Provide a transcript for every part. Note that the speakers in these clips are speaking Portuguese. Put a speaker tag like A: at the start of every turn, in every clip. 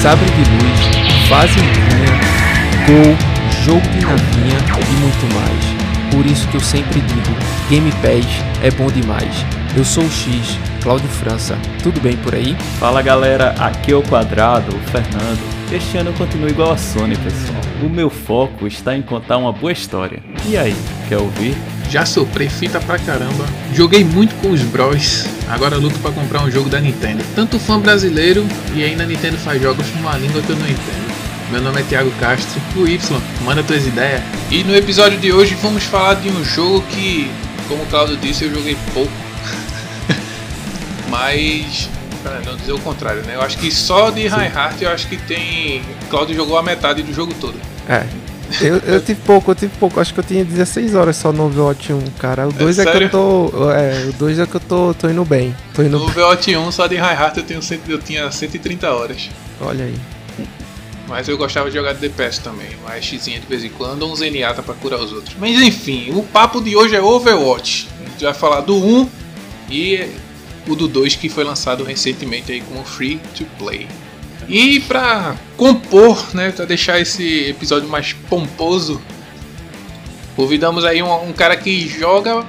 A: sabre de luz, fazendinha, gol, jogo de navinha e muito mais. Por isso que eu sempre digo, Game Pass é bom demais. Eu sou o X, Cláudio França. Tudo bem por aí?
B: Fala galera, aqui é o Quadrado, o Fernando. Este ano eu continuo igual a Sony, pessoal. O meu foco está em contar uma boa história. E aí, quer ouvir?
C: Já sofri fita pra caramba. Joguei muito com os bros. Agora luto pra comprar um jogo da Nintendo. Tanto fã brasileiro e ainda a Nintendo faz jogos numa língua que eu não entendo. Meu nome é Thiago Castro, o Y, manda tuas ideias. E no episódio de hoje vamos falar de um jogo que, como o Claudio disse, eu joguei pouco. Mas para não dizer o contrário, né? Eu acho que só de Reinhardt eu acho que tem. Claudio jogou a metade do jogo todo.
A: É. Eu, eu tive pouco, eu tive pouco. Acho que eu tinha 16 horas só no Overwatch 1, cara. O 2 é, é, que eu tô. É, o 2 é que eu tô, tô indo bem. Tô indo
C: no Overwatch 1, só de Reinhardt eu, tenho, eu tinha 130 horas.
A: Olha aí.
C: Mas eu gostava de jogar de DPS também, uma Xzinha de vez em quando, ou um Zenyatta pra curar os outros. Mas enfim, o papo de hoje é Overwatch. A gente vai falar do 1 e o do 2 que foi lançado recentemente aí como Free to Play. E para compor, né, para deixar esse episódio mais pomposo, convidamos aí um, um, cara que joga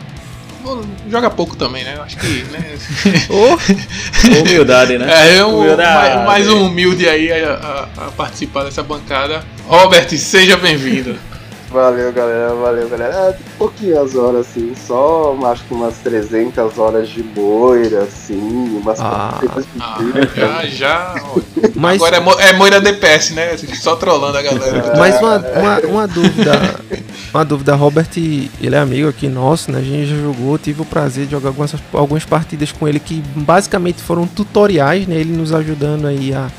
C: joga pouco também, né? Acho que, né?
B: oh, humildade, né?
C: É, é um, humildade. Mais, mais, um humilde aí a, a, a participar dessa bancada. Robert, seja bem-vindo.
D: Valeu, galera, valeu, galera. É, pouquinhas horas, assim, só acho que umas 300 horas de moira, assim, umas
C: ah, ah, Já, já. Mas... Agora é, mo é moira DPS, né? Só trolando a galera.
A: É, Mas uma, uma, uma, dúvida, uma dúvida, Robert, ele é amigo aqui nosso, né? A gente já jogou, tive o prazer de jogar algumas, algumas partidas com ele que basicamente foram tutoriais, né? Ele nos ajudando aí a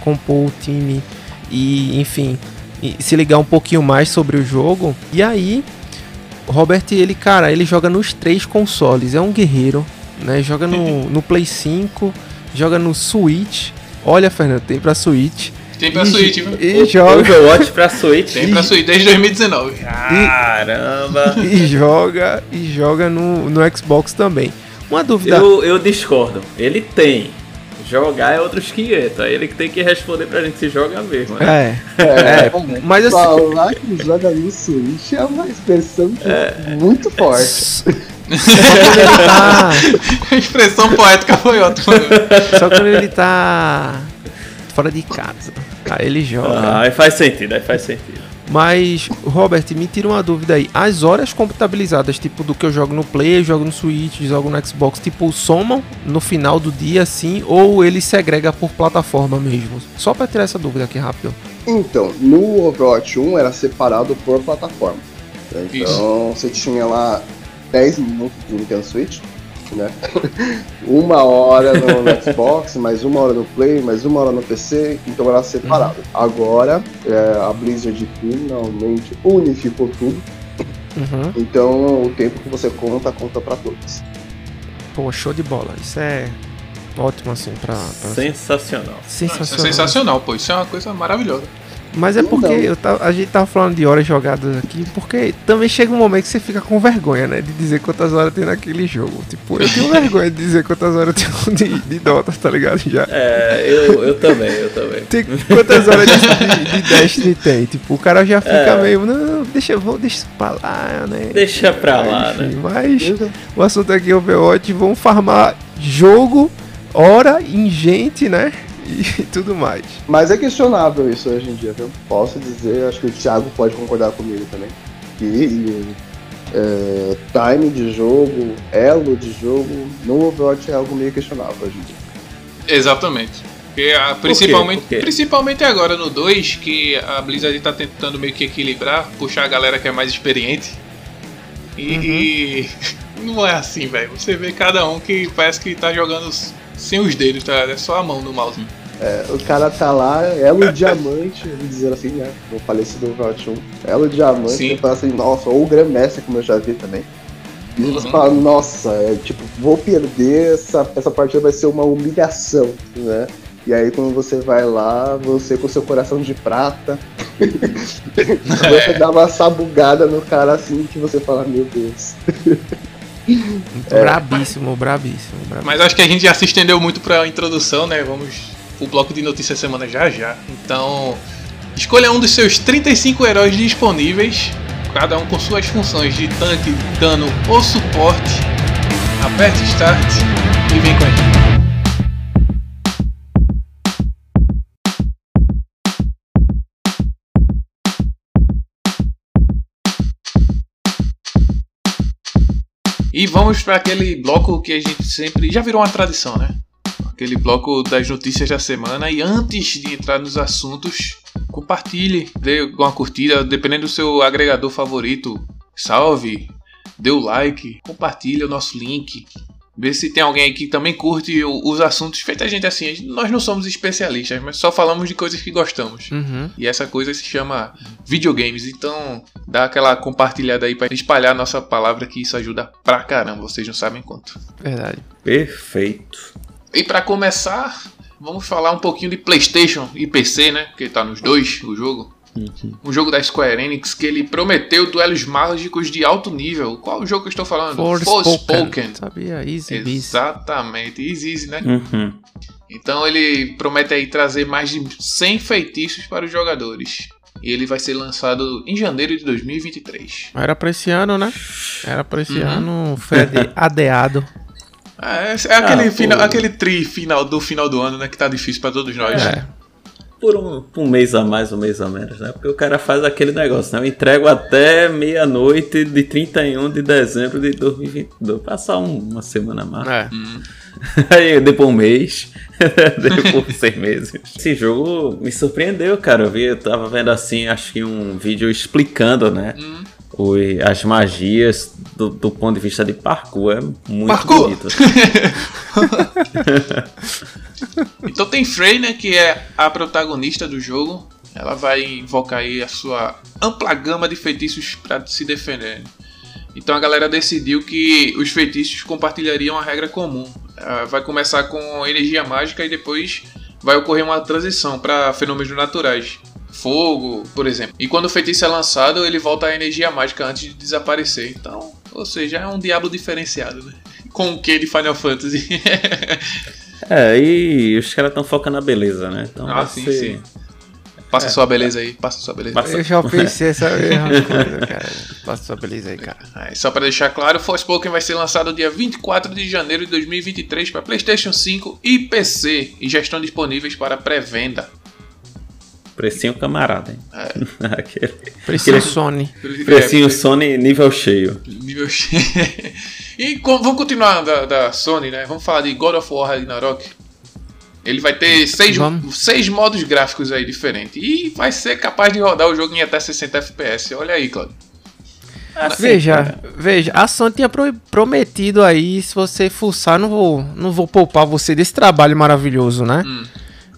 A: compor o time e, enfim se ligar um pouquinho mais sobre o jogo. E aí, Robert, ele, cara, ele joga nos três consoles. É um guerreiro, né? Joga no, no Play 5, joga no Switch. Olha, Fernando, tem pra Switch.
C: Tem pra e, Switch, viu?
B: E joga... Overwatch pra Switch.
C: Tem pra Switch desde 2019.
B: Caramba!
A: E, e joga, e joga no, no Xbox também. Uma dúvida.
B: Eu, eu discordo. Ele tem. Jogar é outros 500. É ele que tem que responder pra gente se joga mesmo.
A: Né? É. é, é mas assim.
D: Falar que joga no Switch é uma expressão é, muito forte.
C: Tá. A expressão poética foi ótima.
A: Só quando ele tá fora de casa. Aí ele joga.
B: Ah, aí faz sentido, aí faz sentido.
A: Mas, Robert, me tira uma dúvida aí. As horas computabilizadas, tipo, do que eu jogo no Play, jogo no Switch, jogo no Xbox, tipo, somam no final do dia, assim, ou ele segrega por plataforma mesmo? Só pra tirar essa dúvida aqui rápido.
D: Então, no Overwatch 1 era separado por plataforma. Então, Isso. você tinha lá 10 minutos de Nintendo Switch, né? uma hora no, no, Xbox, mais uma hora no Play, mais uma hora no PC, então era separado. Uhum. Agora, é, a Blizzard finalmente unificou tudo. Uhum. Então, o tempo que você conta, conta para todos.
A: Pô, show de bola. Isso é ótimo, assim, pra. pra...
B: Sensacional.
C: Sensacional. É sensacional, pô. Isso é uma coisa maravilhosa.
A: Mas é porque eu a gente tava falando de horas jogadas aqui, porque também chega um momento que você fica com vergonha, né? De dizer quantas horas tem naquele jogo. Tipo, eu tenho vergonha de dizer quantas horas tem de, de Dota, tá ligado? Já.
B: É, eu, eu também, eu também.
A: Tem quantas horas de, de, de Destiny tem? Tipo, o cara já fica é. meio, não, deixa, vou, deixa pra lá, né?
B: Deixa pra lá,
A: Enfim, né? Mas o assunto aqui é Overwatch, vão farmar jogo, hora ingente, né? E tudo mais.
D: Mas é questionável isso hoje em dia, viu? Posso dizer, acho que o Thiago pode concordar comigo também. Que é, time de jogo, elo de jogo, no Overwatch é algo meio questionável hoje em dia.
C: Exatamente. Porque, a, principalmente, Por Por principalmente agora no 2, que a Blizzard está tentando meio que equilibrar, puxar a galera que é mais experiente. E, uhum. e não é assim, velho. Você vê cada um que parece que tá jogando sem os dedos, tá? É só a mão no mouse.
D: É, o cara tá lá, elo diamante, vamos dizer assim, né? O falecido Overwatch 1. Elo diamante, Sim. você fala assim, nossa, ou o Grandmaster, como eu já vi também. E uhum. você fala, nossa, é, tipo, vou perder, essa, essa partida vai ser uma humilhação, né? E aí quando você vai lá, você com seu coração de prata, você dá uma sabugada no cara assim que você fala, meu Deus.
A: É. Brabíssimo, brabíssimo, brabíssimo.
C: Mas acho que a gente já se estendeu muito pra introdução, né? Vamos o bloco de notícias semana já já. Então, escolha um dos seus 35 heróis disponíveis, cada um com suas funções de tanque, dano ou suporte. Aperte Start e vem com a gente. E vamos para aquele bloco que a gente sempre. Já virou uma tradição, né? Aquele bloco das notícias da semana. E antes de entrar nos assuntos, compartilhe, dê uma curtida, dependendo do seu agregador favorito. Salve, dê o like, compartilhe o nosso link. Ver se tem alguém aí que também curte os assuntos feitos a gente assim. Nós não somos especialistas, mas só falamos de coisas que gostamos.
A: Uhum.
C: E essa coisa se chama videogames. Então dá aquela compartilhada aí para espalhar a nossa palavra que isso ajuda pra caramba. Vocês não sabem quanto.
A: Verdade.
B: Perfeito.
C: E para começar, vamos falar um pouquinho de PlayStation e PC, né? Porque tá nos dois o jogo.
B: Uhum.
C: Um jogo da Square Enix que ele prometeu duelos mágicos de alto nível. Qual o jogo que eu estou falando?
A: Forspoken. Sabia, easy
C: Exatamente, easy, easy, né?
B: Uhum.
C: Então ele promete aí trazer mais de 100 feitiços para os jogadores. E ele vai ser lançado em janeiro de 2023.
A: Era pra esse ano, né? Era pra esse
C: Uhum.
A: ano, ade- adeado.
C: É, é aquele,
B: Ah,
C: final, aquele tri final do final do ano, né? Que tá difícil para todos nós.
A: É.
B: Por um, um mês a mais, um mês a menos, né? Porque o cara faz aquele negócio, né? Eu entrego até meia-noite de 31 de dezembro de 2022. Passar um- uma semana a mais.
A: É.
B: Aí depois um mês, depois seis meses. Esse jogo me surpreendeu, cara. Eu vi, eu tava vendo assim, acho que um vídeo explicando, né?
C: Hum.
B: As magias do, do ponto de vista de parkour. É muito
C: Parkour!
B: bonito.
C: Então tem Frey, né, que é a protagonista do jogo. Ela vai invocar aí a sua ampla gama de feitiços para se defender. Então a galera decidiu que os feitiços compartilhariam a regra comum. Vai começar com energia mágica e depois vai ocorrer uma transição para fenômenos naturais. Fogo, por exemplo. E quando o feitiço é lançado, ele volta à energia mágica antes de desaparecer. Então, ou seja, é um diabo diferenciado, né? Com o que de Final Fantasy?
B: É, e os caras estão focando na beleza, né? Então
C: Ah, sim,
B: ser-
C: sim. Passa sua beleza aí, passa sua beleza.
B: Passa-
A: Eu já pensei essa mesma coisa, cara. Passa sua beleza aí, cara.
C: Aí, só para deixar claro, Forspoken vai ser lançado dia 24 de janeiro de 2023 para PlayStation 5 e PC e já estão disponíveis para pré-venda.
B: Precinho camarada, hein?
C: É.
B: Aquele...
A: Preciso
B: Aquele-
A: Sony.
B: Precinho Sony nível cheio.
C: Nível cheio. e co- vamos continuar da, da Sony, né? Vamos falar de God of War Ragnarok. Ele vai ter seis,
A: Vamos.
C: seis modos gráficos aí diferentes. E vai ser capaz de rodar o jogo em até 60 FPS. Olha aí, Claudio.
B: Assim,
A: Veja,
B: cara,
A: veja, a Sony tinha pro- prometido aí, se você fuçar, não vou, não vou poupar você desse trabalho maravilhoso, né?
C: Hum.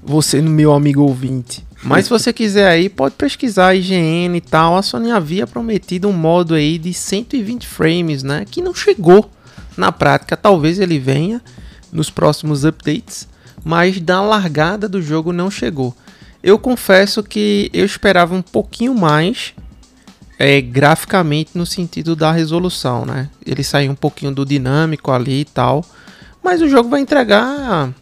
A: Você, meu amigo ouvinte. Mas se você quiser aí, pode pesquisar a IGN e tal. A Sony havia prometido um modo aí de 120 frames, né? Que não chegou na prática. Talvez ele venha nos próximos updates, mas da largada do jogo não chegou. Eu confesso que eu esperava um pouquinho mais é, graficamente no sentido da resolução, né? Ele saiu um pouquinho do dinâmico ali e tal, mas o jogo vai entregar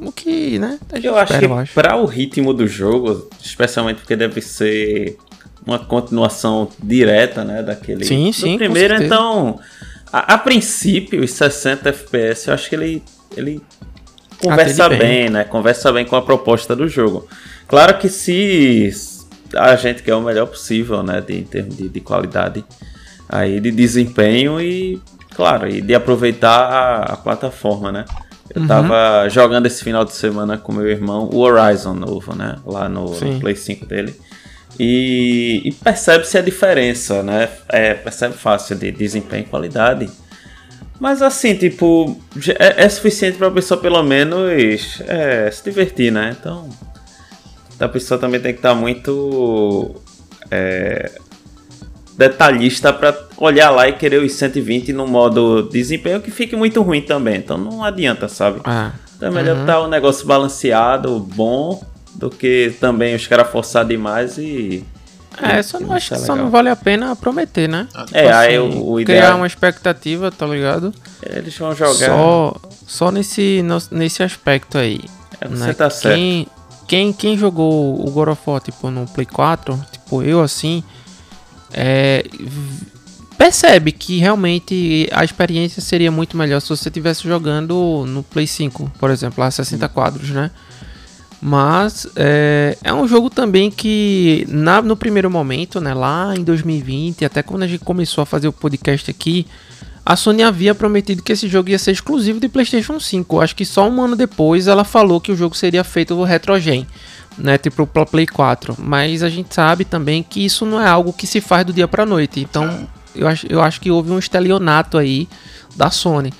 A: o que, né?
B: Eu acho
A: espera,
B: que
A: eu acho.
B: para o ritmo do jogo, especialmente porque deve ser uma continuação direta, né, daquele
A: Sim, sim,
B: primeiro, então, a, a princípio, os 60 FPS, eu acho que ele ele conversa bem,
A: bem.
B: né? Conversa bem com a proposta do jogo. Claro que se a gente quer o melhor possível, né, de, em termos de, de qualidade aí de desempenho e claro, e de aproveitar a, a plataforma, né? Eu
A: Uhum.
B: tava jogando esse final de semana com meu irmão o Horizon novo, né? Lá no, no. Play 5 dele. E, e percebe-se a diferença, né? É, percebe fácil de desempenho e qualidade. Mas assim, tipo, é, é suficiente pra pessoa pelo menos é, se divertir, né? Então, a pessoa também tem que estar muito é, detalhista pra olhar lá e querer os 120 no modo desempenho que fique muito ruim também. Então não adianta, sabe?
A: Ah,
B: Então é melhor
A: Uhum.
B: estar um negócio balanceado, bom, do que também os caras forçar demais e.
A: é, só não acho que só não vale a pena prometer, né?
C: Ah,
B: É, aí o, o
A: criar
B: ideal.
A: uma expectativa, tá ligado?
B: Eles vão jogar.
A: Só, só nesse, no- nesse aspecto aí.
B: É, você né? tá certo.
A: Quem, quem, quem jogou o God of War, tipo, no Play 4, tipo, eu assim, é, percebe que realmente a experiência seria muito melhor se você estivesse jogando no Play 5, por exemplo, a 60 quadros, né? Mas é, é um jogo também que na, no primeiro momento, né, lá em 2020, até quando a gente começou a fazer o podcast aqui, a Sony havia prometido que esse jogo ia ser exclusivo de PlayStation 5. Acho que só um ano depois ela falou que o jogo seria feito retrogen, né, tipo para Play 4. Mas a gente sabe também que isso não é algo que se faz do dia para noite. Então eu acho, eu acho que houve um estelionato aí da Sony.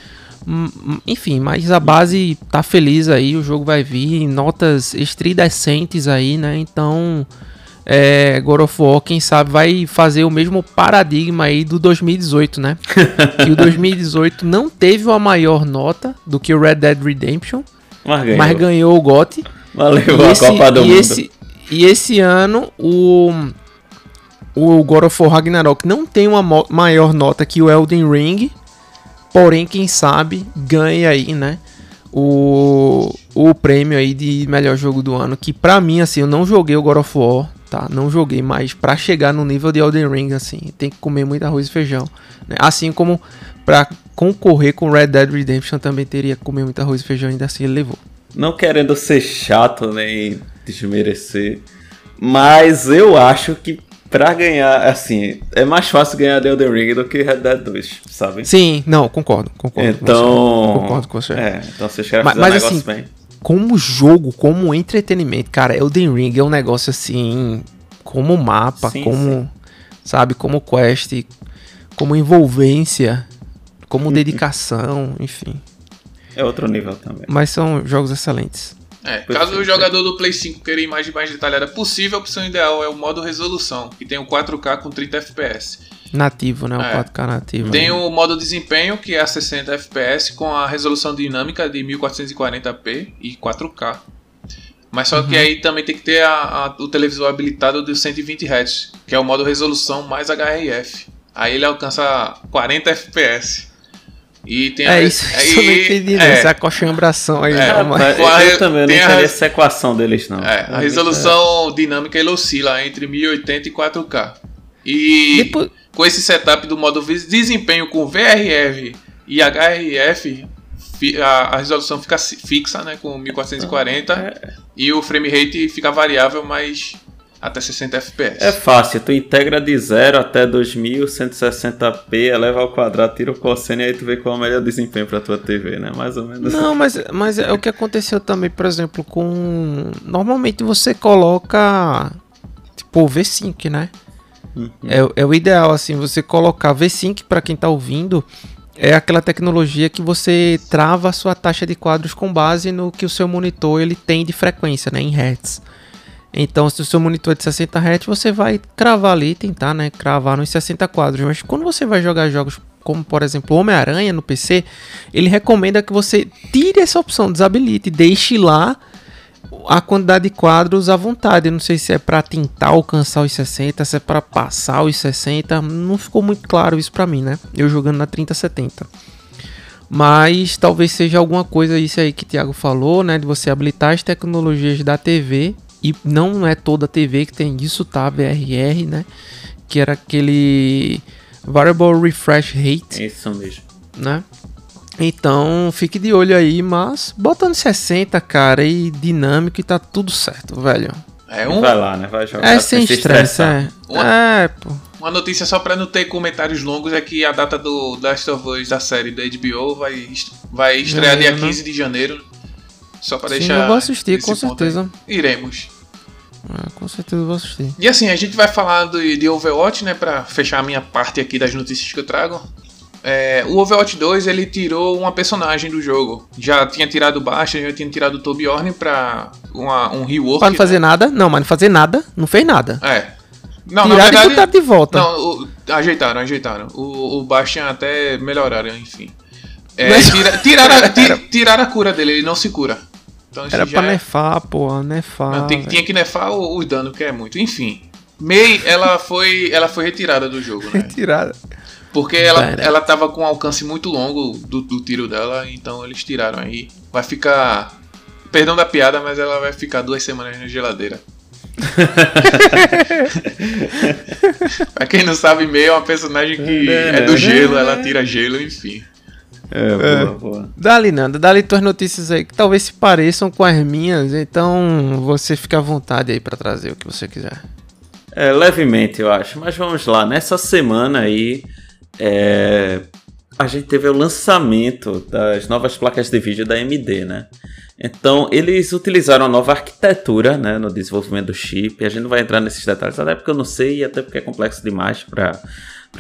A: Hum, hum, enfim, mas a base tá feliz aí, o jogo vai vir em notas estridescentes aí, né? Então, é, God of War, quem sabe, vai fazer o mesmo paradigma aí do 2018, né? que o 2018 não teve uma maior nota do que o Red Dead Redemption, mas ganhou, mas ganhou o GOT.
B: Valeu a Copa do
A: e
B: Mundo.
A: Esse, e esse ano, o, o God of War Ragnarok não tem uma maior nota que o Elden Ring, Porém, quem sabe ganha aí, né? O, o prêmio aí de melhor jogo do ano. Que pra mim, assim, eu não joguei o God of War, tá? Não joguei, mas pra chegar no nível de Elden Ring, assim, tem que comer muito arroz e feijão. Né? Assim como pra concorrer com Red Dead Redemption também teria que comer muito arroz e feijão, ainda assim ele levou.
B: Não querendo ser chato nem desmerecer, mas eu acho que pra ganhar, assim, é mais fácil ganhar The Elden Ring do que Red Dead 2, sabe?
A: Sim, não, concordo, concordo.
B: Então.
A: Com concordo com você.
B: É, então vocês querem
A: fazer mas, um negócio assim, bem. Como jogo, como entretenimento, cara, Elden Ring é um negócio assim. Como mapa, sim, como. Sim. Sabe, como quest, como envolvência, como uhum. dedicação, enfim.
B: É outro nível também.
A: Mas são jogos excelentes.
C: É, caso o jogador do Play 5 queira a imagem mais detalhada possível, a opção ideal é o modo resolução, que tem o 4K com 30 FPS.
A: Nativo, né? O é. 4K nativo.
C: Tem o modo desempenho, que é a 60 FPS, com a resolução dinâmica de 1440p e 4K. Mas só uhum. que aí também tem que ter a, a, o televisor habilitado de 120 Hz, que é o modo resolução mais HRF. Aí ele alcança 40 FPS.
A: E tem é a, isso, aí, isso eu não entendi, é, essa acochambração aí. É,
B: mas eu também não entendi essa equação deles, não.
C: É, a resolução dinâmica ele oscila entre 1080 e 4K. E Depois... com esse setup do modo desempenho com VRF e HRF, a, a resolução fica fixa, né, com 1440 é. e o frame rate fica variável, mas até 60 FPS.
B: É fácil, tu integra de 0 até 2160p, eleva ao quadrado, tira o cosseno e aí tu vê qual é o melhor desempenho pra tua TV, né? Mais ou menos.
A: Não, mas, mas é o que aconteceu também, por exemplo, com. Normalmente você coloca. Tipo, o V5, né? Uhum. É, é o ideal, assim, você colocar V5 para quem tá ouvindo. É aquela tecnologia que você trava a sua taxa de quadros com base no que o seu monitor ele tem de frequência, né? Em Hertz. Então, se o seu monitor é de 60 Hz, você vai cravar ali, tentar, né, cravar nos 60 quadros. Mas quando você vai jogar jogos como, por exemplo, Homem-Aranha no PC, ele recomenda que você tire essa opção, desabilite, deixe lá a quantidade de quadros à vontade. Eu não sei se é para tentar alcançar os 60, se é para passar os 60. Não ficou muito claro isso para mim, né? Eu jogando na 3070. Mas talvez seja alguma coisa isso aí que o Thiago falou, né? De você habilitar as tecnologias da TV e não é toda a TV que tem isso, tá? VRR, né? Que era aquele Variable Refresh Rate.
B: Isso mesmo.
A: Né? Então, fique de olho aí, mas botando 60, cara, e dinâmico e tá tudo certo, velho.
B: É um... Vai lá, né? Vai jogar.
A: É sem estresse, é. Uma... É, pô.
C: Uma notícia só pra não ter comentários longos é que a data do Last of Us da série da HBO vai, vai estrear dia 15 de janeiro. Só para deixar.
A: Eu vou assistir, com certeza.
C: Iremos.
A: Ah, com certeza vou assistir.
C: E assim, a gente vai falar de, de Overwatch, né? Pra fechar a minha parte aqui das notícias que eu trago. É, o Overwatch 2 ele tirou uma personagem do jogo. Já tinha tirado o Bastion, já tinha tirado o Torbjorn pra uma, um rework.
A: Pra não fazer né? nada? Não, mas não fazer nada, não fez nada.
C: É. Não,
A: Tiraram na verdade, e botaram de volta.
C: Não, o, ajeitaram, ajeitaram. O, o Bastion até melhoraram, enfim. É, mas... tira, tiraram, tiraram a cura dele, ele não se cura.
A: Então, Era pra é... nefar, pô, nefar.
C: Não, tem, tinha que nefar os danos, que é muito. Enfim. Mei, ela foi, ela foi retirada do jogo, né?
A: Retirada.
C: Porque ela, ela tava com um alcance muito longo do, do tiro dela, então eles tiraram aí. Vai ficar perdão da piada, mas ela vai ficar duas semanas na geladeira. pra quem não sabe, meio é uma personagem que é do gelo, ela tira gelo, enfim.
A: É, boa, é. boa. Dali, Nanda, dali tuas notícias aí que talvez se pareçam com as minhas, então você fica à vontade aí para trazer o que você quiser.
B: É, levemente, eu acho. Mas vamos lá, nessa semana aí, é, a gente teve o lançamento das novas placas de vídeo da AMD, né? Então, eles utilizaram a nova arquitetura né, no desenvolvimento do chip. A gente não vai entrar nesses detalhes, até porque eu não sei e até porque é complexo demais para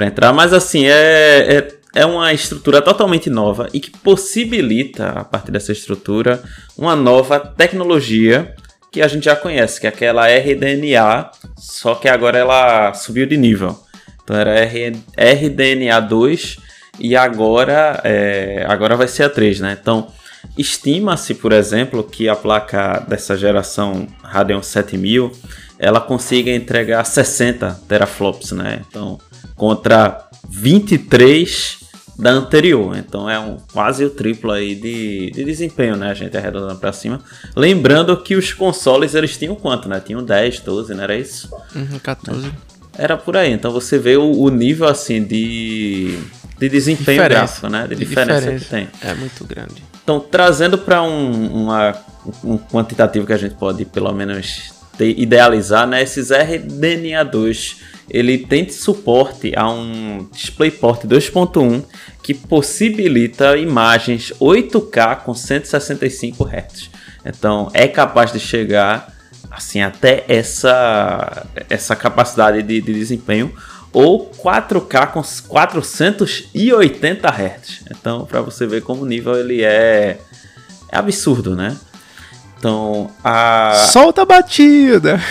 B: entrar. Mas, assim, é, é, é uma estrutura totalmente nova e que possibilita, a partir dessa estrutura, uma nova tecnologia que a gente já conhece, que é aquela RDNA, só que agora ela subiu de nível. Então, era RDNA 2 e agora, é, agora vai ser a 3, né? Então Estima-se, por exemplo, que a placa dessa geração Radeon 7000 ela consiga entregar 60 teraflops, né? Então, contra 23 da anterior. Então é um, quase o triplo aí de, de desempenho, né? A gente arredondando para cima. Lembrando que os consoles eles tinham quanto, né? Tinham 10, 12, não era isso?
A: Uhum, 14.
B: Era por aí. Então você vê o, o nível assim de, de desempenho diferença. gráfico, né? De, de diferença, diferença que tem.
A: É muito grande.
B: Então, trazendo para um, uma, um quantitativo que a gente pode pelo menos idealizar, né? Esses RDNA2 ele tem suporte a um DisplayPort 2.1 que possibilita imagens 8K com 165 Hz. Então é capaz de chegar assim até essa essa capacidade de, de desempenho ou 4K com 480 Hz. Então, para você ver como o nível ele é, é absurdo, né? Então, a
A: solta a batida.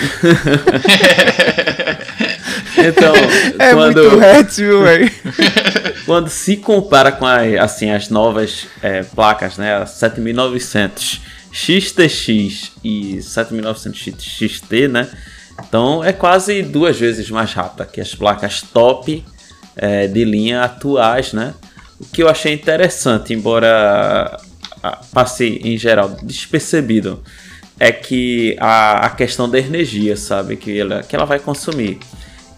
B: então,
A: é
B: quando
A: muito viu, véio?
B: quando se compara com a, assim as novas é, placas, né, a 7900 XTX e 7900 XT, né? Então é quase duas vezes mais rápida que as placas top é, de linha atuais, né? O que eu achei interessante, embora passe em geral despercebido, é que a, a questão da energia, sabe, que ela, que ela vai consumir.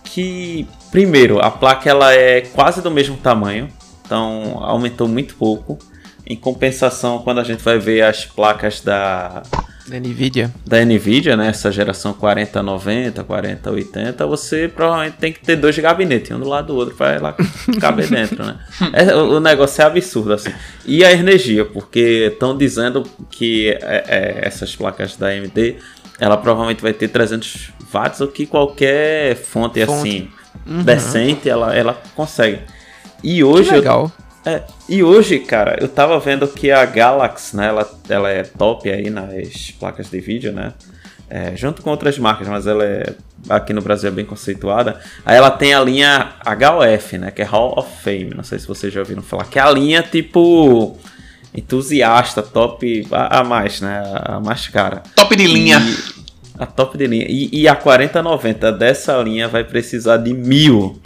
B: Que primeiro a placa ela é quase do mesmo tamanho, então aumentou muito pouco. Em compensação, quando a gente vai ver as placas da
A: da Nvidia.
B: Da Nvidia, né? Essa geração 4090, 4080, você provavelmente tem que ter dois gabinetes, um do lado do outro, para lá caber dentro, né? É, o negócio é absurdo, assim. E a energia, porque estão dizendo que é, é, essas placas da AMD, ela provavelmente vai ter 300 watts, o que qualquer fonte, fonte. assim, uhum. decente, ela, ela consegue. E hoje.
A: Que legal.
B: Eu, é, e hoje, cara, eu tava vendo que a Galaxy, né, ela, ela é top aí nas placas de vídeo, né? É, junto com outras marcas, mas ela é aqui no Brasil é bem conceituada. Aí ela tem a linha HOF, né, que é Hall of Fame. Não sei se vocês já ouviram falar, que é a linha tipo entusiasta, top a, a mais, né, a mais cara.
C: Top de linha.
B: E, a top de linha. E, e a 4090 dessa linha vai precisar de mil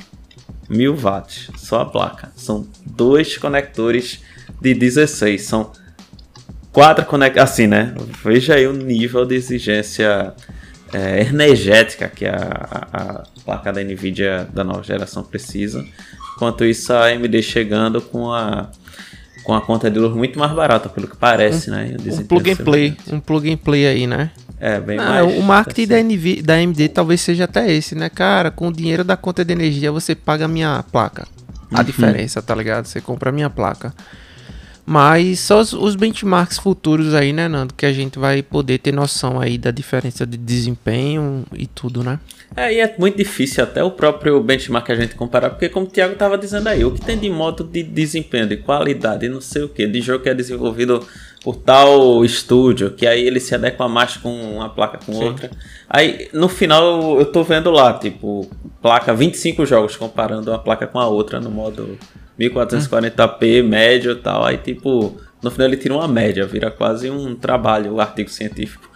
B: 1000 watts, só a placa. São dois conectores de 16, são quatro conectores, assim, né? Veja aí o nível de exigência é, energética que a, a, placa da Nvidia da nova geração precisa. Enquanto isso, a AMD chegando com a com a conta de luz muito mais barata, pelo que parece,
A: um,
B: né?
A: Um plug and play, um plug and play aí, né?
B: É, bem Não, mais.
A: O marketing da, NV, da AMD talvez seja até esse, né, cara? Com o dinheiro da conta de energia você paga a minha placa. A uhum. diferença, tá ligado? Você compra a minha placa. Mas só os, os, benchmarks futuros aí, né, Nando? Que a gente vai poder ter noção aí da diferença de desempenho e tudo, né?
B: É, e é muito difícil até o próprio benchmark a gente comparar, porque como o Thiago estava dizendo aí, o que tem de modo de desempenho, de qualidade, não sei o que, de jogo que é desenvolvido por tal estúdio, que aí ele se adequa mais com uma placa com Sim. outra. Aí no final eu tô vendo lá, tipo, placa 25 jogos comparando uma placa com a outra no modo 1440p, hum. médio e tal. Aí tipo, no final ele tira uma média, vira quase um trabalho, um artigo científico.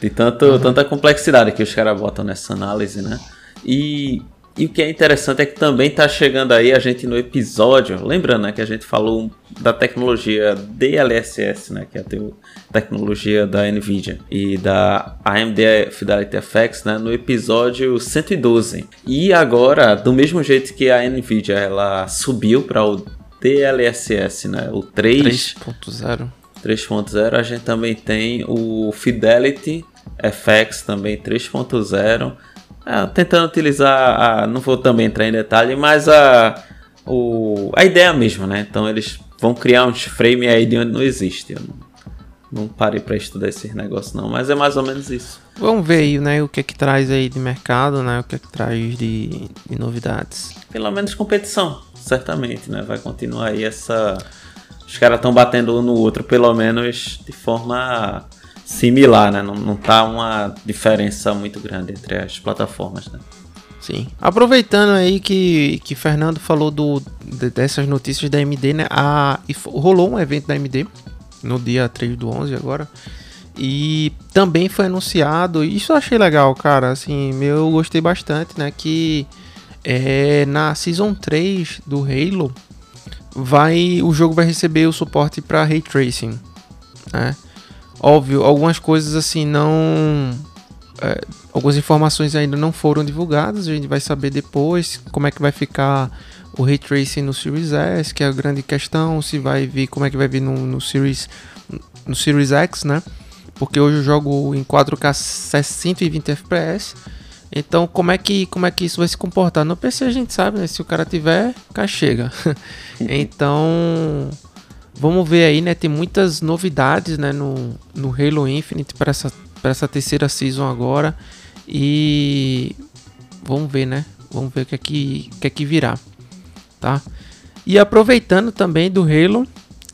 B: De tanto, uhum. tanta complexidade que os caras botam nessa análise, né? E E o que é interessante é que também está chegando aí a gente no episódio, lembrando né, que a gente falou da tecnologia DLSS, né, que é a tecnologia da Nvidia e da AMD Fidelity FX, né, no episódio 112. E agora, do mesmo jeito que a Nvidia ela subiu para o DLSS, né, o 3.0. 3.0, a gente também tem o Fidelity FX também 3.0 é, tentando utilizar, a, não vou também entrar em detalhe, mas a, o, a ideia mesmo, né? Então eles vão criar uns frame aí de onde não existe. Eu não, não parei para estudar esse negócio não, mas é mais ou menos isso.
A: Vamos ver aí, né, o que é que traz aí de mercado, né, o que é que traz de, de novidades.
B: Pelo menos competição, certamente, né, vai continuar aí essa... Os caras estão batendo um no outro, pelo menos de forma similar, né? Não, não tá uma diferença muito grande entre as plataformas, né?
A: Sim. Aproveitando aí que, que Fernando falou do, dessas notícias da AMD, né? A, rolou um evento da AMD no dia 3 do 11 agora. E também foi anunciado, isso eu achei legal, cara, assim, eu gostei bastante, né, que é, na Season 3 do Halo, vai, o jogo vai receber o suporte para Ray Tracing, né, Óbvio, algumas coisas assim não. É, algumas informações ainda não foram divulgadas, a gente vai saber depois como é que vai ficar o Ray Tracing no Series S, que é a grande questão, se vai vir, como é que vai vir no, no Series no Series X, né? Porque hoje eu jogo em 4K 120 FPS. Então, como é que como é que isso vai se comportar? No PC a gente sabe, né? Se o cara tiver, cá chega. então, Vamos ver aí, né? Tem muitas novidades, né? No, no Halo Infinite para essa, essa terceira season agora. E vamos ver, né? Vamos ver o que é que, que, é que virá, tá? E aproveitando também do Halo,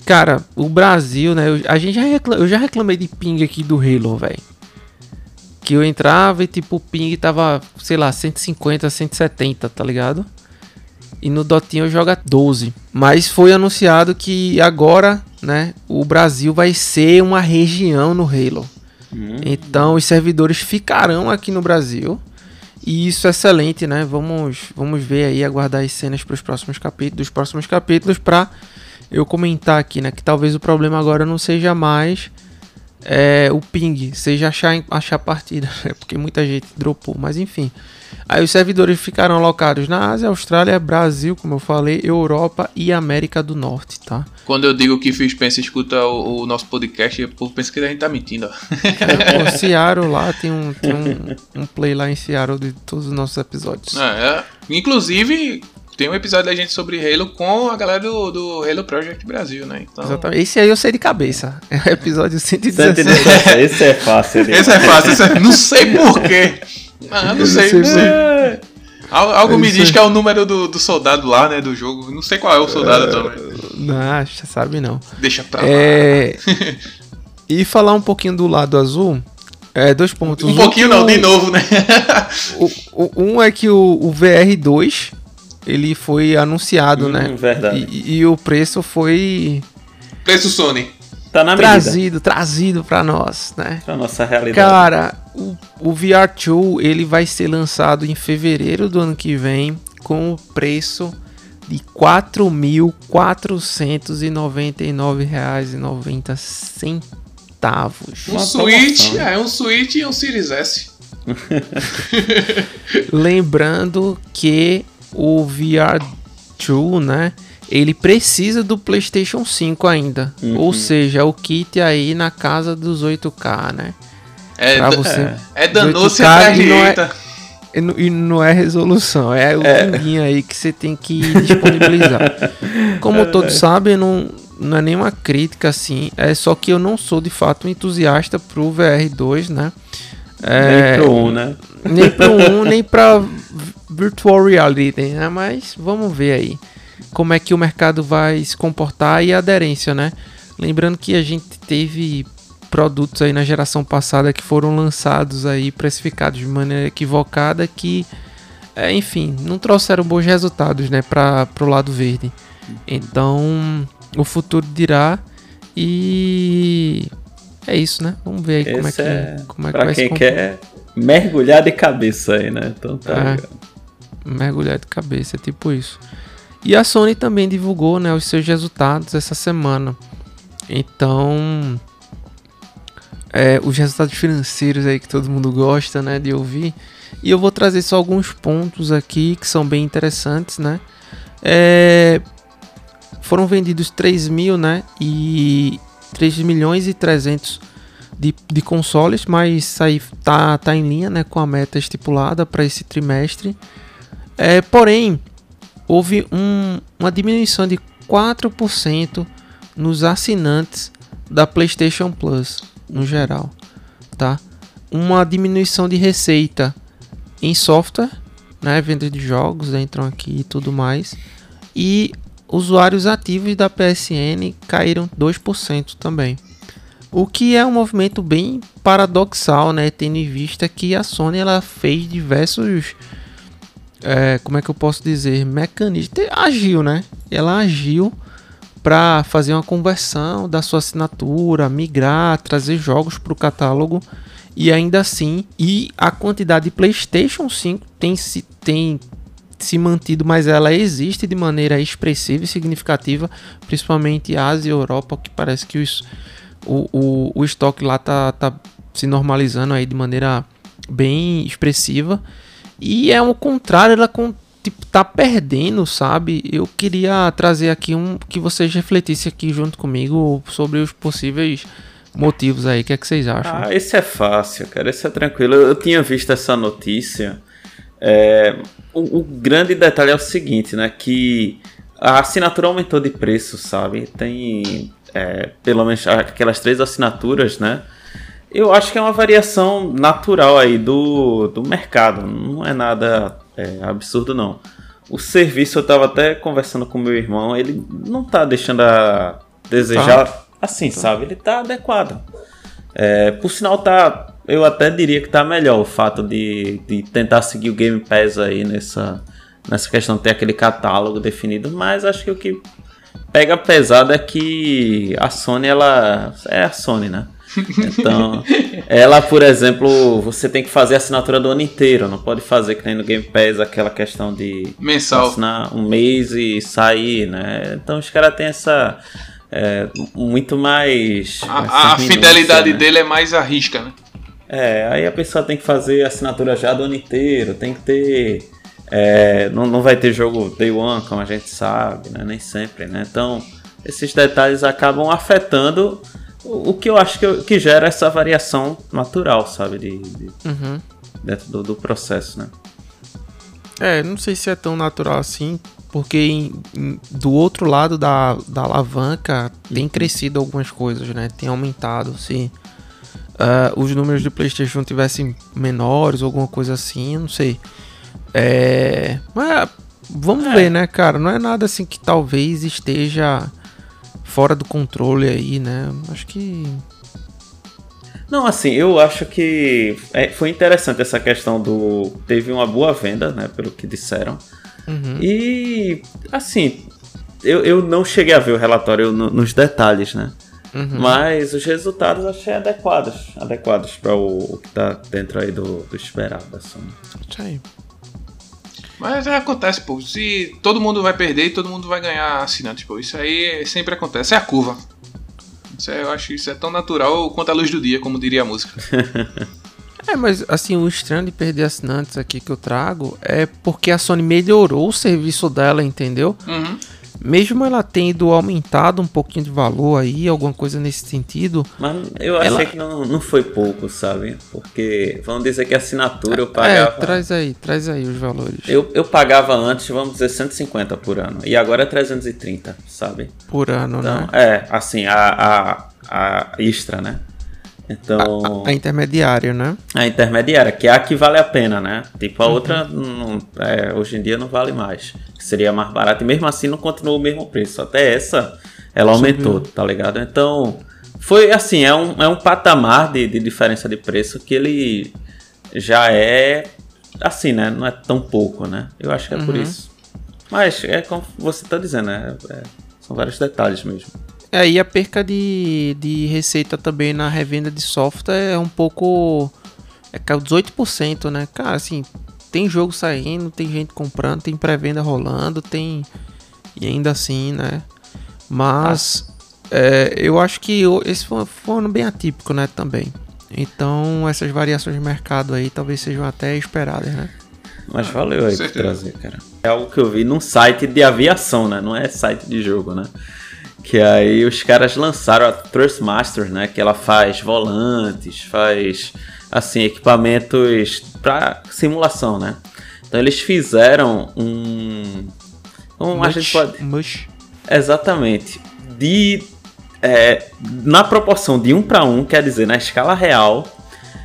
A: cara, o Brasil, né? Eu, a gente já eu já reclamei de ping aqui do Halo, velho. Que eu entrava e tipo o ping tava, sei lá, 150, 170, tá ligado? E no Dotinho joga 12. Mas foi anunciado que agora, né, o Brasil vai ser uma região no Halo. Hum. Então os servidores ficarão aqui no Brasil. E isso é excelente, né? Vamos, vamos ver aí, aguardar as cenas para os próximos capítulos, dos próximos capítulos para eu comentar aqui, né? Que talvez o problema agora não seja mais é, o ping, seja achar, achar partida, né? Porque muita gente dropou, mas enfim. Aí os servidores ficaram alocados na Ásia, Austrália, Brasil, como eu falei, Europa e América do Norte, tá?
C: Quando eu digo que Phil Spencer escuta o, o, nosso podcast, o povo pensa que a gente tá mentindo, ó.
A: É, pô, Seattle lá, tem, um, tem um, um, play lá em Seattle de todos os nossos episódios.
C: É, é. Inclusive, tem um episódio da gente sobre Halo com a galera do, do Halo Project Brasil, né?
A: Então... Exatamente. Esse aí eu sei de cabeça. É o episódio 117.
B: Esse é fácil.
C: Esse é fácil. Esse é... Não sei porquê. Ah, não sei. Não sei. É. Algo me diz que é o número do, do soldado lá, né, do jogo. Não sei qual é o soldado também.
A: Não, você sabe não.
C: Deixa pra
A: é... lá. e falar um pouquinho do lado azul. É, dois pontos.
C: Um, um pouquinho não, o... de novo, né?
A: o, o, um é que o, o VR2 ele foi anunciado, hum, né?
B: Verdade.
A: E, e, o preço foi.
C: Preço Sony.
A: Tá na trazido, medida. trazido para nós, né?
B: Pra nossa realidade.
A: Cara, o, o VR2 ele vai ser lançado em fevereiro do ano que vem com o preço de R$ 4.499,90.
C: Um Switch, é um Switch e um Series S.
A: Lembrando que o VR2, né? Ele precisa do PlayStation 5 ainda. Uhum. Ou seja, o kit aí na casa dos 8K, né?
C: É, pra você, é, é danoso e ajeita.
A: E não, e não é resolução, é o é. aí que você tem que disponibilizar. Como é, todos sabem, não, não é nenhuma crítica assim, é só que eu não sou de fato um entusiasta pro VR2, né?
B: É, nem pro 1, né?
A: Nem pro 1, nem pra virtual reality, né? Mas vamos ver aí como é que o mercado vai se comportar e a aderência, né? Lembrando que a gente teve produtos aí na geração passada que foram lançados aí precificados de maneira equivocada que, é, enfim, não trouxeram bons resultados, né, para pro lado verde. Então, o futuro dirá e é isso, né? Vamos ver aí Esse como é que,
B: é
A: como é
B: que vai quem quer mergulhar de cabeça aí, né? Então tá
A: é. Mergulhar de cabeça, é tipo isso. E a Sony também divulgou né, os seus resultados essa semana. Então, é, os resultados financeiros aí que todo mundo gosta né, de ouvir. E eu vou trazer só alguns pontos aqui que são bem interessantes, né? É, foram vendidos 3 mil, né? E 3 milhões e 300 de, de consoles, mas isso aí tá, tá em linha né, com a meta estipulada para esse trimestre. É, porém, houve um, uma diminuição de 4% nos assinantes da PlayStation Plus, no geral, tá? Uma diminuição de receita em software, né, venda de jogos entram aqui e tudo mais. E usuários ativos da PSN caíram 2% também. O que é um movimento bem paradoxal, né, tendo em vista que a Sony ela fez diversos é, como é que eu posso dizer, mecanismos, agiu, né? Ela agiu para fazer uma conversão da sua assinatura, migrar, trazer jogos para o catálogo e ainda assim, e a quantidade de PlayStation 5 tem se tem se mantido, mas ela existe de maneira expressiva e significativa, principalmente Ásia e Europa, que parece que os, o, o, o estoque lá tá, tá se normalizando aí de maneira bem expressiva. E é o contrário, ela com, tipo, tá perdendo, sabe? Eu queria trazer aqui um que vocês refletissem aqui junto comigo sobre os possíveis motivos aí. O que é que vocês acham?
B: Ah, esse é fácil, cara. Esse é tranquilo. Eu, eu tinha visto essa notícia. É, o, o, grande detalhe é o seguinte, né? Que a assinatura aumentou de preço, sabe? Tem é, pelo menos aquelas três assinaturas, né? Eu acho que é uma variação natural aí do, do mercado. Não é nada é, absurdo, não. O serviço, eu estava até conversando com meu irmão, ele não está deixando a desejar tá. assim, tá. sabe? Ele está adequado. É, por sinal, tá. Eu até diria que tá melhor o fato de, de tentar seguir o Game Pass aí nessa, nessa questão de ter aquele catálogo definido, mas acho que o que pega pesado é que a Sony, ela. É a Sony, né? Então, ela, por exemplo, você tem que fazer a assinatura do ano inteiro, não pode fazer que nem no Game Pass aquela questão de
C: mensal
B: assinar um mês e sair, né? Então os caras têm essa é, muito mais.
C: A, a fidelidade né? dele é mais a risca, né?
B: É, aí a pessoa tem que fazer a assinatura já do ano inteiro, tem que ter. É, não, não vai ter jogo Day One, como a gente sabe, né? Nem sempre, né? Então, esses detalhes acabam afetando o, que eu acho que, que gera essa variação natural, sabe? De, de uhum. Dentro do, do, processo, né?
A: É, não sei se é tão natural assim, porque em, em, do outro lado da, da alavanca tem crescido algumas coisas, né? Tem aumentado, se uh, os números de PlayStation tivessem menores ou alguma coisa assim, não sei. É, mas vamos é. ver, né, cara? Não é nada assim que talvez esteja fora do controle aí, né? Acho que.
B: Não, assim, eu acho que é, foi interessante essa questão do. Teve uma boa venda, né? Pelo que disseram. Uhum. E, assim, eu, eu não cheguei a ver o relatório no, nos detalhes, né? Uhum. Mas os resultados achei adequados. Adequados para o, o, que tá dentro aí do, do esperado Sony. Isso aí.
C: Mas é, acontece, pô. Se todo mundo vai perder e todo mundo vai ganhar assinantes, pô. Isso aí sempre acontece. É a curva. Isso é, eu acho isso é tão natural quanto a luz do dia, como diria a música.
A: é, mas assim, o estranho de perder assinantes aqui que eu trago é porque a Sony melhorou o serviço dela, entendeu? Uhum mesmo ela tendo aumentado um pouquinho de valor aí, alguma coisa nesse sentido.
B: Mas eu achei ela... que não, não foi pouco, sabe? Porque vamos dizer que a assinatura eu pagava.
A: É, traz aí, traz aí os valores.
B: Eu, eu pagava antes, vamos dizer, 150 por ano. E agora é 330, sabe?
A: Por ano,
B: então,
A: né?
B: É, assim, a, a, a extra, né?
A: Então. A, a, intermediária, né?
B: A intermediária, que é a que vale a pena, né? Tipo, a uhum. outra não, é, hoje em dia não vale mais. Seria mais barato e mesmo assim não continuou o mesmo preço. Até essa ela aumentou, Subiu. tá ligado? Então, foi assim, é um, é um patamar de, de diferença de preço que ele já é assim, né? Não é tão pouco, né? Eu acho que é uhum. por isso. Mas é como você tá dizendo, né? É, são vários detalhes mesmo.
A: É, e a perca de, de receita também na revenda de software é um pouco. É caiu 18%, né? Cara, assim, tem jogo saindo, tem gente comprando, tem pré-venda rolando, tem. E ainda assim, né? Mas é, eu acho que esse foi, foi um ano bem atípico, né? Também. Então essas variações de mercado aí talvez sejam até esperadas, né?
B: Mas valeu aí por trazer, cara. É algo que eu vi num site de aviação, né? Não é site de jogo, né? Que aí os caras lançaram a Thrustmaster, né? Que ela faz volantes, faz assim equipamentos para simulação, né? Então eles fizeram um, um mush, a gente pode mush. exatamente de é, na proporção de um para um, quer dizer na escala real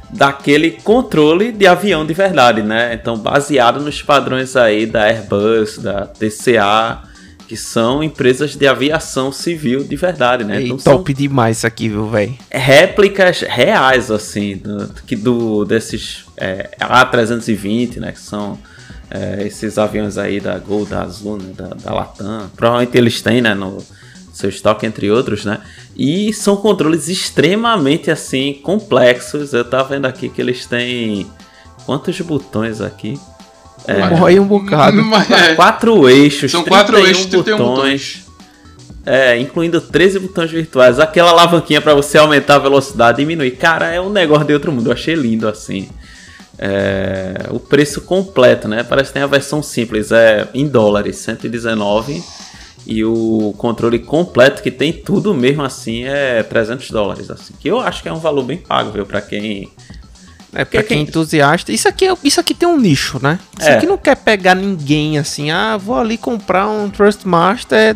B: daquele controle de avião de verdade, né? Então baseado nos padrões aí da Airbus, da TCA que são empresas de aviação civil de verdade, né?
A: Então, top demais isso aqui, viu, velho?
B: Réplicas reais, assim, do, que do desses é, A320, né? Que são é, esses aviões aí da Gol, da Azul, né, da, da Latam. Provavelmente eles têm, né? No seu estoque, entre outros, né? E são controles extremamente, assim, complexos. Eu tava vendo aqui que eles têm... Quantos botões aqui?
A: É, Morre um bocado.
B: É. Quatro eixos, São quatro eixos, botões. botões. É, incluindo 13 botões virtuais. Aquela alavanquinha para você aumentar a velocidade e diminuir. Cara, é um negócio de outro mundo. Eu achei lindo assim. É, o preço completo, né? Parece que tem a versão simples, é em dólares, 119. E o controle completo, que tem tudo mesmo assim, é 300 dólares. Assim, que eu acho que é um valor bem pago, viu? Pra quem
A: é, pra quem é entusiasta. Isso aqui, é, isso aqui tem um nicho, né? Isso é. aqui não quer pegar ninguém assim, ah, vou ali comprar um Trustmaster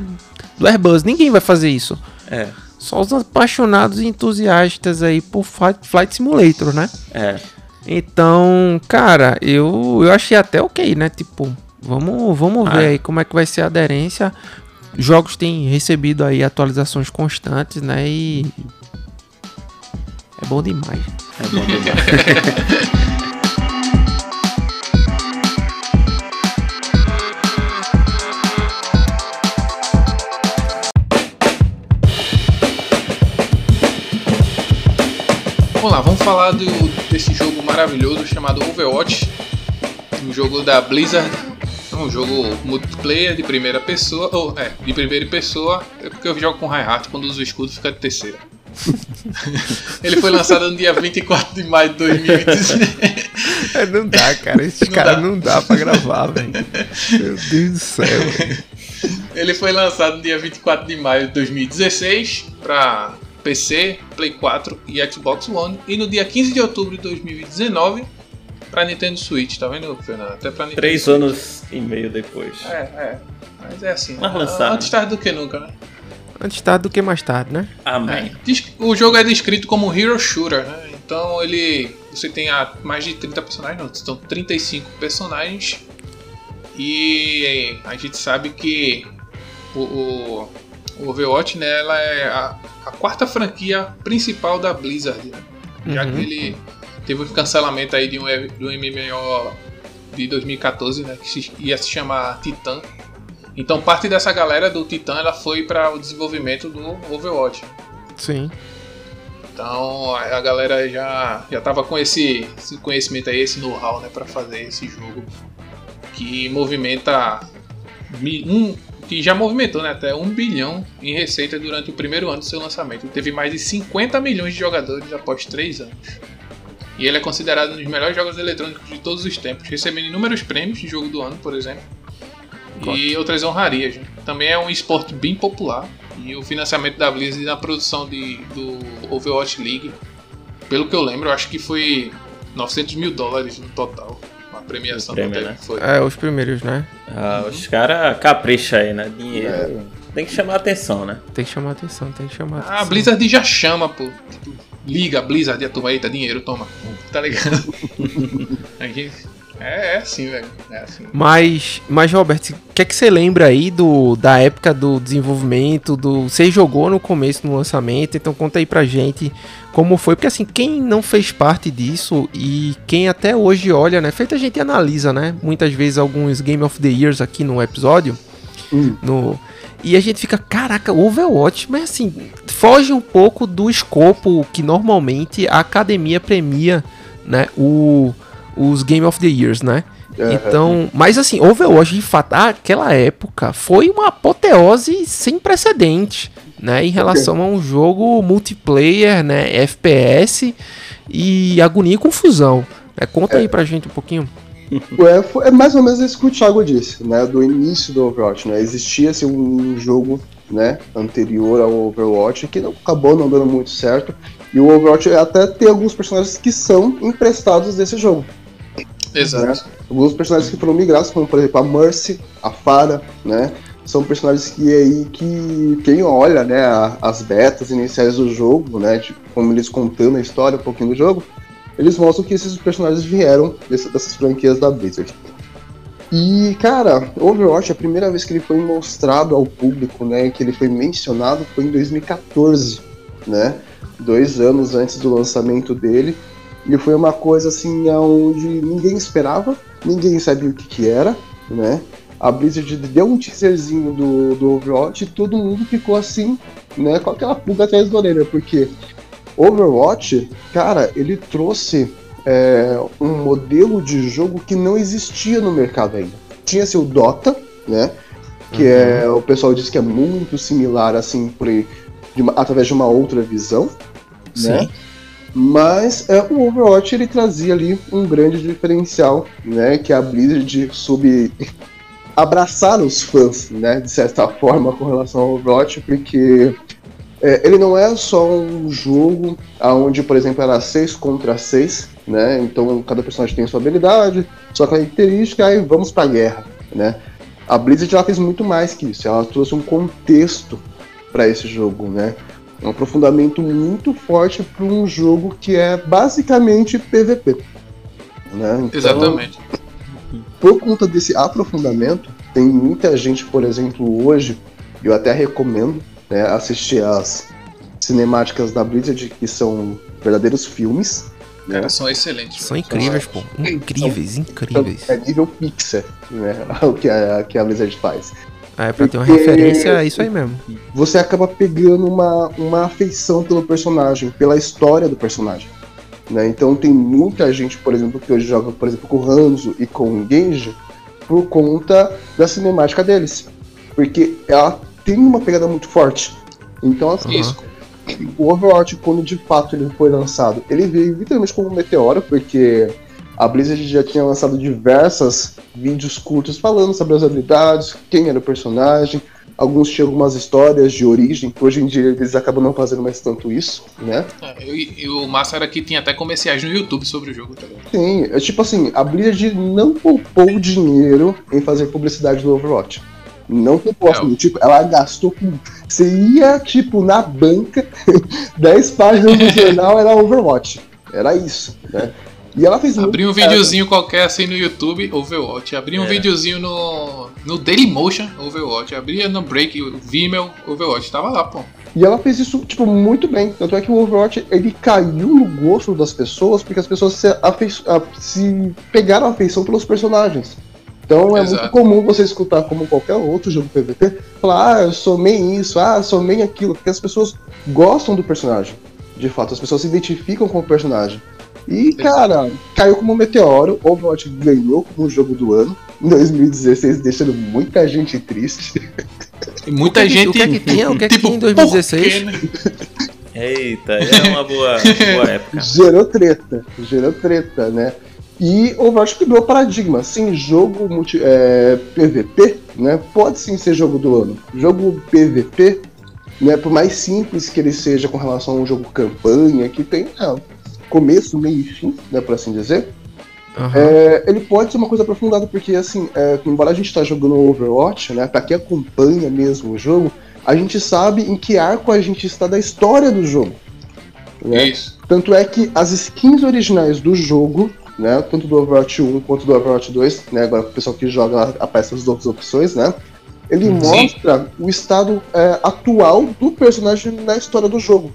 A: do Airbus. Ninguém vai fazer isso.
B: É.
A: Só os apaixonados e entusiastas aí por Flight Simulator, né?
B: É.
A: Então, cara, eu, eu achei até ok, né? Tipo, vamos, vamos ver ah. aí como é que vai ser a aderência. Jogos têm recebido aí atualizações constantes, né? E é bom demais. É bom demais.
C: Vamos lá, vamos falar do, desse jogo maravilhoso chamado Overwatch. Um jogo da Blizzard. É um jogo multiplayer de primeira pessoa. Ou, é, de primeira pessoa. É porque eu jogo com Reinhardt quando uso o escudo fica de terceira. Ele foi lançado no dia 24 de maio de 2016.
A: É, não dá, cara. Esses caras não dá pra gravar, velho. Meu Deus do céu, véio.
C: Ele foi lançado no dia 24 de maio de 2016 pra PC, Play 4 e Xbox One. E no dia 15 de outubro de 2019 pra Nintendo Switch, tá vendo, Fernando? Até pra Nintendo
B: Três Switch. anos e meio depois.
C: É, é. Mas é assim.
B: Mas lançado.
C: Antes tarde do que nunca, né?
A: Antes tarde do que mais tarde, né?
B: Amém.
C: É. O jogo é descrito como Hero Shooter, né? Então ele. Você tem mais de 30 personagens, não, são 35 personagens. E a gente sabe que o, o, o Overwatch, né, ela é a, a, quarta franquia principal da Blizzard, né? Já uhum. que ele teve um cancelamento aí de um, de um MMO de 2014, né, que ia se chamar Titan. Então parte dessa galera do Titan ela foi para o desenvolvimento do Overwatch.
A: Sim.
C: Então a galera já já tava com esse, esse conhecimento aí, esse know-how, né, para fazer esse jogo que movimenta um que já movimentou né, até um bilhão em receita durante o primeiro ano do seu lançamento. Teve mais de 50 milhões de jogadores após 3 anos. E ele é considerado um dos melhores jogos eletrônicos de todos os tempos, recebendo inúmeros prêmios de jogo do ano, por exemplo e outras honrarias. Também é um esporte bem popular e o financiamento da Blizzard na produção de, do Overwatch League, pelo que eu lembro, eu acho que foi 900 mil dólares no total. A premiação
B: prêmio, né?
A: foi. É, os primeiros, né?
B: Ah, os caras capricham aí, né? Dinheiro. É. Tem que chamar atenção, né?
A: Tem que chamar atenção, tem que chamar atenção.
C: A Blizzard já chama, pô. Tipo, liga, Blizzard, a turma aí, tá dinheiro, toma. Tá ligado? a gente é, é assim, velho. É assim.
A: Mas, mas Robert, o que é que você lembra aí do, da época do desenvolvimento? Do, você jogou no começo no lançamento, então conta aí pra gente como foi. Porque assim, quem não fez parte disso e quem até hoje olha, né? Feita a gente analisa, né? Muitas vezes alguns Game of the Years aqui no episódio. Hum. No, e a gente fica, caraca, Overwatch, mas assim, foge um pouco do escopo que normalmente a academia premia, né? O os Game of the Years, né? Uhum. Então, mas assim, Overwatch de fato, aquela época foi uma apoteose sem precedente, né, em relação a um jogo multiplayer, né, FPS e agonia e confusão. É, conta é. aí pra gente um pouquinho.
D: É, é, mais ou menos isso que o Thiago disse, né? Do início do Overwatch, né? Existia assim, um jogo né, anterior ao Overwatch que não, acabou não dando muito certo. E o Overwatch até tem alguns personagens que são emprestados desse jogo.
C: Exato. Né?
D: Alguns personagens que foram migrados, como por exemplo a Mercy, a Farah, né? São personagens que aí que quem olha, né, as betas iniciais do jogo, né, tipo, como eles contando a história um pouquinho do jogo, eles mostram que esses personagens vieram desse, dessas franquias da Blizzard. E, cara, Overwatch, a primeira vez que ele foi mostrado ao público, né, que ele foi mencionado, foi em 2014, né, dois anos antes do lançamento dele. E foi uma coisa assim onde ninguém esperava, ninguém sabia o que, que era, né? A Blizzard deu um teaserzinho do, do Overwatch e todo mundo ficou assim, né, com aquela pulga atrás da orelha, porque Overwatch, cara, ele trouxe é, um modelo de jogo que não existia no mercado ainda. Tinha seu Dota, né? Que é, uhum. é o pessoal diz que é muito similar assim por de uma, através de uma outra visão, Sim. né? Mas é, o Overwatch ele trazia ali um grande diferencial, né? Que a Blizzard soube abraçar os fãs, né? De certa forma com relação ao Overwatch, porque é, ele não é só um jogo onde, por exemplo, era 6 contra 6, né? Então cada personagem tem sua habilidade, sua característica, e vamos pra guerra, né? A Blizzard ela fez muito mais que isso, ela trouxe um contexto para esse jogo, né? Um aprofundamento muito forte para um jogo que é basicamente PVP. Né?
C: Então, Exatamente.
D: Por conta desse aprofundamento, tem muita gente, por exemplo, hoje, eu até recomendo, né, assistir as cinemáticas da Blizzard, que são verdadeiros filmes.
C: Né? Cara, são excelentes.
A: São incríveis, pô. Incríveis, são, incríveis.
D: É nível Pixar, né? O que a, que a Blizzard faz.
A: Ah, é pra ter uma referência, é isso aí mesmo.
D: Você acaba pegando uma, uma afeição pelo personagem, pela história do personagem. Né? Então tem muita gente, por exemplo, que hoje joga, por exemplo, com o Hanzo e com o Genji por conta da cinemática deles. Porque ela tem uma pegada muito forte. Então, assim, Isso. o Overwatch, quando de fato ele foi lançado, ele veio literalmente como um meteoro, porque a Blizzard já tinha lançado diversos vídeos curtos falando sobre as habilidades, quem era o personagem. Alguns tinham algumas histórias de origem, que hoje em dia eles acabam não fazendo mais tanto isso, né?
C: É, e, o massa era que tinha até comerciais no YouTube sobre o jogo também.
D: Sim, é tipo assim, a Blizzard não poupou dinheiro em fazer publicidade do Overwatch. Não poupou, assim, tipo, ela gastou com. Você ia, tipo, na banca, 10 páginas do jornal era Overwatch. Era isso, né?
C: E ela fez Abri um videozinho qualquer assim no YouTube, Overwatch. Abri um é. videozinho no, no Dailymotion, Overwatch. Abria no Break, Vimeo, Overwatch. Tava lá, pô.
D: E ela fez isso, tipo, muito bem. Tanto é que o Overwatch, ele caiu no gosto das pessoas, porque as pessoas se, se pegaram a afeição pelos personagens. Então é Exato. muito comum você escutar, como qualquer outro jogo PVP, falar, ah, eu sou main isso, ah, eu sou main aquilo, porque as pessoas gostam do personagem. De fato, as pessoas se identificam com o personagem. E, cara, caiu como um meteoro. Overwatch ganhou como jogo do ano em 2016, deixando muita gente triste.
C: E muita gente.
A: O que é que tinha? O que é que tipo, tinha em 2016?
B: Né? Eita, é uma boa, boa época.
D: Gerou treta, gerou treta, né? E Overwatch quebrou o paradigma. Sim, jogo multi, é, PVP, né? Pode sim ser jogo do ano. Jogo PVP, né? Por mais simples que ele seja com relação a um jogo campanha, que tem é, começo, meio e fim, né, por assim dizer. Uhum. É, ele pode ser uma coisa aprofundada, porque assim, é, embora a gente está jogando Overwatch, né, para quem acompanha mesmo o jogo, a gente sabe em que arco a gente está da história do jogo. Né? Isso. Tanto é que as skins originais do jogo, né, tanto do Overwatch 1 quanto do Overwatch 2, né, agora o pessoal que joga aparece as duas opções, né, ele Sim. mostra o estado é, atual do personagem na história do jogo.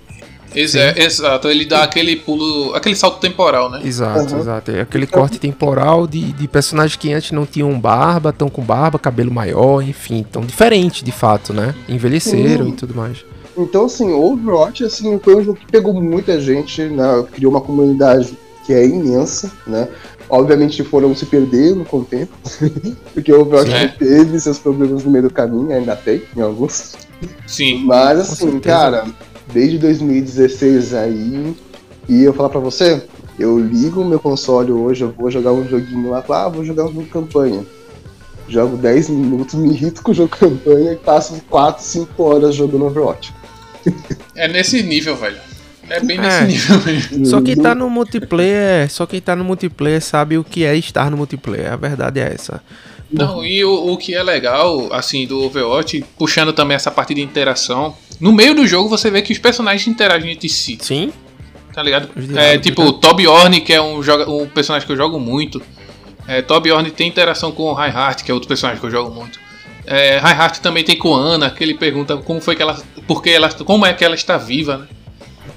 C: É, exato, ele dá aquele pulo, aquele salto temporal, né?
A: Exato, uhum. exato. É aquele corte temporal de, de personagens que antes não tinham barba, estão com barba, cabelo maior, enfim, tão diferente de fato, né? Envelheceram uhum. e tudo mais.
D: Então, assim, Overwatch assim, foi um jogo que pegou muita gente, né? criou uma comunidade que é imensa, né? Obviamente foram se perdendo com o tempo, porque o Overwatch é. teve seus problemas no meio do caminho, ainda tem, em alguns.
C: Sim.
D: Mas assim, cara, desde 2016 aí, e eu falar pra você, eu ligo o meu console hoje, eu vou jogar um joguinho lá, ah, vou jogar um jogo campanha. Jogo 10 minutos, me irrito com o jogo campanha e passo 4, 5 horas jogando Overwatch.
C: É nesse nível, velho. É bem nesse é. nível mesmo.
A: Só quem tá no multiplayer, só quem tá no multiplayer sabe o que é estar no multiplayer. A verdade é essa.
C: Não, e o, o que é legal, assim, do Overwatch, puxando também essa parte de interação, no meio do jogo você vê que os personagens interagem entre si.
A: Sim.
C: Tá ligado? É tipo, o Toby Orne, que é um, joga, um personagem que eu jogo muito. É, Toby Orne tem interação com o Reinhardt, que é outro personagem que eu jogo muito. É, Reinhardt também tem com Ana, que ele pergunta como foi que ela. Porque ela. Como é que ela está viva, né?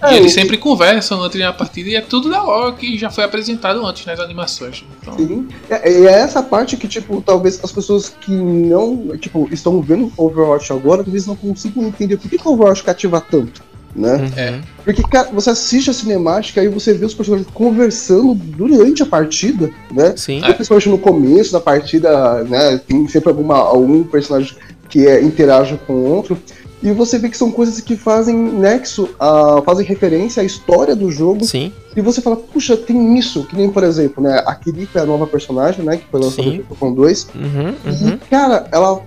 C: É, e eles sempre conversam antes da partida e é tudo da hora que já foi apresentado antes nas animações. Então...
D: Sim. É, é essa parte que, tipo, talvez as pessoas que não, tipo, estão vendo Overwatch agora, talvez não consigam entender por que, que o Overwatch cativa tanto. Né?
C: Uhum. É.
D: Porque cara, você assiste a cinemática e você vê os personagens conversando durante a partida, né?
A: Sim.
D: Principalmente no começo da partida, né? Tem sempre alguma, algum personagem que é, interage com o outro. E você vê que são coisas que fazem nexo, a, fazem referência à história do jogo.
A: Sim.
D: E você fala, puxa, tem isso. Que nem, por exemplo, né? A Kiriko é a nova personagem, né? Que foi lançada no Pokémon 2.
A: Uhum, uhum.
D: E, cara, ela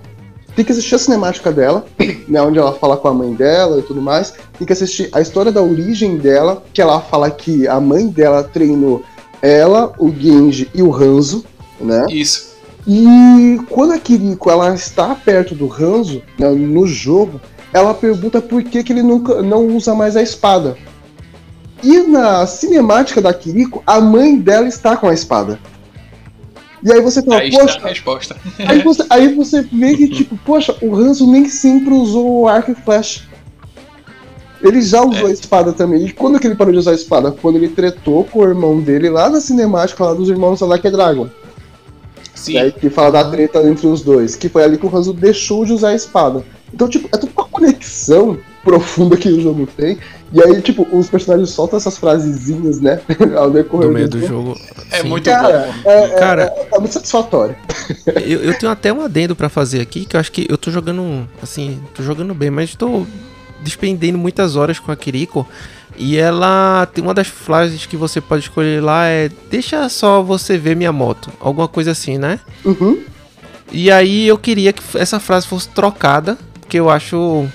D: tem que assistir a cinemática dela, né? Onde ela fala com a mãe dela e tudo mais. Tem que assistir a história da origem dela, que ela fala que a mãe dela treinou ela, o Genji e o Hanzo, né?
C: Isso.
D: E quando a Kiriko ela está perto do Hanzo, né, no jogo, ela pergunta por que, que ele nunca, não usa mais a espada. E na cinemática da Kiriko, a mãe dela está com a espada. E aí você fala,
C: aí
D: poxa.
C: A resposta.
D: Aí você, aí você vê que, tipo, poxa, o Hanzo nem sempre usou o arco e flash. Ele já usou é. a espada também. E quando que ele parou de usar a espada? Quando ele tretou com o irmão dele lá na cinemática lá dos irmãos da Like Dragon.
C: Sim. Aí,
D: que fala da treta entre os dois. Que foi ali que o Hanzo deixou de usar a espada. Então, tipo, é tudo uma conexão profunda que o jogo tem. E aí, tipo, os personagens soltam essas frasezinhas, né?
A: Ao decorrer do meio do, jogo.
C: É
A: Sim.
C: muito
D: cara,
C: bom.
D: É, é, cara, é, é muito satisfatório.
A: Eu, eu, tenho até um adendo para fazer aqui, que eu acho que eu tô jogando, assim, tô jogando bem, mas tô despendendo muitas horas com a Kiriko. E ela tem uma das frases que você pode escolher lá é deixa só você ver minha moto, alguma coisa assim, né?
D: Uhum.
A: E aí eu queria que essa frase fosse trocada que eu acho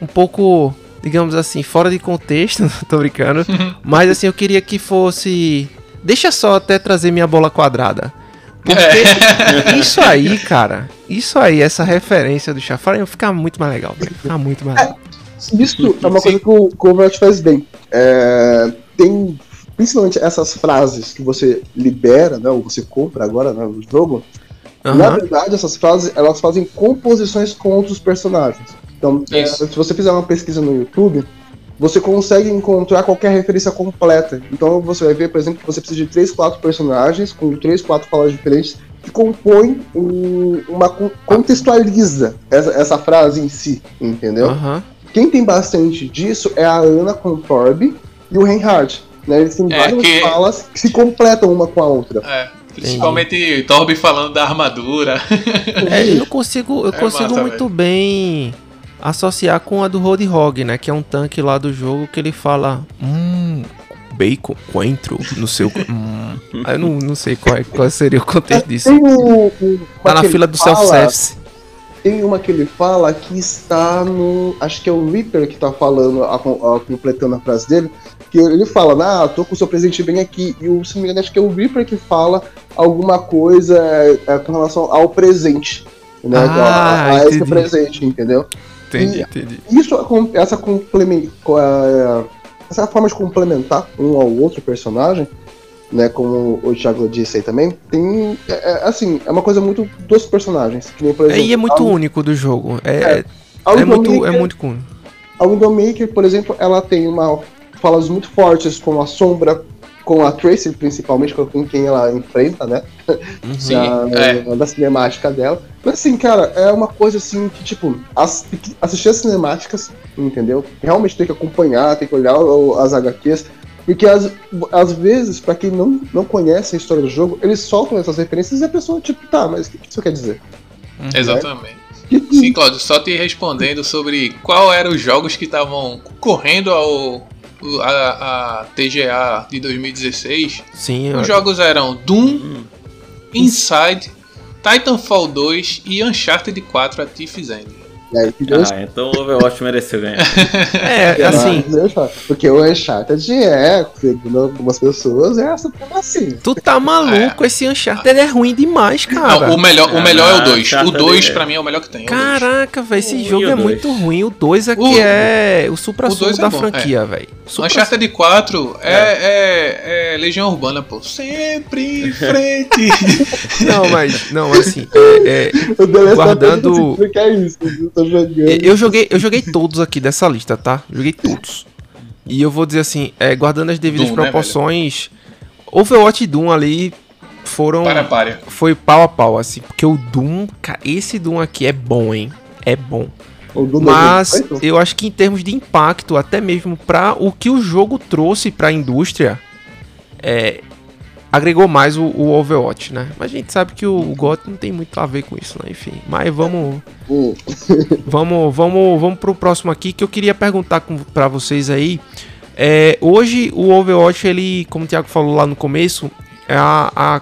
A: um pouco, digamos assim, fora de contexto, tô brincando. mas assim, eu queria que fosse. Deixa só até trazer minha bola quadrada. Porque é. isso aí, cara, isso aí, essa referência do Chafari ia ficar muito mais legal, Ficar muito mais legal.
D: É, isso é uma coisa que o, que Overwatch faz bem. É, tem principalmente essas frases que você libera, né, ou você compra agora né, no jogo, Uhum. Na verdade, essas frases elas fazem composições com outros personagens. Então, é, se você fizer uma pesquisa no YouTube, você consegue encontrar qualquer referência completa. Então você vai ver, por exemplo, que você precisa de 3, 4 personagens com 3, 4 falas diferentes que compõem um, uma contextualiza essa, essa, frase em si, entendeu?
A: Uhum.
D: Quem tem bastante disso é a Ana com Torb e o Reinhardt. Né? Eles têm é várias que... falas que se completam uma com a outra.
C: É. Principalmente Torb falando da armadura.
A: É, eu consigo, eu é consigo massa, muito velho. bem associar com a do Roadhog, né? Que é um tanque lá do jogo que ele fala. Hum, bacon, coentro no seu. hum. Eu não, não sei qual, é, qual seria o contexto disso.
D: Tem um, um,
A: tá na fila do self-service.
D: Tem uma que ele fala que está no. Acho que é o Reaper que está falando, a, a, completando a frase dele que ele fala, ah, tô com o seu presente bem aqui. E o, se não me engano, acho que é o Reaper que fala alguma coisa é, com relação ao presente. Né?
A: Ah,
D: a, a esse presente, entendeu?
A: Entendi, e entendi.
D: Isso, essa complementa. Essa forma de complementar um ao outro personagem, né, como o Thiago disse aí também, tem. É, é assim, é uma coisa muito dos personagens. Que nem, por exemplo,
A: é, e é muito único do jogo. É, é, é muito, é muito único.
D: A Widowmaker, por exemplo, ela tem uma falas muito fortes com a Sombra, com a Tracy, principalmente, com quem ela enfrenta, né?
C: Uhum. Sim, da,
D: é. da cinemática dela. Mas assim, cara, é uma coisa assim que, tipo, as, assistir as cinemáticas, entendeu? Realmente tem que acompanhar, tem que olhar as HQs. Porque às, às vezes, para quem não, não conhece a história do jogo, eles soltam essas referências e a pessoa, tipo, tá, mas o que isso quer dizer?
C: Uhum. Exatamente. Sim, Claudio, só te respondendo sobre qual eram os jogos que estavam correndo ao a, a, TGA de 2016.
A: Sim.
C: Os jogos eram Doom, hum. Inside, Titanfall 2 e Uncharted 4 a Thief's End.
B: É, ah, então o Overwatch mereceu ganhar.
A: é, assim.
D: Porque o Uncharted é, segundo algumas pessoas, é essa assim.
A: Tu tá maluco, é. esse Uncharted é ruim demais, cara.
C: Não, o melhor, o melhor é o 2. O 2 pra mim é o melhor que tem. É
A: Caraca, velho, esse o jogo é muito ruim. O 2 aqui o, é o supra-sumo é da bom, franquia, é. velho.
C: Supra Uncharted 4 é, é, é, Legião Urbana, pô. Sempre em frente.
A: não, mas, não, assim, é, guardando.
D: Que é isso,
A: jogando. Eu joguei, eu joguei todos aqui dessa lista, tá? Joguei todos. E eu vou dizer assim, é, guardando as devidas Doom, né, proporções, né, Overwatch e Doom ali foram.
C: Para, para.
A: Foi pau a pau, assim. Porque o Doom, esse Doom aqui é bom, hein? É bom. Mas eu acho que em termos de impacto, até mesmo para o que o jogo trouxe para a indústria, é, agregou mais o, o, Overwatch, né? Mas a gente sabe que o, o GOT não tem muito a ver com isso, né? Enfim, mas vamos vamos vamos vamos pro próximo aqui que eu queria perguntar para vocês aí. É, hoje o Overwatch ele, como o Thiago falou lá no começo, é a, a,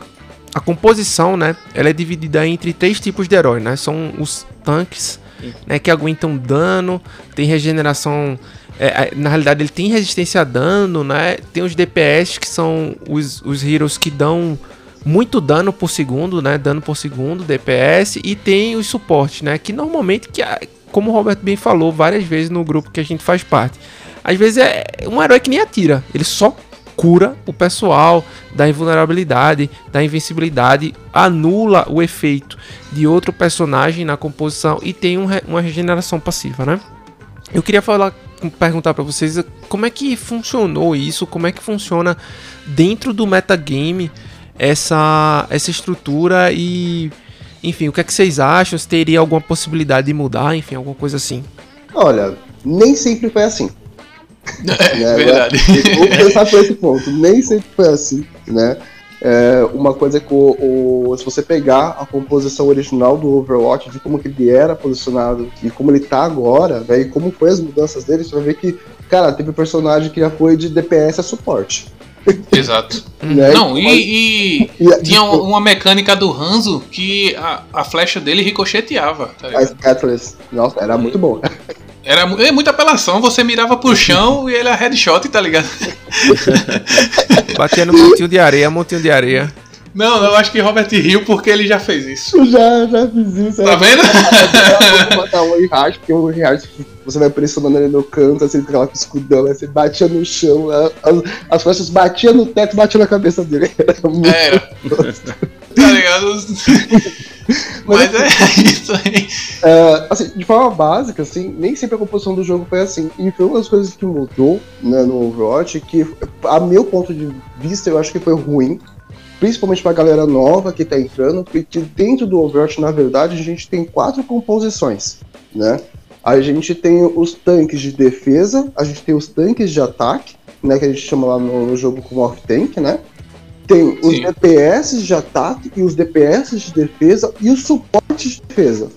A: a composição, né? Ela é dividida entre três tipos de heróis, né? São os tanques, né? Que aguentam dano, tem regeneração é, é, na realidade ele tem resistência a dano, né? Tem os DPS que são os, os heroes que dão muito dano por segundo, né? Dano por segundo, DPS, e tem os suportes, né? Que normalmente, que, como o Roberto bem falou várias vezes no grupo que a gente faz parte, às vezes é um herói que nem atira, ele só cura o pessoal, da invulnerabilidade, da invencibilidade, anula o efeito de outro personagem na composição e tem um, uma regeneração passiva, né? Eu queria falar perguntar para vocês como é que funcionou isso, como é que funciona dentro do metagame essa, essa estrutura e, enfim, o que é que vocês acham? Se teria alguma possibilidade de mudar, enfim, alguma coisa assim?
D: Olha, nem sempre foi assim.
C: É, né? verdade.
D: Vou pensar por esse ponto. Nem sempre foi assim, né? É uma coisa que o, o, se você pegar a composição original do Overwatch, de como que ele era posicionado e como ele tá agora, né, e como foi as mudanças dele, você vai ver que, cara, teve personagem que já foi de DPS a suporte.
C: Exato. né? Não, e, e, e, tinha tipo, uma mecânica do Hanzo que a, a flecha dele ricocheteava. Tá
D: a Scatless, nossa, era muito bom.
C: Era é muita apelação, você mirava pro chão e ele era headshot, tá ligado?
A: Batia no montinho de areia, montinho de areia.
C: Não, eu acho que Robert riu porque ele já fez isso.
D: Eu já, já fiz isso.
C: Tá vendo?
D: Eu vou matar um porque o Reinhardt você vai pressionando ele no canto, assim, com aquela escudão, né? Você batia no chão, as, as flechas batiam no teto e batiam na cabeça dele.
C: Era muito Era. tá ligado? Mas, é isso aí.
D: É, assim, de forma básica, assim, nem sempre a composição do jogo foi assim. E foi uma das coisas que mudou né, no Overwatch, que, a meu ponto de vista, eu acho que foi ruim. Principalmente pra galera nova que tá entrando, porque dentro do Overwatch, na verdade, a gente tem quatro composições, né? A gente tem os tanques de defesa, a gente tem os tanques de ataque, né? Que a gente chama lá no, no jogo como off-tank, né? Tem os Sim. DPS de ataque e os DPS de defesa e os suportes de defesa.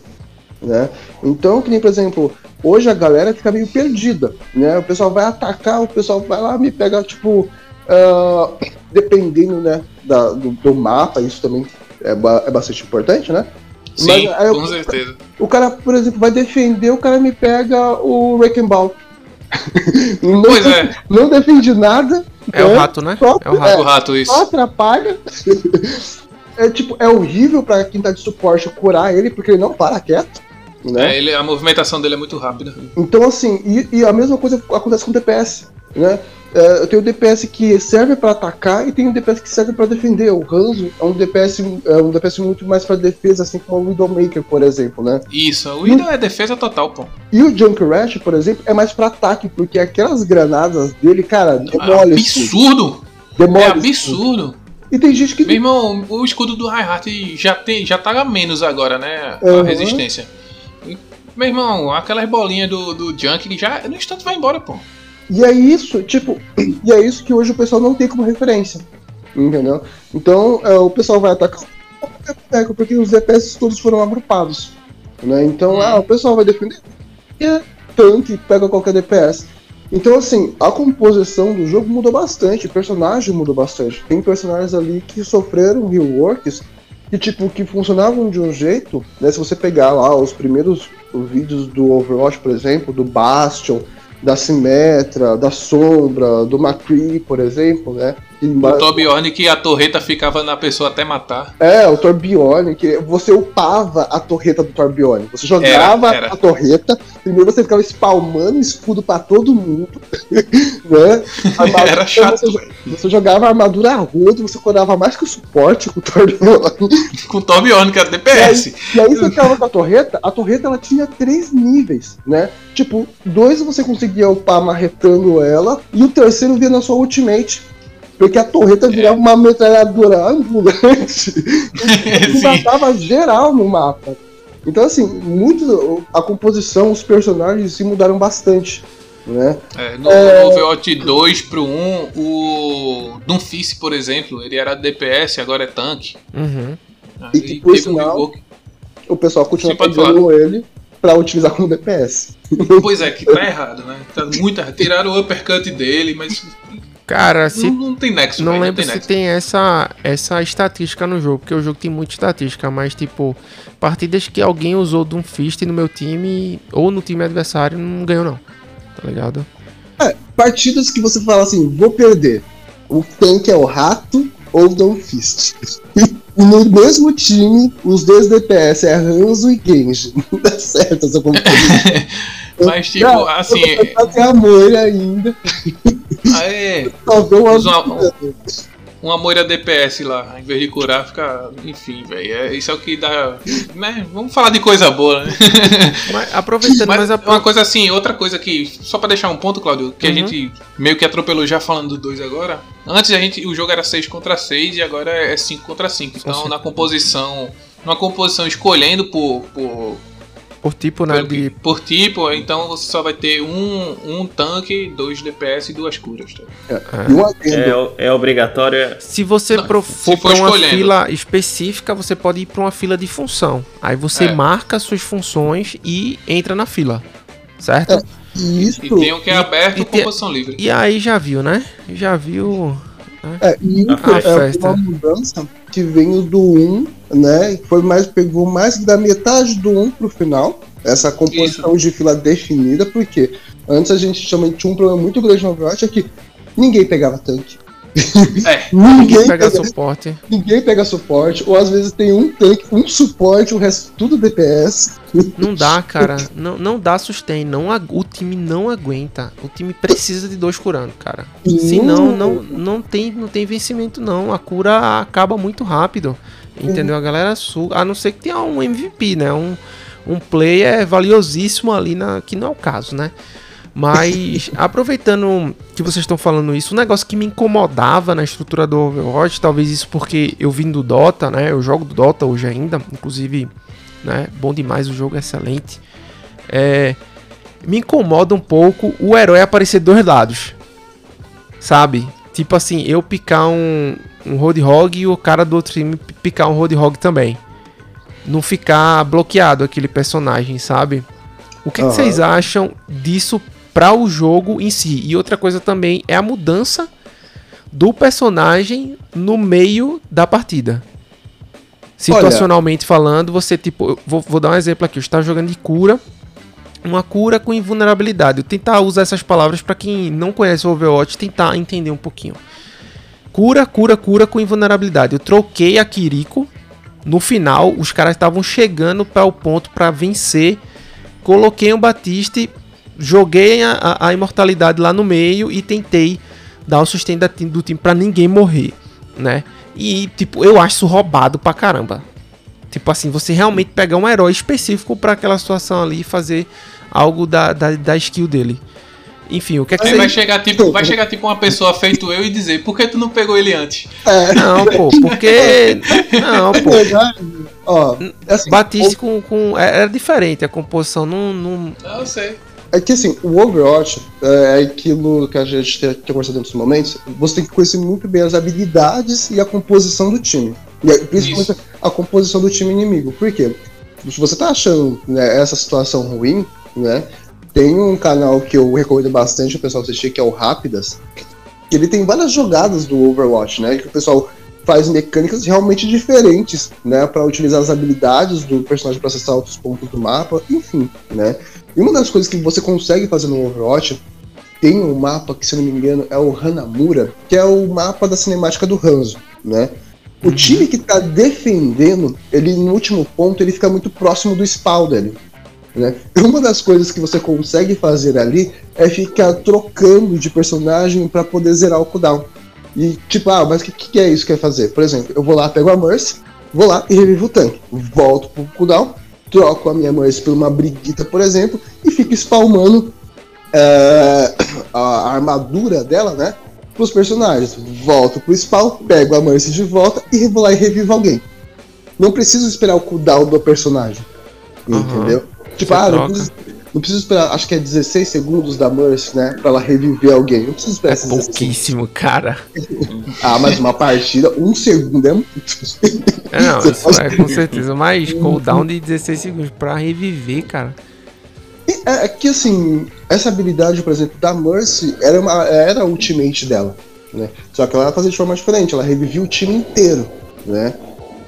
D: Né? Então, que nem, por exemplo, hoje a galera fica meio perdida. Né? O pessoal vai atacar, o pessoal vai lá me pega, tipo, uh, dependendo né, da, do, do, mapa, isso também é, é bastante importante, né?
C: Sim, Mas, com certeza.
D: O cara, por exemplo, vai defender, o cara me pega o Wrecking Ball.
C: não, pois é.
D: Não defende nada.
A: É né? o rato, né?
C: Só, é o rato, é, o rato isso.
D: Só atrapalha. é tipo, é horrível pra quem tá de suporte curar ele, porque ele não para quieto. Né?
C: É, ele, a movimentação dele é muito rápida.
D: Então, assim, e, e a mesma coisa acontece com o DPS, né? É, eu tenho o DPS que serve para atacar e tem o DPS que serve para defender. O Hanzo é um DPS, é um DPS muito mais para defesa, assim como o Widowmaker, por exemplo, né?
C: Isso, o Widow é defesa total, pô.
D: E o Junkrat, por exemplo, é mais para ataque, porque aquelas granadas dele, cara,
C: demole. É absurdo! Demole é absurdo!
D: E tem gente que.
C: Meu irmão, o escudo do Reinhardt já, tem, já tá menos agora, né? A uhum. resistência. Meu irmão, aquelas bolinhas do, do Junk já no instante vai embora, pô.
D: E é isso, tipo, e é isso que hoje o pessoal não tem como referência. Entendeu? Então é, o pessoal vai atacar porque os DPS todos foram agrupados. Né? Então, ah, o pessoal vai defender é tanque e pega qualquer DPS. Então, assim, a composição do jogo mudou bastante, o personagem mudou bastante. Tem personagens ali que sofreram reworks que, tipo, que funcionavam de um jeito, né? Se você pegar lá os primeiros vídeos do Overwatch, por exemplo, do Bastion, da Simetra, da Sombra, do McCree, por exemplo, né?
C: O Torbjorn que a torreta ficava na pessoa até matar.
D: É, o Torbjorn, que você upava a torreta do Torbjorn. Você jogava era, era. a torreta, primeiro você ficava spalmando escudo pra todo mundo. né?
C: Armadura, era chato.
D: Você, você, jogava armadura a rodo, você corava mais que o suporte com o Torbjorn.
C: com o Torbjorn, que era DPS.
D: E aí, e aí você ficava com a torreta, a torreta ela tinha três níveis, né? Tipo, dois você conseguia upar marretando ela, e o terceiro via na sua ultimate porque a torreta virava uma metralhadora ambulante e matava geral no mapa. Então, assim, muito a composição, os personagens se mudaram bastante. Né?
C: É, no, é... no Overwatch 2 pro 1, o Doomfist, por exemplo, ele era DPS, agora é tanque.
A: Uhum.
D: E que, por sinal, um o pessoal continua pegando ele pra utilizar como DPS.
C: Pois é, que tá errado, né? Tá muito errado. Tiraram o uppercut dele, mas
A: Cara, se.
C: Não, não tem nexo,
A: Não
C: véio,
A: lembro
C: não tem
A: se tem essa, essa estatística no jogo, porque o jogo tem muita estatística, mas, tipo, partidas que alguém usou de um fist no meu time ou no time adversário não ganhou, não. Tá ligado?
D: É, partidas que você fala assim, vou perder. O tanque é o rato ou o Don Fist. E no mesmo time, os dois DPS é Hanzo e Genji. Não dá certo essa competição.
C: Mas, tipo, assim.
D: Tem a Moira ainda.
C: Aê! uma, uma Moira DPS lá, em vez de curar, fica. Enfim, velho. É, isso é o que dá. Né? Vamos falar de coisa boa, né?
A: Mas, aproveitando,
C: mas, mas a... uma coisa assim, outra coisa que. Só pra deixar um ponto, Claudio, que uhum. a gente meio que atropelou já falando do 2 agora. Antes a gente, o jogo era 6 contra 6 e agora é 5 contra 5. Então, na composição. Numa composição escolhendo por, por
A: por tipo, né?
C: De... Por tipo, então você só vai ter um, um tanque, dois DPS e duas curas. Tá?
B: É, é, é obrigatório.
A: Se você Não, for, uma fila específica, você pode ir para uma fila de função. Aí você é. marca suas funções e entra na fila. Certo? É,
D: isso.
C: E tem um que é aberto e, com posição livre.
A: E aí já viu, né? Já viu.
D: Né? É, isso é uma mudança que veio do 1 né? Foi mais, pegou mais da metade do 1 pro final. Essa composição Isso. de fila definida, porque antes a gente também tinha um problema muito grande no Overwatch, é que ninguém pegava tanque.
A: É, ninguém pega, pega, suporte.
D: Ninguém pega suporte, ou às vezes tem um tanque, um suporte, o resto tudo DPS.
A: Não dá, cara. Não, não dá sustain. Não, o time não aguenta. O time precisa de dois curando, cara. Senão não, não, tem, não tem vencimento, não. A cura acaba muito rápido. Entendeu? A galera suga. A não ser que tenha um MVP, né? Um, um player valiosíssimo ali, na, que não é o caso, né? Mas aproveitando que vocês estão falando isso, um negócio que me incomodava na estrutura do Overwatch, talvez isso porque eu vim do Dota, né? Eu jogo do Dota hoje ainda, inclusive, né? Bom demais, o jogo é excelente. É, me incomoda um pouco o herói aparecer dois lados, sabe? Tipo assim, eu picar um, um Roadhog e o cara do outro time picar um Roadhog também. Não ficar bloqueado aquele personagem, sabe? O que, uhum. que vocês acham disso para o jogo em si? E outra coisa também é a mudança do personagem no meio da partida. Situacionalmente Olha, falando, você tipo, vou, vou, dar um exemplo aqui, você está jogando de cura, uma cura com invulnerabilidade. Eu tentar usar essas palavras para quem não conhece o Overwatch tentar entender um pouquinho. Cura, cura, cura com invulnerabilidade. Eu troquei a Kiriko. No final, os caras estavam chegando para o ponto para vencer. Coloquei um Batiste, joguei a, a, imortalidade lá no meio e tentei dar o sustento do time para ninguém morrer, né? E tipo, eu acho isso roubado pra caramba. Tipo assim, você realmente pegar um herói específico para aquela situação ali e fazer algo da, da, da skill dele. Enfim, o que é que
C: você... vai chegar tipo, vai chegar tipo uma pessoa feito eu e dizer, por que tu não pegou ele antes?
A: É. Não, pô, porque não, pô. Ó, assim, Batiste com, com é, era diferente a composição, não, não...
C: não eu sei.
D: É que assim, o Overwatch é, é aquilo que a gente tem que conversar nesses momentos. Você tem que conhecer muito bem as habilidades e a composição do time. E principalmente Isso. a composição do time inimigo. Por quê? Se você tá achando né, essa situação ruim, né? Tem um canal que eu recomendo bastante o pessoal assistir, que é o Rápidas. Ele tem várias jogadas do Overwatch, né? Que o pessoal faz mecânicas realmente diferentes, né, para utilizar as habilidades do personagem para acessar outros pontos do mapa, enfim, né. E uma das coisas que você consegue fazer no Overwatch tem um mapa que, se não me engano, é o Hanamura, que é o mapa da cinemática do Hanzo, né. O uhum. time que tá defendendo, ele no último ponto, ele fica muito próximo do spawn dele. Né? E uma das coisas que você consegue fazer ali é ficar trocando de personagem para poder zerar o cooldown. E tipo, ah, mas o que, que é isso que quer fazer? Por exemplo, eu vou lá, pego a Mercy, vou lá e revivo o tanque. Volto pro cooldown, troco a minha Mercy por uma briguita, por exemplo, e fico spalmando é, a armadura dela, né? Pros personagens. Volto pro spawn, pego a Mercy de volta e vou lá e revivo alguém. Não preciso esperar o cooldown do personagem. Uhum. Entendeu? Tipo, Você ah, não preciso, não preciso esperar, acho que é 16 segundos da Mercy, né? Pra ela reviver alguém. Não preciso esperar
A: É pouquíssimo, cara.
D: ah, mas uma partida, um segundo é muito.
A: não, isso é com certeza. Mas cooldown de 16 segundos pra reviver, cara.
D: É, é, que assim, essa habilidade, por exemplo, da Mercy era, uma, era a ultimate dela. Né? Só que ela fazia de forma diferente, ela revivia o time inteiro. Né?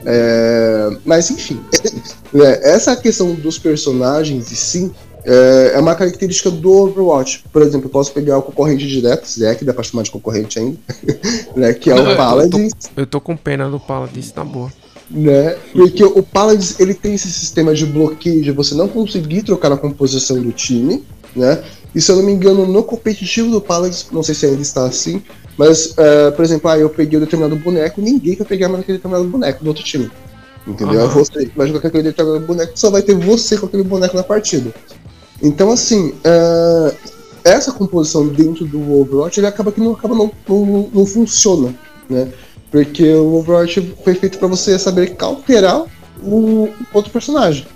D: É, mas enfim, é, essa questão dos personagens e sim é, é uma característica do Overwatch. Por exemplo, eu posso pegar o concorrente direto, se é que dá pra chamar de concorrente ainda, né, que é o Paladins.
A: Eu tô, eu tô com pena do Paladins, tá boa.
D: Né? Porque o Paladins ele tem esse sistema de bloqueio de você não conseguir trocar a composição do time, né? E se eu não me engano, no competitivo do Paladins, não sei se ainda está assim, mas, uh, por exemplo, ah, eu peguei um determinado boneco, ninguém vai pegar mais aquele determinado boneco do outro time. Entendeu? Uhum. Você vai jogar com aquele determinado boneco, só vai ter você com aquele boneco na partida. Então, assim, uh, essa composição dentro do Overwatch ele acaba que não, acaba não, não, não funciona, né? Porque o Overwatch foi feito para você saber cauterar o outro personagem.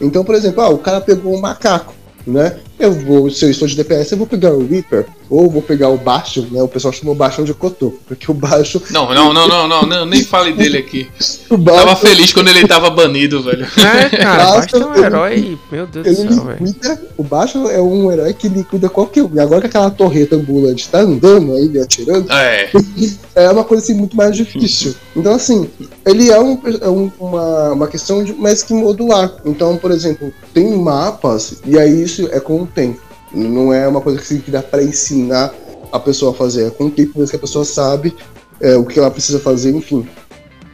D: Então, por exemplo, ah, o cara pegou um macaco né? Eu vou, se eu estou de DPS, eu vou pegar o Reaper, ou vou pegar o Bastion, né? O pessoal chamou Bastion de Cotô, porque o Bastion.
C: Não, não, não, não, não, não nem fale dele aqui. o Bastion... Tava feliz quando ele tava banido, velho.
A: É, cara, o Bastion é um herói, meu Deus do céu, velho.
D: O Bastion é um herói que liquida qualquer um. E agora que aquela torreta ambulante tá andando aí, atirando, é. é uma coisa assim muito mais difícil. Então, assim, ele é, um, é um, uma, uma questão de mais que modular. Então, por exemplo, tem mapas, e aí isso é com o tempo. Não é uma coisa que dá para ensinar a pessoa a fazer. É com o tempo mesmo que a pessoa sabe é, o que ela precisa fazer, enfim.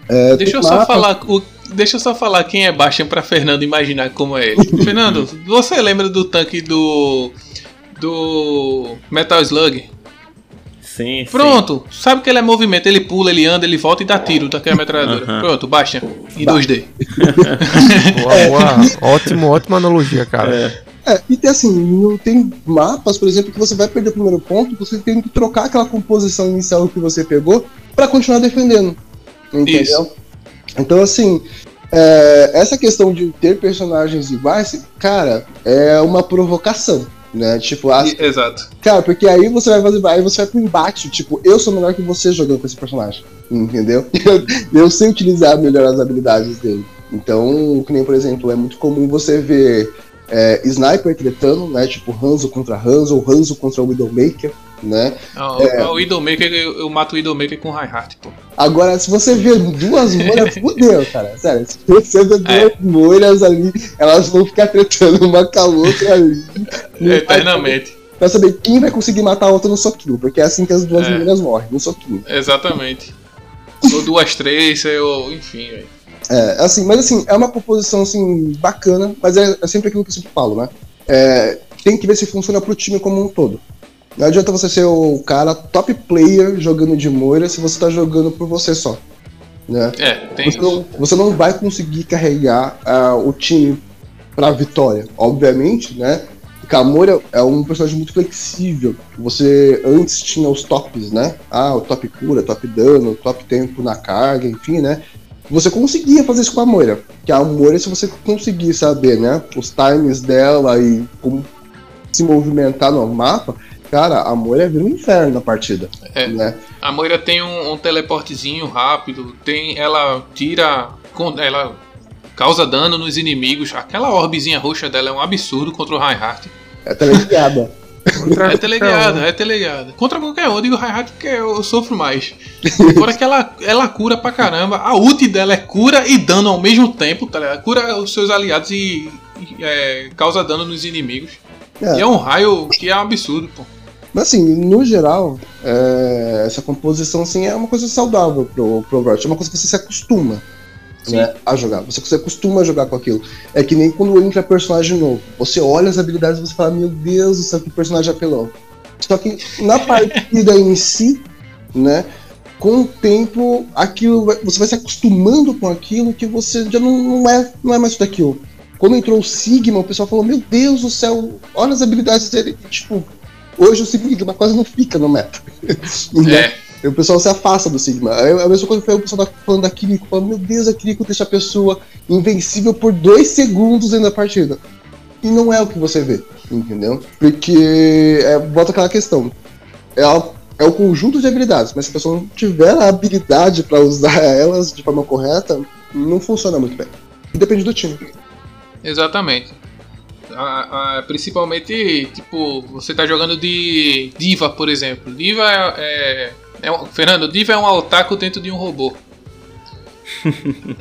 C: É, deixa eu só falar o, deixa eu só falar quem é Bastian para Fernando imaginar como é ele. Fernando, você lembra do tanque do do Metal Slug?
B: Sim,
C: Pronto, sim. sabe que ele é movimento, ele pula, ele anda, ele volta e dá tiro daquela metralhadora. Uh -huh. Pronto, Bastian, em ba 2D.
A: boa, boa. Ótimo, ótima analogia, cara.
D: É. É, e tem assim, tem mapas, por exemplo, que você vai perder o primeiro ponto, você tem que trocar aquela composição inicial que você pegou para continuar defendendo. Entendeu? Isso. Então, assim, é, essa questão de ter personagens iguais, cara, é uma provocação. Né? Tipo,
C: as... Exato.
D: Cara, porque aí você vai fazer. Aí você vai pro embate. Tipo, eu sou melhor que você jogando com esse personagem. Entendeu? Eu, eu sei utilizar melhor as habilidades dele. Então, que nem, por exemplo, é muito comum você ver é, Sniper tretando, né? Tipo Hanzo contra Hanzo, Hanzo contra o Widowmaker, né?
C: Não, é, o Widowmaker, eu, eu mato o Widowmaker com Reinhardt, pô.
D: Agora, se você ver duas moiras, fudeu, cara. Sério, se você ver duas é. moiras ali, elas vão ficar tretando uma com a outra ali.
C: Eternamente.
D: Pra saber quem vai conseguir matar a outra no soquinho, porque é assim que as duas é. meninas morrem, no soquinho.
C: Exatamente. Ou duas, três, ou enfim, velho.
D: É, assim, mas assim, é uma composição assim, bacana, mas é, é sempre aquilo que eu sempre falo, né? É, tem que ver se funciona pro time como um todo. Não adianta você ser o cara top player jogando de Moira se você tá jogando por você só. Né?
C: É, tem
D: você, não, você não vai conseguir carregar uh, o time pra vitória. Obviamente, né? Moira é um personagem muito flexível. Você antes tinha os tops, né? Ah, o top cura, top dano, top tempo na carga, enfim, né? Você conseguia fazer isso com a Moira. Que a Moira, se você conseguir saber, né, os times dela e como se movimentar no mapa, cara, a Moira vira um inferno na partida.
C: É. Né? A Moira tem um, um, teleportezinho rápido, tem, ela tira. Ela causa dano nos inimigos. Aquela orbezinha roxa dela é um absurdo contra o Reinhardt.
D: É teleguiada.
C: é teleguiada, é teleguiada. Contra qualquer um, eu digo Reinhardt porque eu sofro mais. Fora que ela, ela cura pra caramba. A ult dela é cura e dano ao mesmo tempo, tá ligado? Cura os seus aliados e, e é, causa dano nos inimigos. É. E é um raio que é um absurdo, pô.
D: Mas assim, no geral, é, essa composição assim, é uma coisa saudável pro, pro Overwatch. É uma coisa que você se acostuma né, a jogar. Você, você costuma jogar com aquilo. É que nem quando entra personagem novo. Você olha as habilidades e você fala, meu Deus do céu, que personagem apelão. Só que na partida em si, né? Com o tempo, aquilo você vai se acostumando com aquilo que você já não, não, é, não é mais tudo aquilo. Quando entrou o Sigma, o pessoal falou, meu Deus do céu, olha as habilidades dele. Tipo, hoje o Sigma quase não fica no meta.
C: é.
D: O pessoal se afasta do Sigma. É a mesma coisa que o pessoal tá falando da Kiriko. Falando, meu Deus, a Kiriko deixa a pessoa invencível por dois segundos dentro da partida. E não é o que você vê, entendeu? Porque é, bota aquela questão. É, é o conjunto de habilidades, mas se a pessoa não tiver a habilidade para usar elas de forma correta, não funciona muito bem. Depende do time.
C: Exatamente. A, a, principalmente, tipo, você tá jogando de Diva, por exemplo. Diva é, é é um, Fernando, Diva é um otaku dentro de um robô.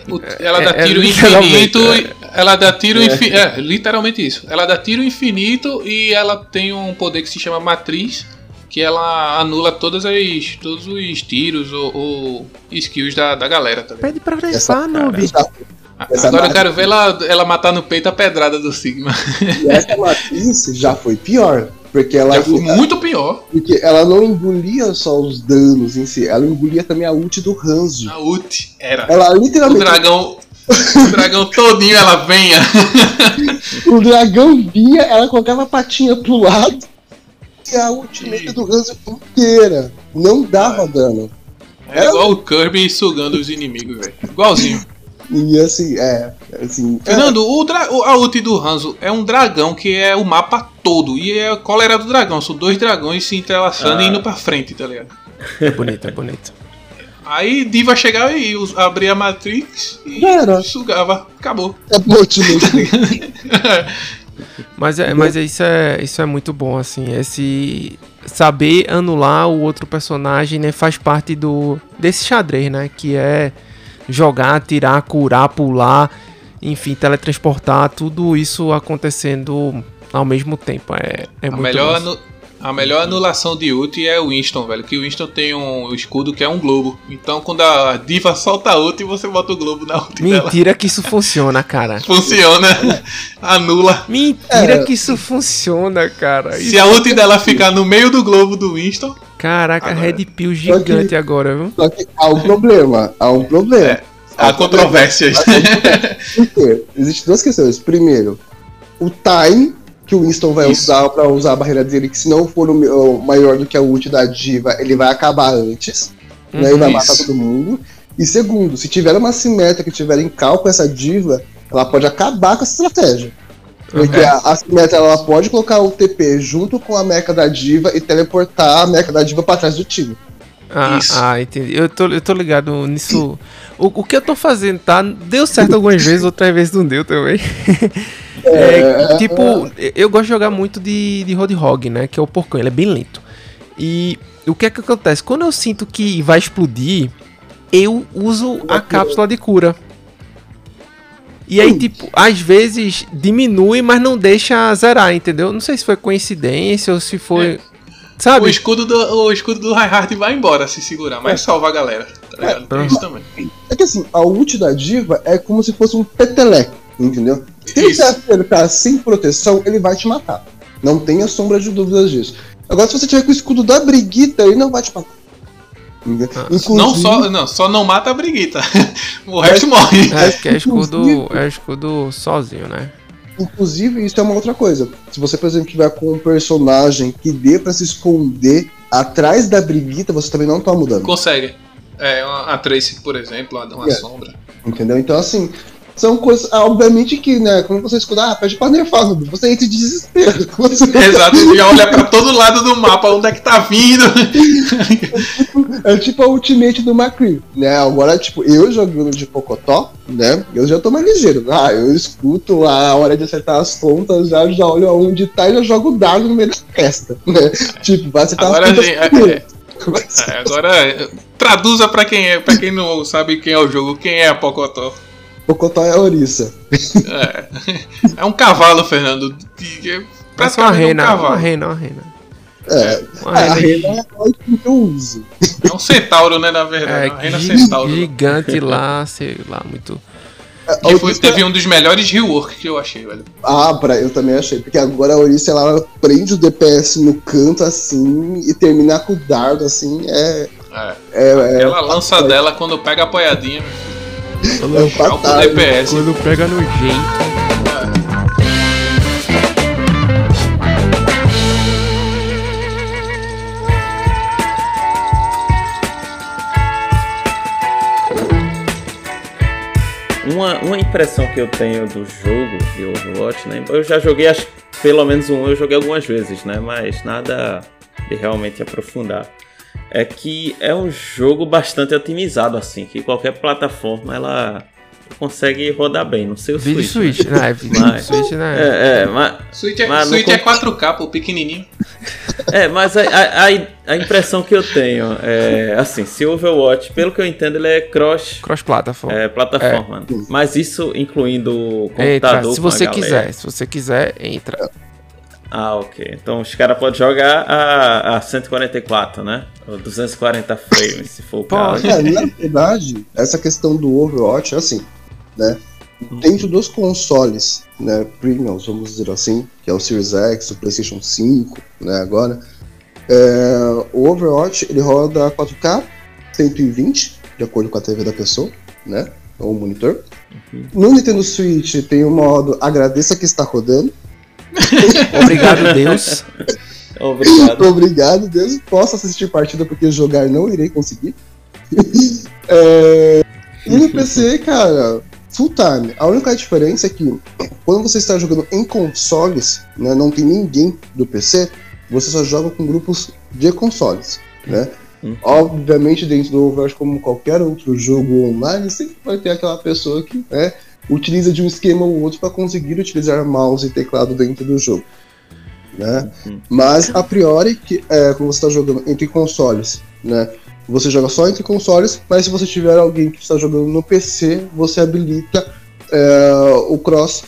C: O, ela dá é, é tiro é, infinito. Ela dá tiro infinito. É, literalmente isso. Ela dá tiro infinito e ela tem um poder que se chama Matriz. Que ela anula todas as, todos os tiros ou, ou skills da, da galera. Tá
A: Pede pra restar, noob.
C: Agora eu quero ver ela, ela matar no peito a pedrada do Sigma.
D: E essa matriz já foi pior. Porque ela.
C: foi muito pior.
D: Porque ela não engolia só os danos em si, ela engolia também a ult do Hanzo.
C: A ult era.
D: Ela literalmente.
C: O dragão. o dragão todinho ela venha.
D: o dragão vinha, ela colocava a patinha pro lado e a ultimate do Hanzo inteira. Não dava ah, dano.
C: É ela... igual o Kirby sugando os inimigos, velho. Igualzinho.
D: E assim, é. Assim,
C: Fernando, é... O dra... a ult do Hanzo é um dragão que é o mapa todo. E é a cólera do dragão. São dois dragões se entrelaçando ah. e indo pra frente, tá ligado?
A: É bonito, é bonito.
C: Aí Diva chegava e abria a Matrix e
D: Era.
C: sugava. Acabou.
D: É motivo.
A: mas é, mas isso é, isso é muito bom, assim. Esse saber anular o outro personagem, né, faz parte do desse xadrez, né, que é jogar, atirar, curar, pular, enfim, teletransportar, tudo isso acontecendo ao mesmo tempo. É, é
C: a
A: muito
C: melhor anu... A melhor anulação de ult é o Winston, velho. Que o Winston tem um escudo que é um globo. Então quando a diva solta a ult, você bota o globo na ult
A: Mentira
C: dela.
A: que isso funciona, cara.
C: Funciona. Anula.
A: Mentira é. que isso funciona, cara.
C: Se
A: isso
C: a ult dela ficar no meio do globo do Winston.
A: Caraca, agora. Red Pill gigante que, agora, viu?
D: Só que há um problema. Há um problema. É.
C: Há, há controvérsias.
D: Por quê? Existem duas questões. Primeiro, o time que o Winston vai Isso. usar para usar a barreira dele, que se não for o, maior do que a ult da diva, ele vai acabar antes, uhum, né? E vai matar todo mundo. E segundo, se tiver uma simétrica que tiver em cal com essa diva, ela pode acabar com essa estratégia. Porque a, a ela pode colocar o TP junto com a mecha da diva e teleportar a mecha da diva para trás do time.
A: Ah, ah, entendi. Eu tô, eu tô ligado nisso. O, o que eu tô fazendo, tá? Deu certo algumas vezes, outras vezes não deu também. É, é, tipo, eu gosto de jogar muito de, de Roadhog, né? Que é o porcão, ele é bem lento. E o que é que acontece? Quando eu sinto que vai explodir, eu uso a cápsula de cura. E aí, tipo, às vezes diminui, mas não deixa zerar, entendeu? Não sei se foi coincidência ou se foi. É. Sabe?
C: O escudo do, o escudo do Reinhardt vai embora se segurar, mas é. salva a galera. Tá ligado? É, isso também.
D: É que assim, a ult da diva é como se fosse um peteleco, entendeu? Se ele acertar sem proteção, ele vai te matar. Não tenha sombra de dúvidas disso. Agora, se você tiver com o escudo da Briguita, ele não vai te matar.
C: Ah, não só não, só não mata a Briguita. o resto é, morre.
A: É, que é escudo, é escudo sozinho, né?
D: Inclusive, isso é uma outra coisa. Se você, por exemplo, tiver com um personagem que dê para se esconder atrás da Briguita, você também não tá mudando.
C: Consegue. É, a Trace, por exemplo, uma, uma é. sombra.
D: Entendeu? Então, assim, são coisas, obviamente que, né, quando você escuta, ah, pede pra nerfar, você entra em desespero.
C: Você... Exato, já olha pra todo lado do mapa, onde é que tá vindo.
D: é tipo a ultimate do Macri, né, agora, tipo, eu jogando de Pocotó, né, eu já tô mais ligeiro, ah, eu escuto a hora de acertar as pontas, já, já olho aonde tá e já jogo o dado no meio da festa, né, tipo, vai acertar
C: agora, as pontas gente, é, é, agora, traduza pra quem é, para quem não sabe quem é o jogo, quem é a Pocotó.
D: Pocotó é a ouriça.
C: É. é um cavalo, Fernando.
A: Que é uma rena, um cavalo. uma rena, uma rena.
D: É, uma a rena é a que eu uso.
C: É um centauro, né, na verdade. É, uma rena centauro.
A: Gigante lá, sei lá, muito.
C: Que foi, teve um dos melhores rework que eu achei, velho.
D: Ah, pra, eu também achei. Porque agora a Ourice, ela prende o DPS no canto, assim, e terminar com o dardo, assim, é...
C: É. é, é Aquela é, lança dela, quando pega apoiadinha,
A: quando, é fatal, DPS. quando pega no jeito...
B: uma, uma impressão que eu tenho do jogo de Overwatch, né? Eu já joguei acho, pelo menos um, eu joguei algumas vezes, né? Mas nada de realmente aprofundar. É que é um jogo bastante otimizado, assim, que qualquer plataforma ela consegue rodar bem. Não sei o
A: Vídeo
B: Switch.
A: Switch, né? Vídeo mas, Switch, né?
B: É, é, mas,
C: Switch é, mas Switch é 4K, pô, pequenininho.
B: É, mas a, a, a, impressão que eu tenho é assim, se o Overwatch, pelo que eu entendo, ele é cross
A: cross plataforma.
B: É, plataforma. É. Mas isso incluindo computador entra,
A: se você quiser, se você quiser, entra.
B: Ah, ok. Então os caras podem jogar a, a 144, né? Ou 240 frames, se for o caso.
D: É, na verdade, essa questão do Overwatch é assim, né? Dentro dos consoles, né, premium, vamos dizer assim, que é o Series X, o PlayStation 5, né, agora, é, o Overwatch ele roda 4K 120, de acordo com a TV da pessoa, né, ou o monitor. Uhum. No Nintendo Switch tem o modo agradeça que está rodando.
A: Obrigado, Deus.
B: Obrigado.
D: Obrigado, Deus. Posso assistir partida porque jogar não irei conseguir. é... E no PC, cara, full time. A única diferença é que quando você está jogando em consoles, né, não tem ninguém do PC, você só joga com grupos de consoles, né? Uhum. Obviamente, dentro do Overwatch, como qualquer outro jogo online, sempre vai ter aquela pessoa que né, utiliza de um esquema ou outro para conseguir utilizar mouse e teclado dentro do jogo. Né? Uhum. Mas, a priori, que, é, quando você está jogando entre consoles, né, você joga só entre consoles, mas se você tiver alguém que está jogando no PC, você habilita é, o cross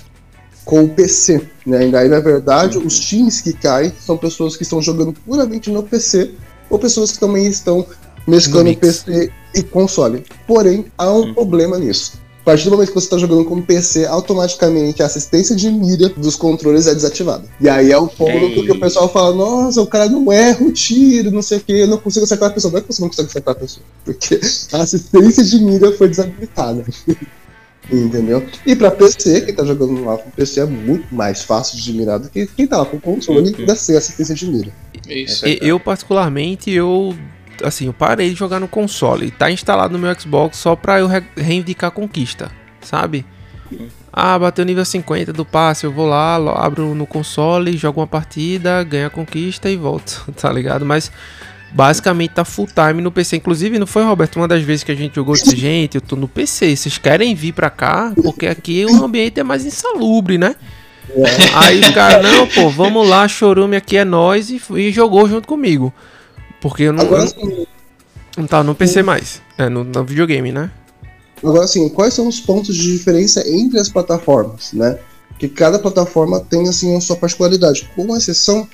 D: com o PC. Né? E daí, na verdade, uhum. os times que caem são pessoas que estão jogando puramente no PC ou pessoas que também estão mesclando PC e console. Porém, há um uhum. problema nisso. A partir do momento que você está jogando com PC, automaticamente a assistência de mira dos controles é desativada. E aí é o ponto que o pessoal fala: nossa, o cara não erra o tiro, não sei o que, eu não consigo acertar a pessoa. Não é que você não consegue acertar a pessoa, porque a assistência de mira foi desabilitada. Entendeu? E pra PC, quem tá jogando lá com PC é muito mais fácil de mirar do que quem tá lá com controle e ainda sem assistência de mira.
A: Isso. eu, particularmente, eu assim, eu parei de jogar no console. Tá instalado no meu Xbox só pra eu re reivindicar a conquista, sabe? Ah, bateu nível 50 do passe, eu vou lá, abro no console, jogo uma partida, ganho a conquista e volto, tá ligado? Mas basicamente tá full time no PC. Inclusive, não foi, Roberto, uma das vezes que a gente jogou disse, gente, eu tô no PC, vocês querem vir pra cá? Porque aqui o ambiente é mais insalubre, né? É. Aí os caras, não, pô, vamos lá, chorume aqui é nós e, e jogou junto comigo. Porque eu não, Agora, não, não tava no PC mais. É, no, no videogame, né?
D: Agora, assim, quais são os pontos de diferença entre as plataformas, né? Que cada plataforma tem, assim, a sua particularidade, com exceção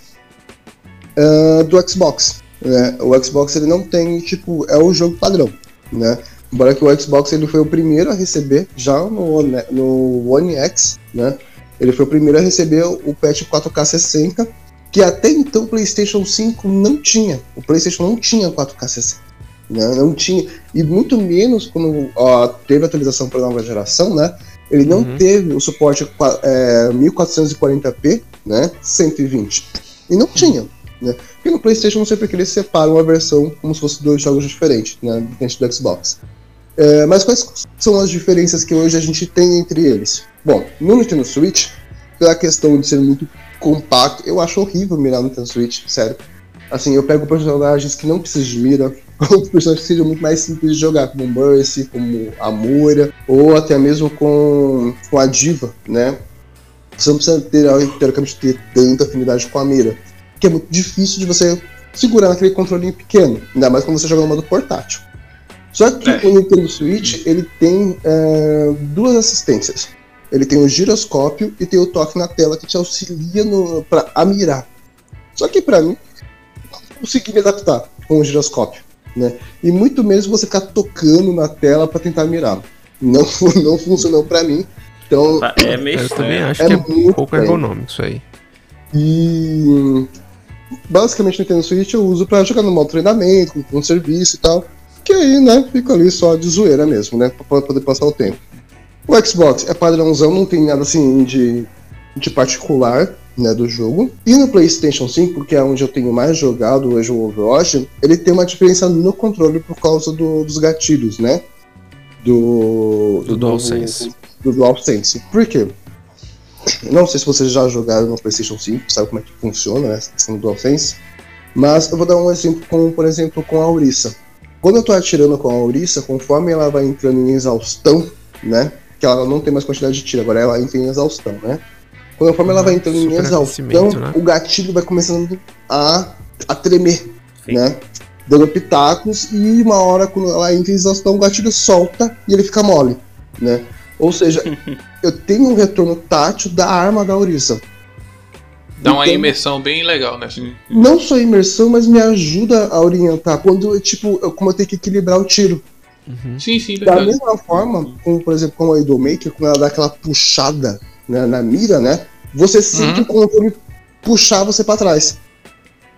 D: uh, do Xbox. Né? O Xbox, ele não tem, tipo, é o jogo padrão, né? Embora que o Xbox, ele foi o primeiro a receber, já no, no One X, né? Ele foi o primeiro a receber o patch 4K 60, que até então o PlayStation 5 não tinha. O PlayStation não tinha 4K 60. Né? Não tinha. E muito menos quando ó, teve a atualização para a nova geração, né? Ele não uhum. teve o suporte é, 1440p, né? 120. E não tinha. Né? E no PlayStation, não sei porque eles separam a versão como se fossem dois jogos diferentes, né? Diferente do Xbox. É, mas quais são as diferenças que hoje a gente tem entre eles? Bom, no Nintendo Switch, pela questão de ser muito compacto, eu acho horrível mirar no Nintendo Switch, sério. Assim, eu pego personagens que não precisam de mira, outros personagens que sejam muito mais simples de jogar, como Mercy, como a Moira, ou até mesmo com, com a Diva, né? Você não precisa ter, teoricamente, ter tanta afinidade com a mira, que é muito difícil de você segurar naquele controlinho pequeno, ainda mais quando você joga no modo portátil. Só que é. o Nintendo Switch ele tem é, duas assistências. Ele tem o giroscópio e tem o toque na tela que te auxilia no, pra, a mirar. Só que para mim, não consegui me adaptar com o giroscópio. Né? E muito mesmo você ficar tocando na tela para tentar mirar. Não, não funcionou para mim. Então,
A: é meio Eu também acho é que é um pouco ergonômico isso aí.
D: E basicamente no Nintendo Switch eu uso para jogar no modo treinamento, com serviço e tal. Que aí, né, fica ali só de zoeira mesmo, né? Pra poder passar o tempo. O Xbox é padrãozão, não tem nada assim de, de particular, né, do jogo. E no PlayStation 5, que é onde eu tenho mais jogado hoje o Overwatch, ele tem uma diferença no controle por causa do, dos gatilhos, né? Do,
A: do, do DualSense.
D: Do, do DualSense. Por quê? Não sei se vocês já jogaram no PlayStation 5, sabe como é que funciona, né? Essa questão do DualSense. Mas eu vou dar um exemplo com, por exemplo, com a Aurissa. Quando eu tô atirando com a Aurissa, conforme ela vai entrando em exaustão, né? Que ela não tem mais quantidade de tiro, agora ela entra em exaustão, né? Conforme ela vai entrando em exaustão, né? o gatilho vai começando a, a tremer, Sim. né? Dando pitacos e uma hora, quando ela entra em exaustão, o gatilho solta e ele fica mole, né? Ou seja, eu tenho um retorno tátil da arma da Aurissa.
C: Dá uma então, imersão bem legal, né?
D: Não só imersão, mas me ajuda a orientar. Quando, tipo, eu, como eu tenho que equilibrar o tiro.
C: Uhum. Sim, sim,
D: Da mesma forma, como, por exemplo, com a Idolmaker, quando ela dá aquela puxada né, na mira, né? Você sente uhum. o controle puxar você para trás.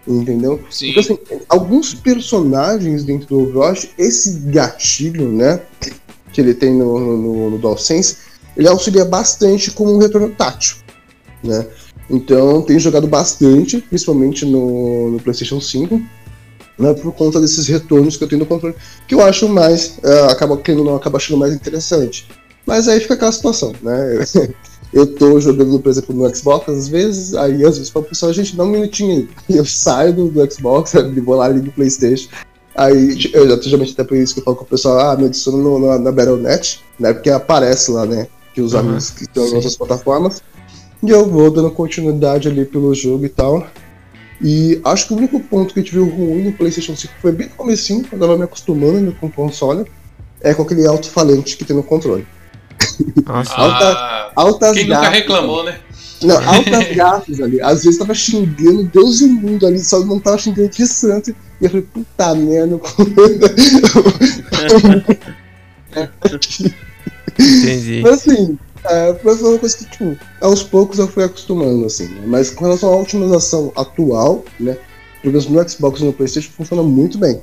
D: Entendeu?
C: Sim.
D: Então, assim, alguns personagens dentro do Overwatch, esse gatilho, né? Que ele tem no, no, no DualSense, ele auxilia bastante com um retorno tátil, né? Então, tenho jogado bastante, principalmente no, no PlayStation 5, né, por conta desses retornos que eu tenho no controle, que eu acho mais, uh, acaba querendo não, acaba achando mais interessante. Mas aí fica aquela situação, né? Eu tô jogando, por exemplo, no Xbox às vezes, aí às vezes falo pro pessoal, gente, dá um minutinho aí. Eu saio do, do Xbox, vou lá ali no Playstation. Aí, eu já geralmente até por isso que eu falo com o pessoal, ah, me adiciona no, na, na Battle.net, né? Porque aparece lá, né? Que os uhum, amigos que estão nas outras plataformas. E eu vou dando continuidade ali pelo jogo e tal. E acho que o único ponto que gente viu ruim no PlayStation 5 foi bem no comecinho, quando eu tava me acostumando com o console, é com aquele alto-falante que tem no controle.
C: Nossa. Alta, ah, altas quem nunca reclamou, né?
D: Não, altas gafas ali. Às vezes tava xingando Deus e o mundo ali, só não tava xingando de santo. E eu falei, puta merda.
A: Entendi.
D: Mas assim, é, foi uma coisa que, tipo, aos poucos eu fui acostumando, assim. Né? Mas com relação à otimização atual, né? Pelo menos no Xbox e no PlayStation funciona muito bem,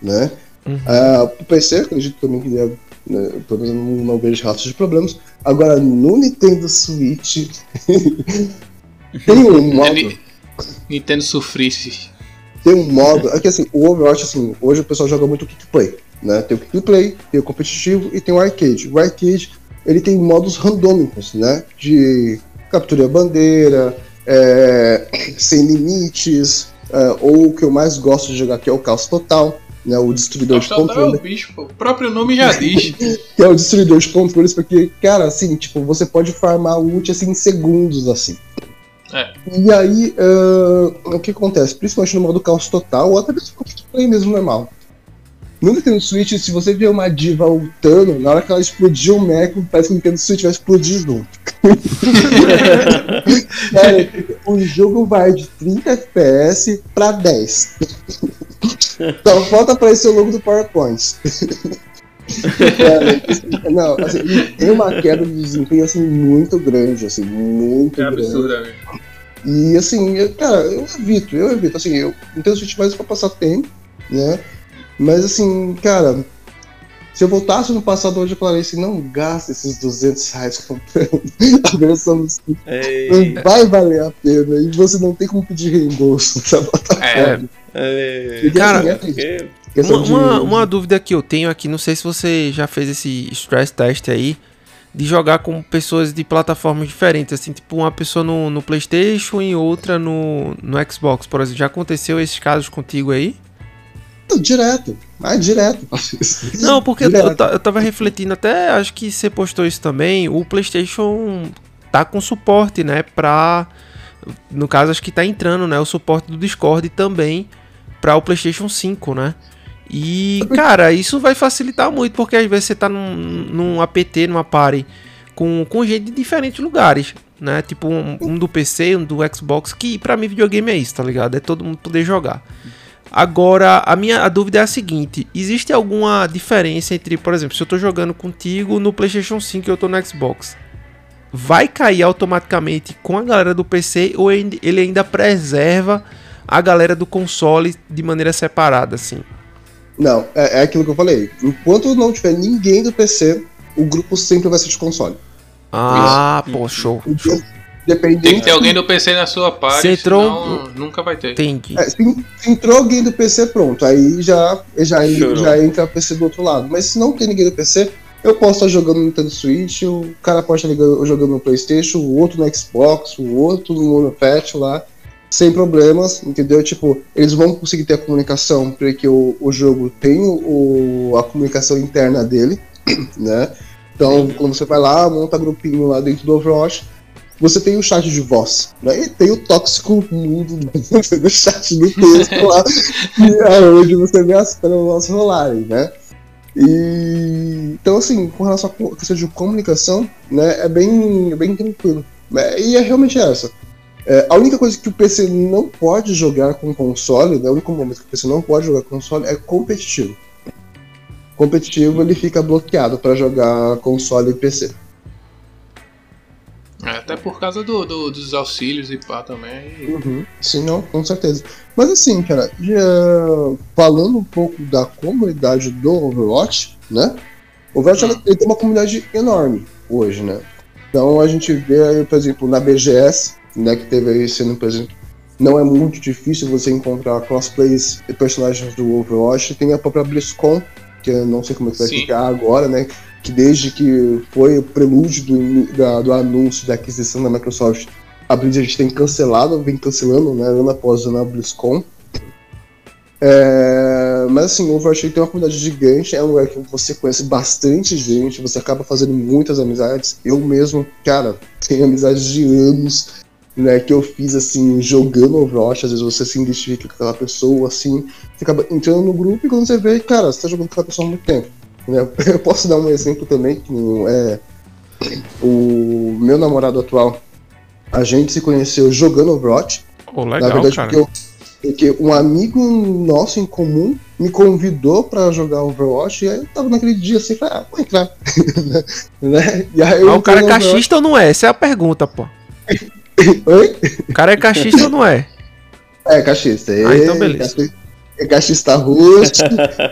D: né? Uhum. Uh, o PC, acredito também que deve, né, pelo menos não, não vejo rastros de problemas. Agora, no Nintendo Switch, tem um modo.
C: Nintendo sofrisse.
D: Tem um modo. É que assim, o Overwatch, assim, hoje o pessoal joga muito Kick Play. Né? Tem o Kick Play, tem o competitivo e tem o arcade. O arcade ele tem modos randômicos, né? De captura a bandeira, é, sem limites, é, ou o que eu mais gosto de jogar que é o Caos Total, né? O destruidor Caos de controle. É
C: o bicho. O próprio nome já diz.
D: que é o destruidor de controles, porque, cara, assim, tipo, você pode farmar ult assim em segundos, assim.
C: É.
D: E aí, uh, o que acontece? Principalmente no modo caos total, ou até mesmo no mesmo normal. No Nintendo Switch, se você vê uma diva ultando, na hora que ela explodir o mecha, parece que o Nintendo Switch vai explodir junto. é, o jogo vai de 30 FPS pra 10. Só falta aparecer o logo do PowerPoint. é, não, assim, tem uma queda de desempenho assim, muito grande, assim, muito é grande. Absurda, e assim, eu, cara, eu evito, eu evito, assim, eu Nintendo Switch mais pra passar tempo, né? Mas assim, cara, se eu voltasse no passado hoje, eu falaria assim: não gasta esses 200 reais comprando a versão do Switch. Não vai valer a pena. E você não tem como pedir reembolso da
C: plataforma. É.
A: É, cara, assim, é Uma, de... uma, uma, dúvida que eu tenho aqui, não sei se você já fez esse stress test aí, de jogar com pessoas de plataformas diferentes, assim, tipo uma pessoa no, no PlayStation e outra no, no Xbox, por exemplo. Já aconteceu esses casos contigo aí?
D: Direto, mas direto.
A: Não, porque direto. Eu, eu tava refletindo, até acho que você postou isso também. O PlayStation tá com suporte, né, pra. No caso, acho que tá entrando, né, o suporte do Discord também para o PlayStation 5, né? E, cara, isso vai facilitar muito, porque às vezes você tá num, num APT, numa party, com, com gente de diferentes lugares, né? Tipo um, um do PC, um do Xbox, que para mim videogame é isso, tá ligado? É todo mundo poder jogar. Agora, a minha a dúvida é a seguinte: existe alguma diferença entre, por exemplo, se eu tô jogando contigo no PlayStation 5 e eu tô no Xbox? Vai cair automaticamente com a galera do PC ou ele ainda preserva a galera do console de maneira separada, assim?
D: Não, é, é aquilo que eu falei. Enquanto não tiver ninguém do PC, o grupo sempre vai ser de console.
A: Ah, Isso. pô, show. show.
C: Dependendo... Tem que ter alguém do PC na sua parte, se entrou... senão nunca vai ter.
A: Tem
D: que... É, se, entrou alguém do PC, pronto. Aí já, já, já entra o PC do outro lado. Mas se não tem ninguém do PC, eu posso estar jogando no Nintendo Switch, o cara pode estar jogando no Playstation, o outro no Xbox, o outro no Monofat lá sem problemas, entendeu? Tipo, eles vão conseguir ter a comunicação, porque o, o jogo tem o, a comunicação interna dele, né? Então, quando você vai lá, monta grupinho lá dentro do Overwatch, você tem o chat de voz, né? E tem o tóxico mundo do chat do texto lá, é onde você vê as pérolas rolarem, né? E, então, assim, com relação à questão de comunicação, né, é bem, é bem tranquilo. Né? E é realmente essa. É, a única coisa que o PC não pode jogar com console, né, o único momento que o PC não pode jogar com console é competitivo. Competitivo ele fica bloqueado para jogar console e PC.
C: É, até por causa do, do, dos auxílios e pá também.
D: Uhum. Sim, não, com certeza. Mas assim, cara, já falando um pouco da comunidade do Overwatch, né? O Overwatch uhum. ele tem uma comunidade enorme hoje, né? Então a gente vê, por exemplo, na BGS, né, que teve aí sendo presente. Não é muito difícil você encontrar cosplays e personagens do Overwatch. Tem a própria BlizzCon, que eu não sei como é que vai Sim. ficar agora, né? Que desde que foi o prelúdio do, da, do anúncio da aquisição da Microsoft, a Blizzard tem cancelado, vem cancelando, né? Ano após ano a BlizzCon. É, mas assim, o Overwatch tem uma comunidade gigante, é um lugar que você conhece bastante gente, você acaba fazendo muitas amizades. Eu mesmo, cara, tenho amizades de anos né, que eu fiz assim, jogando Overwatch, às vezes você se identifica com aquela pessoa, assim, você acaba entrando no grupo e quando você vê, cara, você tá jogando com aquela pessoa há muito tempo. Né? Eu posso dar um exemplo também, que é o meu namorado atual, a gente se conheceu jogando Overwatch.
A: Oh, legal, Na verdade, cara.
D: Porque, eu, porque um amigo nosso em comum me convidou para jogar Overwatch e aí eu tava naquele dia assim, falei, ah, vou entrar.
A: né? E aí ah, o cara é cachista ou não é? Essa é a pergunta, pô. Oi? O cara é cachista ou não é?
D: É, cachista.
A: Ah, então beleza.
D: É cachista roxo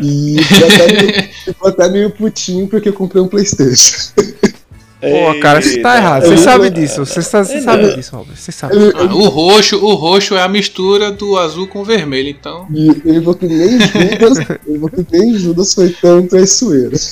D: e ficou até, meio putinho porque eu comprei um Playstation.
A: Pô, cara, você tá errado. Você sabe disso. Você sabe, sabe disso, Robert. Você sabe.
C: Ah, o roxo, o roxo é a mistura do azul com o vermelho, então.
D: E ele falou que nem Judas, ele falou que nem Judas foi tão traiçoeiro.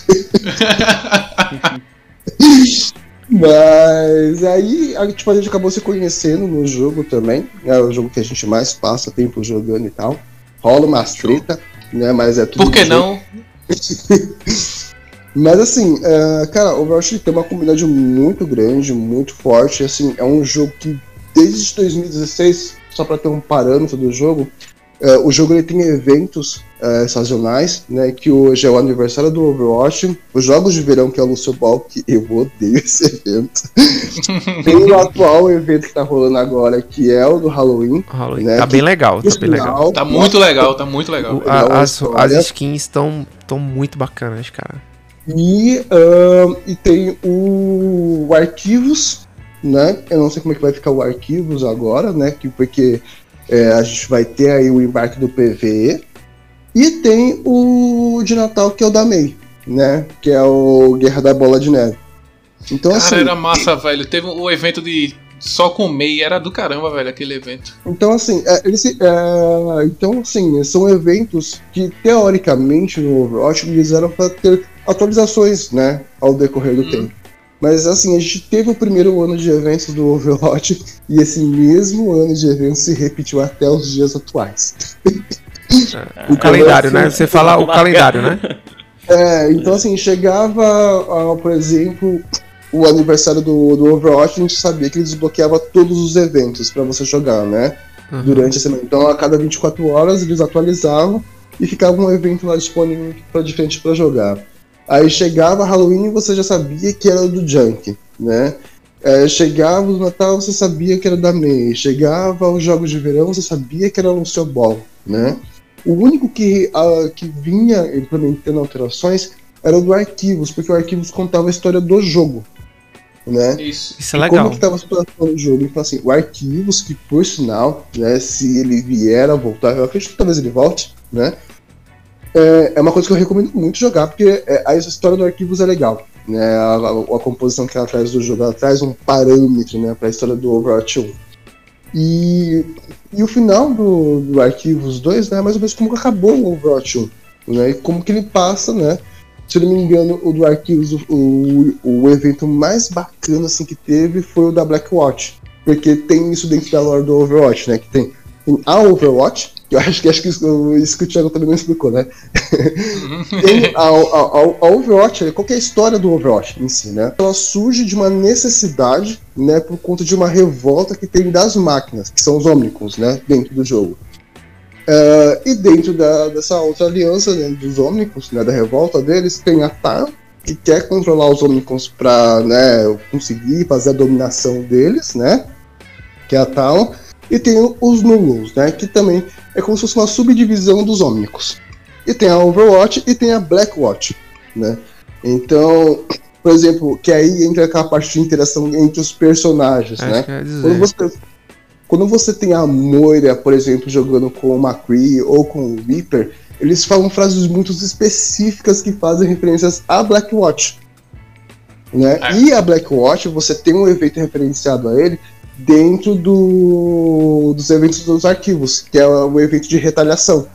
D: Mas aí a, tipo, a gente acabou se conhecendo no jogo também. É o jogo que a gente mais passa tempo jogando e tal. Rola uma treta, né? Mas é tudo.
C: Por que não?
D: Mas assim, uh, cara, Overwatch tem uma comunidade muito grande, muito forte. Assim, é um jogo que desde 2016, só para ter um parâmetro do jogo, Uh, o jogo ele tem eventos uh, sazonais, né? Que hoje é o aniversário do Overwatch, os Jogos de Verão, que é o Lucio Ball, que eu odeio esse evento. tem o atual evento que tá rolando agora, que é o do Halloween.
A: Halloween. Né, tá bem legal, tá bem legal.
C: Tá muito legal, tá muito legal.
A: O, a, as, as skins estão tão muito bacanas, cara.
D: E, uh, e tem o, o Arquivos, né? Eu não sei como é que vai ficar o Arquivos agora, né? Que, porque é, a gente vai ter aí o embarque do PVE. E tem o de Natal, que é o da May, né? Que é o Guerra da Bola de Neve.
C: Então, Cara, assim, era massa, velho. Teve o evento de só com MEI era do caramba, velho, aquele evento.
D: Então, assim, é, eles, é, então, assim, são eventos que, teoricamente, no Overwatch, eles eram para ter atualizações, né, ao decorrer do hum. tempo. Mas, assim, a gente teve o primeiro ano de eventos do Overwatch e esse mesmo ano de eventos se repetiu até os dias atuais.
A: O calendário, né? Você fala o calendário, né?
D: É, então assim, chegava, por exemplo, o aniversário do, do Overwatch, a gente sabia que ele desbloqueava todos os eventos para você jogar, né? Uhum. Durante a semana. Então, a cada 24 horas, eles atualizavam e ficava um evento lá disponível para diferente para jogar. Aí chegava Halloween e você já sabia que era do Junk, né? É, chegava o Natal, você sabia que era da May. Chegava os Jogos de Verão, você sabia que era o Lucio Ball, né? O único que, uh, que vinha implementando alterações era o do Arquivos, porque o Arquivos contava a história do jogo. Né?
A: Isso, Isso é legal.
D: Como que estava a situação do jogo? Então, assim, o Arquivos, que por sinal, né, se ele vier a voltar, eu acredito que talvez ele volte, né? É, é uma coisa que eu recomendo muito jogar, porque é, a história do Arquivos é legal. Né, a, a, a composição que ela traz do jogo, ela traz um parâmetro né, para a história do Overwatch 1. E, e o final do, do Arquivos 2 né, é mais ou menos como acabou o Overwatch 1. Né, e como que ele passa, né? Se não me engano, o do Arquivos, o, o evento mais bacana assim, que teve foi o da Blackwatch. Porque tem isso dentro da lore do Overwatch, né? Que tem, tem a Overwatch, eu acho que, acho que isso, isso que o Thiago também não explicou, né? Tem a, a, a, Overwatch, qual é a história do Overwatch em si, né? Ela surge de uma necessidade, né, por conta de uma revolta que tem das máquinas, que são os Omnicons, né, dentro do jogo. Uh, e dentro da, dessa outra aliança né, dos Omnicons, né, da revolta deles, tem a TAR, que quer controlar os Omnicons para né, conseguir fazer a dominação deles, né? Que é a Talon. E tem os Nulos, né? Que também é como se fosse uma subdivisão dos Omnicos. E tem a Overwatch e tem a Blackwatch, né? Então, por exemplo, que aí entra aquela parte de interação entre os personagens, Acho né? Quando você, quando você tem a Moira, por exemplo, jogando com o McCree ou com o Reaper, eles falam frases muito específicas que fazem referências a Blackwatch. Né? É. E a Blackwatch, você tem um efeito referenciado a ele dentro do, dos eventos dos arquivos, que é o evento de retaliação,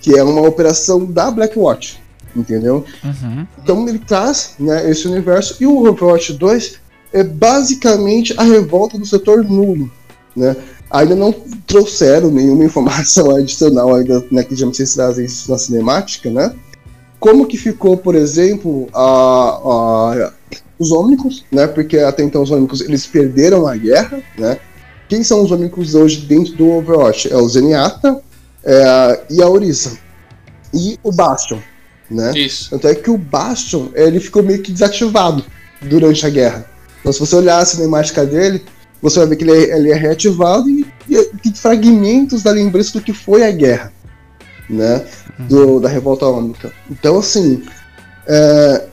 D: que é uma operação da Blackwatch, entendeu? Uhum. Então ele traz né, esse universo e o Overwatch 2 é basicamente a revolta do setor nulo, né? Ainda não trouxeram nenhuma informação adicional ainda né, que já se trazem isso na cinemática, né? Como que ficou, por exemplo, a, a os Ômnicos, né? Porque até então os Ômnicos eles perderam a guerra, né? Quem são os Ômnicos hoje dentro do Overwatch? É o Zenyatta é, e a Orisa. E o Bastion, né?
C: Isso.
D: Tanto é que o Bastion ele ficou meio que desativado durante a guerra. Então se você olhar a cinemática dele, você vai ver que ele é, ele é reativado e, tem fragmentos da lembrança do que foi a guerra, né? Do, da revolta ômica. Então assim, é,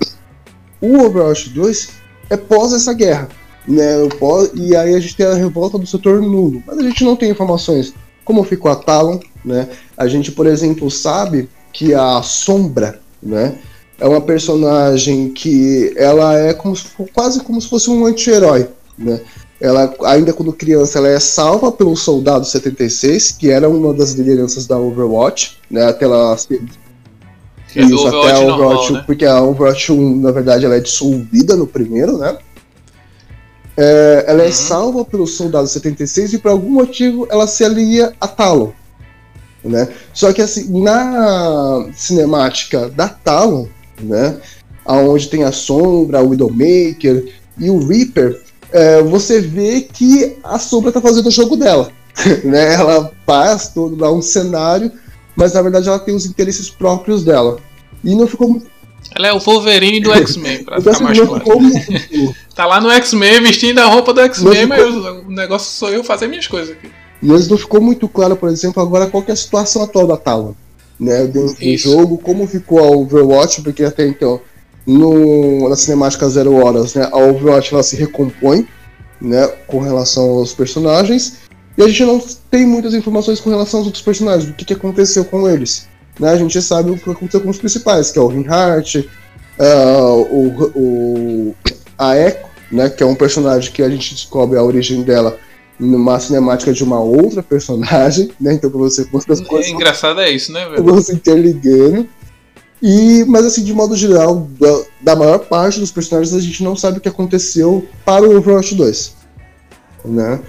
D: o Overwatch 2 é pós essa guerra. Né, pós, e aí a gente tem a revolta do setor nulo. Mas a gente não tem informações como ficou a Talon. Né? A gente, por exemplo, sabe que a Sombra né, é uma personagem que ela é como se, quase como se fosse um anti-herói. Né? Ela, ainda quando criança, ela é salva pelo Soldado 76, que era uma das lideranças da Overwatch, né, até ela
C: que é Isso, até a Overwatch,
D: né? porque a Overwatch 1, na verdade, ela é dissolvida no primeiro, né? É, ela é uhum. salva pelo Soldado 76 e por algum motivo ela se alia a Talon. Né? Só que assim, na cinemática da Talon, né? Onde tem a Sombra, o Widowmaker e o Reaper, é, você vê que a Sombra tá fazendo o jogo dela. né? Ela faz todo lá um cenário mas na verdade ela tem os interesses próprios dela. E não ficou muito.
C: Ela é o Wolverine do X-Men, pra então, ficar assim, mais claro. Tá lá no X-Men vestindo a roupa do X-Men, mas ficou... o negócio sou eu fazer minhas coisas aqui.
D: Mas não ficou muito claro, por exemplo, agora qual é a situação atual da Talon. Né, dentro do jogo, como ficou a Overwatch, porque até então, no, na cinemática Zero Horas, né, a Overwatch ela se recompõe né, com relação aos personagens, e a gente não tem muitas informações com relação aos outros personagens, do que, que aconteceu com eles. Né? A gente sabe o que aconteceu com os principais, que é o Reinhardt, uh, o, o, a Echo, né? Que é um personagem que a gente descobre a origem dela numa cinemática de uma outra personagem, né? Então pra você
C: conseguir as coisas. É engraçado é isso, né, velho?
D: Se interligando. E, mas assim, de modo geral, da, da, maior parte dos personagens a gente não sabe o que aconteceu para o Overwatch 2. Né?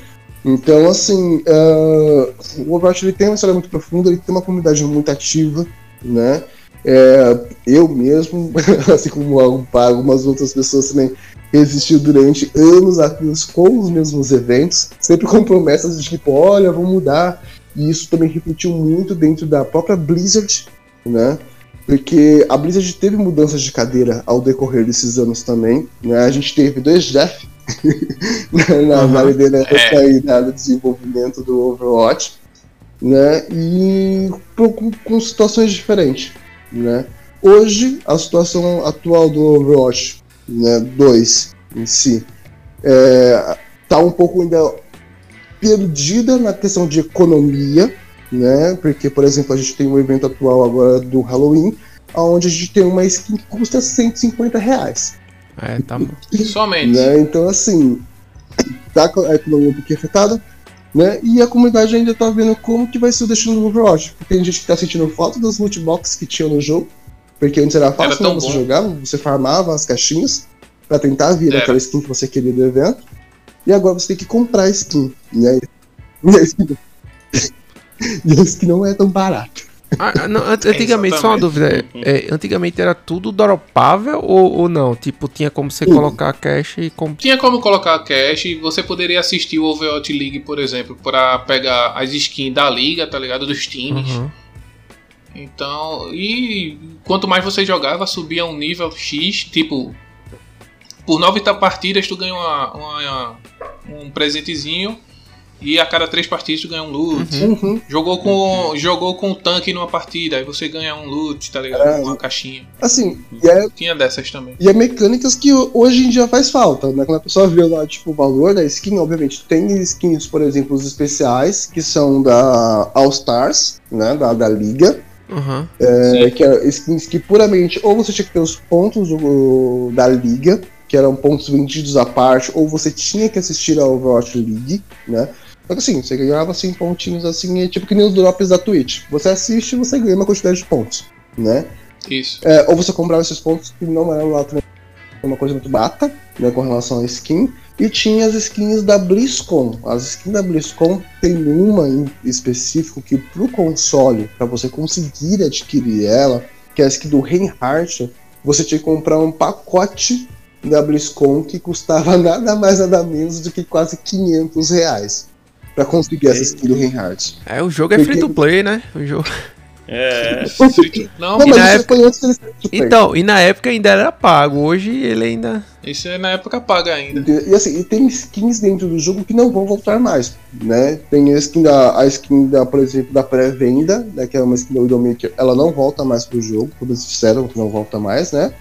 D: Então, assim, uh, o Overwatch ele tem uma história muito profunda, ele tem uma comunidade muito ativa, né? É, eu mesmo, assim como algumas outras pessoas também, resistiu durante anos a com os mesmos eventos, sempre com promessas de tipo, olha, vamos mudar. E isso também refletiu muito dentro da própria Blizzard, né? Porque a Blizzard teve mudanças de cadeira ao decorrer desses anos também. Né? A gente teve dois Jeff na, uhum. na liderança é. aí do desenvolvimento do Overwatch, né? E com, com situações diferentes, né? Hoje, a situação atual do Overwatch né, 2 em si é, tá um pouco ainda perdida na questão de economia, né? Porque, por exemplo, a gente tem um evento atual agora do Halloween, onde a gente tem uma skin que custa 150 reais.
A: É, tá
C: Somente.
D: Né? Então, assim, tá a economia um pouquinho afetada, né? E a comunidade ainda tá vendo como que vai ser o destino do Overwatch. Porque tem gente que tá sentindo falta das lootboxes que tinha no jogo. Porque antes era fácil era né, você jogar, você farmava as caixinhas para tentar vir aquela skin que você queria do evento. E agora você tem que comprar a skin, né? E a skin, e a skin não é tão barato.
A: Ah, ah não, antigamente, só uma dúvida. É, antigamente era tudo dropável ou, ou não? Tipo, tinha como você Sim. colocar cash e.
C: Com... Tinha como colocar cash e você poderia assistir o Overwatch League, por exemplo, para pegar as skins da liga, tá ligado? Dos times. Uhum. Então, e quanto mais você jogava, subia um nível X, tipo, por nove partidas tu ganha uma, uma, um presentezinho e a cada três partidas tu ganha um loot. Uhum. uhum. Jogou com jogou com um tanque numa partida, aí você ganha um loot, tá ligado? É, uma caixinha.
D: Assim, é,
C: tinha dessas também.
D: E é mecânicas que hoje em dia faz falta, né? Quando a pessoa vê lá, tipo, o valor da skin, obviamente, tem skins, por exemplo, os especiais, que são da All Stars, né? Da, da Liga.
A: Uhum.
D: É, que é skins que puramente ou você tinha que ter os pontos do, da liga, que eram pontos vendidos à parte, ou você tinha que assistir a Overwatch League, né? Só que assim, você ganhava assim pontinhos assim, tipo que nem os drops da Twitch. Você assiste e você ganha uma quantidade de pontos, né?
C: Isso.
D: É, ou você comprava esses pontos que não eram lá também uma coisa muito bata, né, com relação à skin. E tinha as skins da BlizzCon. As skins da BlizzCon tem uma em específico que pro console, para você conseguir adquirir ela, que é a skin do Reinhardt, você tinha que comprar um pacote da BlizzCon que custava nada mais nada menos do que quase 500 reais para conseguir essa skin do Reinhardt.
A: É, o jogo é Porque... free to play, né? O jogo.
C: É.
A: Não, não mas na época... Então, e na época ainda era pago. Hoje ele ainda.
C: Isso é na época paga ainda.
D: E, e assim, e tem skins dentro do jogo que não vão voltar mais. Né? Tem a skin da, a skin da, por exemplo, da pré-venda, né? Que é uma skin do Widowmaker, ela não volta mais pro jogo. Todos disseram que não volta mais, né?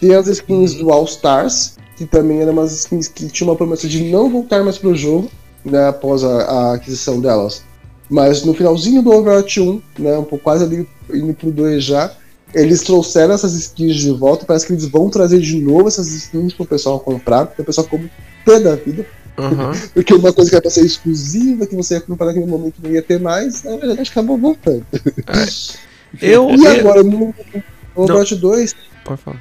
D: Tem as skins do All Stars, que também eram umas skins que tinham uma promessa de não voltar mais pro jogo, né? Após a, a aquisição delas. Mas no finalzinho do Overwatch 1, né, um pouco quase ali indo pro 2 já, eles trouxeram essas skins de volta. Parece que eles vão trazer de novo essas skins pro pessoal comprar, porque o pessoal come pé da vida.
A: Uhum.
D: porque uma coisa que era pra ser exclusiva, que você ia comprar naquele momento não ia ter mais, na verdade acabou voltando.
A: É. Eu,
D: e agora, no Overwatch 2,
A: Pode falar.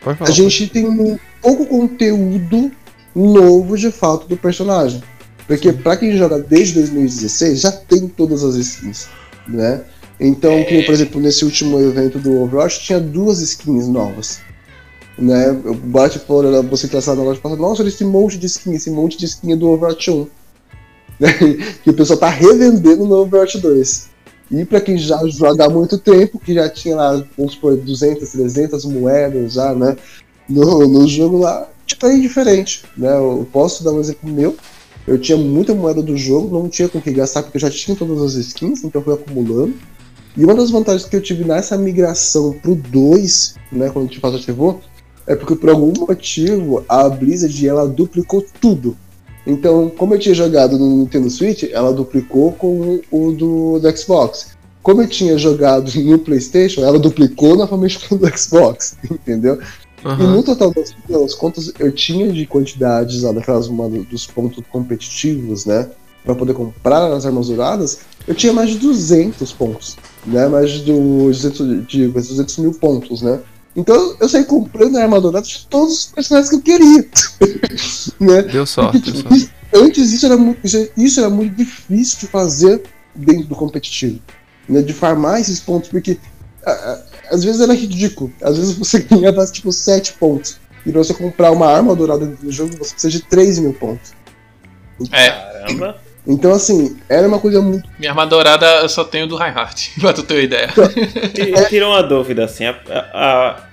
A: Pode falar,
D: a gente tem um pouco conteúdo novo de fato do personagem. Porque para quem joga desde 2016, já tem todas as skins, né? Então, que, por exemplo, nesse último evento do Overwatch, tinha duas skins novas. Né? O Bart falou, você traçado na loja e nossa, olha esse monte de skin, esse monte de skin do Overwatch 1. que o pessoal tá revendendo no Overwatch 2. E para quem já joga há muito tempo, que já tinha lá, vamos supor, 200, 300 moedas já, né? No, no jogo lá, tipo, é diferente, né? Eu posso dar um exemplo meu, eu tinha muita moeda do jogo, não tinha com que gastar porque eu já tinha todas as skins, então eu fui acumulando. E uma das vantagens que eu tive nessa migração pro 2, né, quando a gente faz ativou, é porque por algum motivo a Blizzard ela duplicou tudo. Então, como eu tinha jogado no Nintendo Switch, ela duplicou com o do, do Xbox. Como eu tinha jogado no PlayStation, ela duplicou novamente com o do Xbox, entendeu? Uhum. E no total das, das contas, eu tinha de quantidades lá daquelas dos pontos competitivos, né? Pra poder comprar as armas douradas, eu tinha mais de 200 pontos, né? Mais de 200, de 200 mil pontos, né? Então eu saí comprando a arma dourada de todos os personagens que eu queria.
A: né? Deu sorte, Porque,
D: deu sorte. Antes isso era, muito, isso era muito difícil de fazer dentro do competitivo. Né? De farmar esses pontos, porque às vezes era ridículo. Às vezes você ganhava tipo 7 pontos. E pra você comprar uma arma dourada no jogo, você precisa de 3 mil pontos.
C: É. Caramba.
D: Então, assim, era uma coisa muito.
C: Minha arma dourada eu só tenho do Reinhardt, pra tu ter uma ideia.
B: Tirou uma dúvida, assim. A,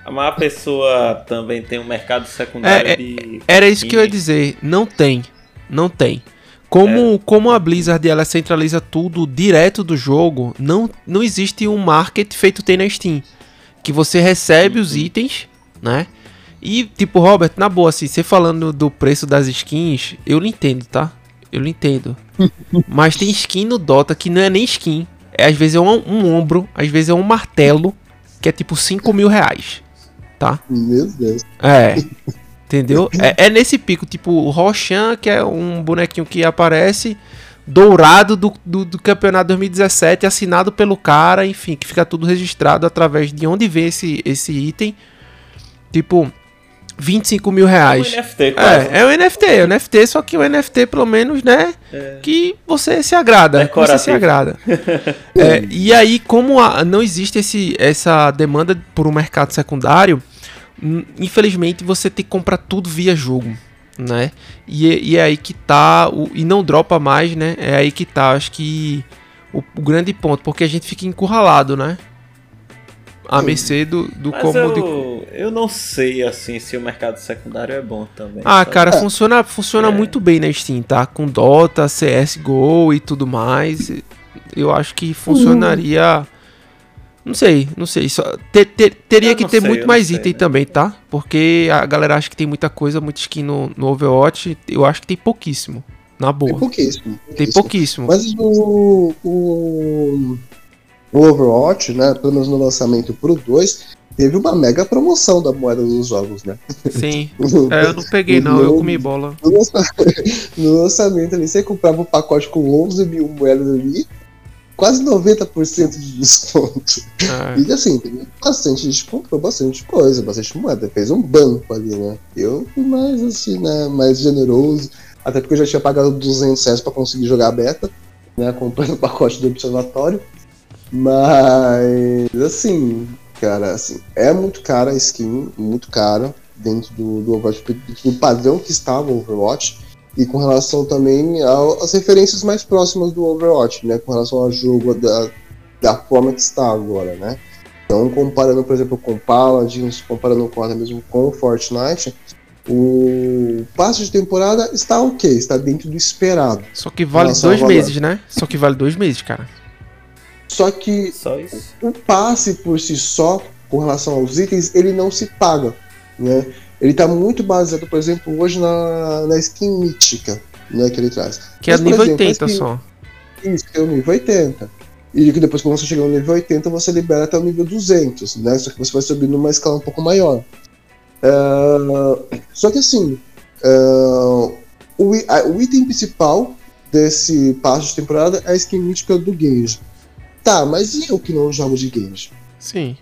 B: a, a pessoa também tem um mercado secundário é, é de.
A: Era isso que eu ia dizer. Não tem. Não tem. Como, é. como a Blizzard ela centraliza tudo direto do jogo, não, não existe um market feito tem na Steam. Que você recebe os itens, né? E, tipo, Robert, na boa, assim, você falando do preço das skins, eu não entendo, tá? Eu não entendo. Mas tem skin no Dota que não é nem skin. É, às vezes é um, um ombro, às vezes é um martelo, que é tipo 5 mil reais. Tá?
D: Meu Deus.
A: É. Entendeu? É, é, nesse pico, tipo, o Roshan, que é um bonequinho que aparece dourado do, do, do, campeonato 2017, assinado pelo cara, enfim, que fica tudo registrado através de onde vem esse, esse item. Tipo, 25 mil reais. É um NFT, quase. É, é um NFT, é um NFT, só que o NFT, pelo menos, né? É. Que você se agrada. Você se agrada. é, e aí, como a, não existe esse, essa demanda por um mercado secundário infelizmente você tem que comprar tudo via jogo, né? E, e é aí que tá, o, e não dropa mais, né? É aí que tá, acho que o, o grande ponto, porque a gente fica encurralado, né? A mercê do, do
B: como. Eu, de... eu não sei assim se o mercado secundário é bom também.
A: Ah, sabe? cara, é. funciona, funciona é. muito bem na Steam, tá? Com Dota, CSGO e tudo mais. Eu acho que funcionaria. Não sei, não sei. Só, ter, ter, teria que ter sei, muito mais sei, item né? também, tá? Porque a galera acha que tem muita coisa, muita skin no, no Overwatch. Eu acho que tem pouquíssimo. Na boa.
D: Tem pouquíssimo.
A: Tem pouquíssimo.
D: Mas o, o, o Overwatch, né? Pelo menos no lançamento pro 2, teve uma mega promoção da moeda dos jogos, né?
A: Sim. é, eu não peguei, não, no, eu comi bola.
D: No lançamento, no lançamento ali, você comprava um pacote com 11 mil moedas ali quase 90% de desconto. Ah. E assim, bastante gente comprou bastante coisa, bastante moeda, fez um banco ali, né? Eu fui mais assim, né? Mais generoso. Até porque eu já tinha pagado 200 reais pra conseguir jogar a beta, né? Comprando o pacote do observatório. Mas, assim, cara, assim, é muito cara a skin, muito cara dentro do, do Overwatch, do padrão que estava o Overwatch e com relação também às referências mais próximas do Overwatch, né? Com relação ao jogo da, da forma que está agora, né? Então, comparando, por exemplo, com Paladins, comparando com até mesmo com Fortnite, o passe de temporada está ok, está dentro do esperado.
A: Só que vale dois meses, né? Só que vale dois meses, cara.
D: Só que só o passe por si só, com relação aos itens, ele não se paga, né? Ele está muito baseado, por exemplo, hoje na, na skin mítica né, que ele traz.
A: Que é Mas, é nível exemplo, 80 skin, só.
D: Isso, que é o nível 80. E que depois, quando você chegar no nível 80, você libera até o nível 200, né? Só que você vai subir numa escala um pouco maior. Uh, só que assim, uh, o, a, o item principal desse passo de temporada é a skin mítica do Genji. Tá, mas e eu que não jogo de Genji?
A: Sim.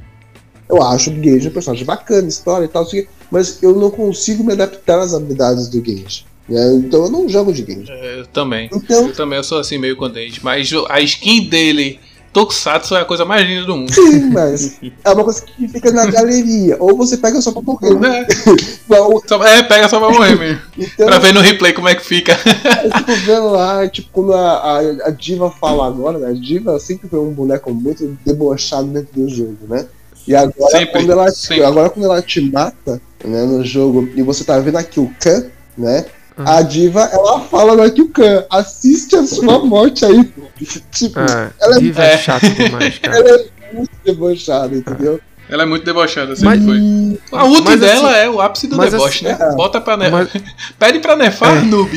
D: Eu acho o Genji um personagem bacana, história e tal, assim, mas eu não consigo me adaptar às habilidades do Genji. Né? Então eu não jogo de Genji.
C: É, eu também. Então, eu também eu sou assim meio contente. Mas a skin dele, Tokusatsu, é a coisa mais linda do mundo.
D: Sim, mas é uma coisa que fica na galeria. Ou você pega só pra morrer. Né?
C: É. é, pega só pra morrer mesmo. Então, pra ver no replay como é que fica.
D: Eu fico vendo lá, tipo, quando a, a, a Diva fala agora, né? A Diva sempre foi um boneco muito debochado dentro do jogo, né? E agora, sempre, quando ela, te, agora quando ela te mata né, no jogo e você tá vendo aqui o Khan, né? Uhum. A diva, ela fala no aqui o Khan, assiste a sua morte aí. tipo,
A: ah, ela diva é, é chata demais, cara.
D: Ela é muito debochada, entendeu?
C: Ela é muito debochada, sempre mas, foi. A ult mas, dela assim, é o ápice do deboche, assim, né? É. Bota pra nefar. Mas... Pede pra nefar, é. noob.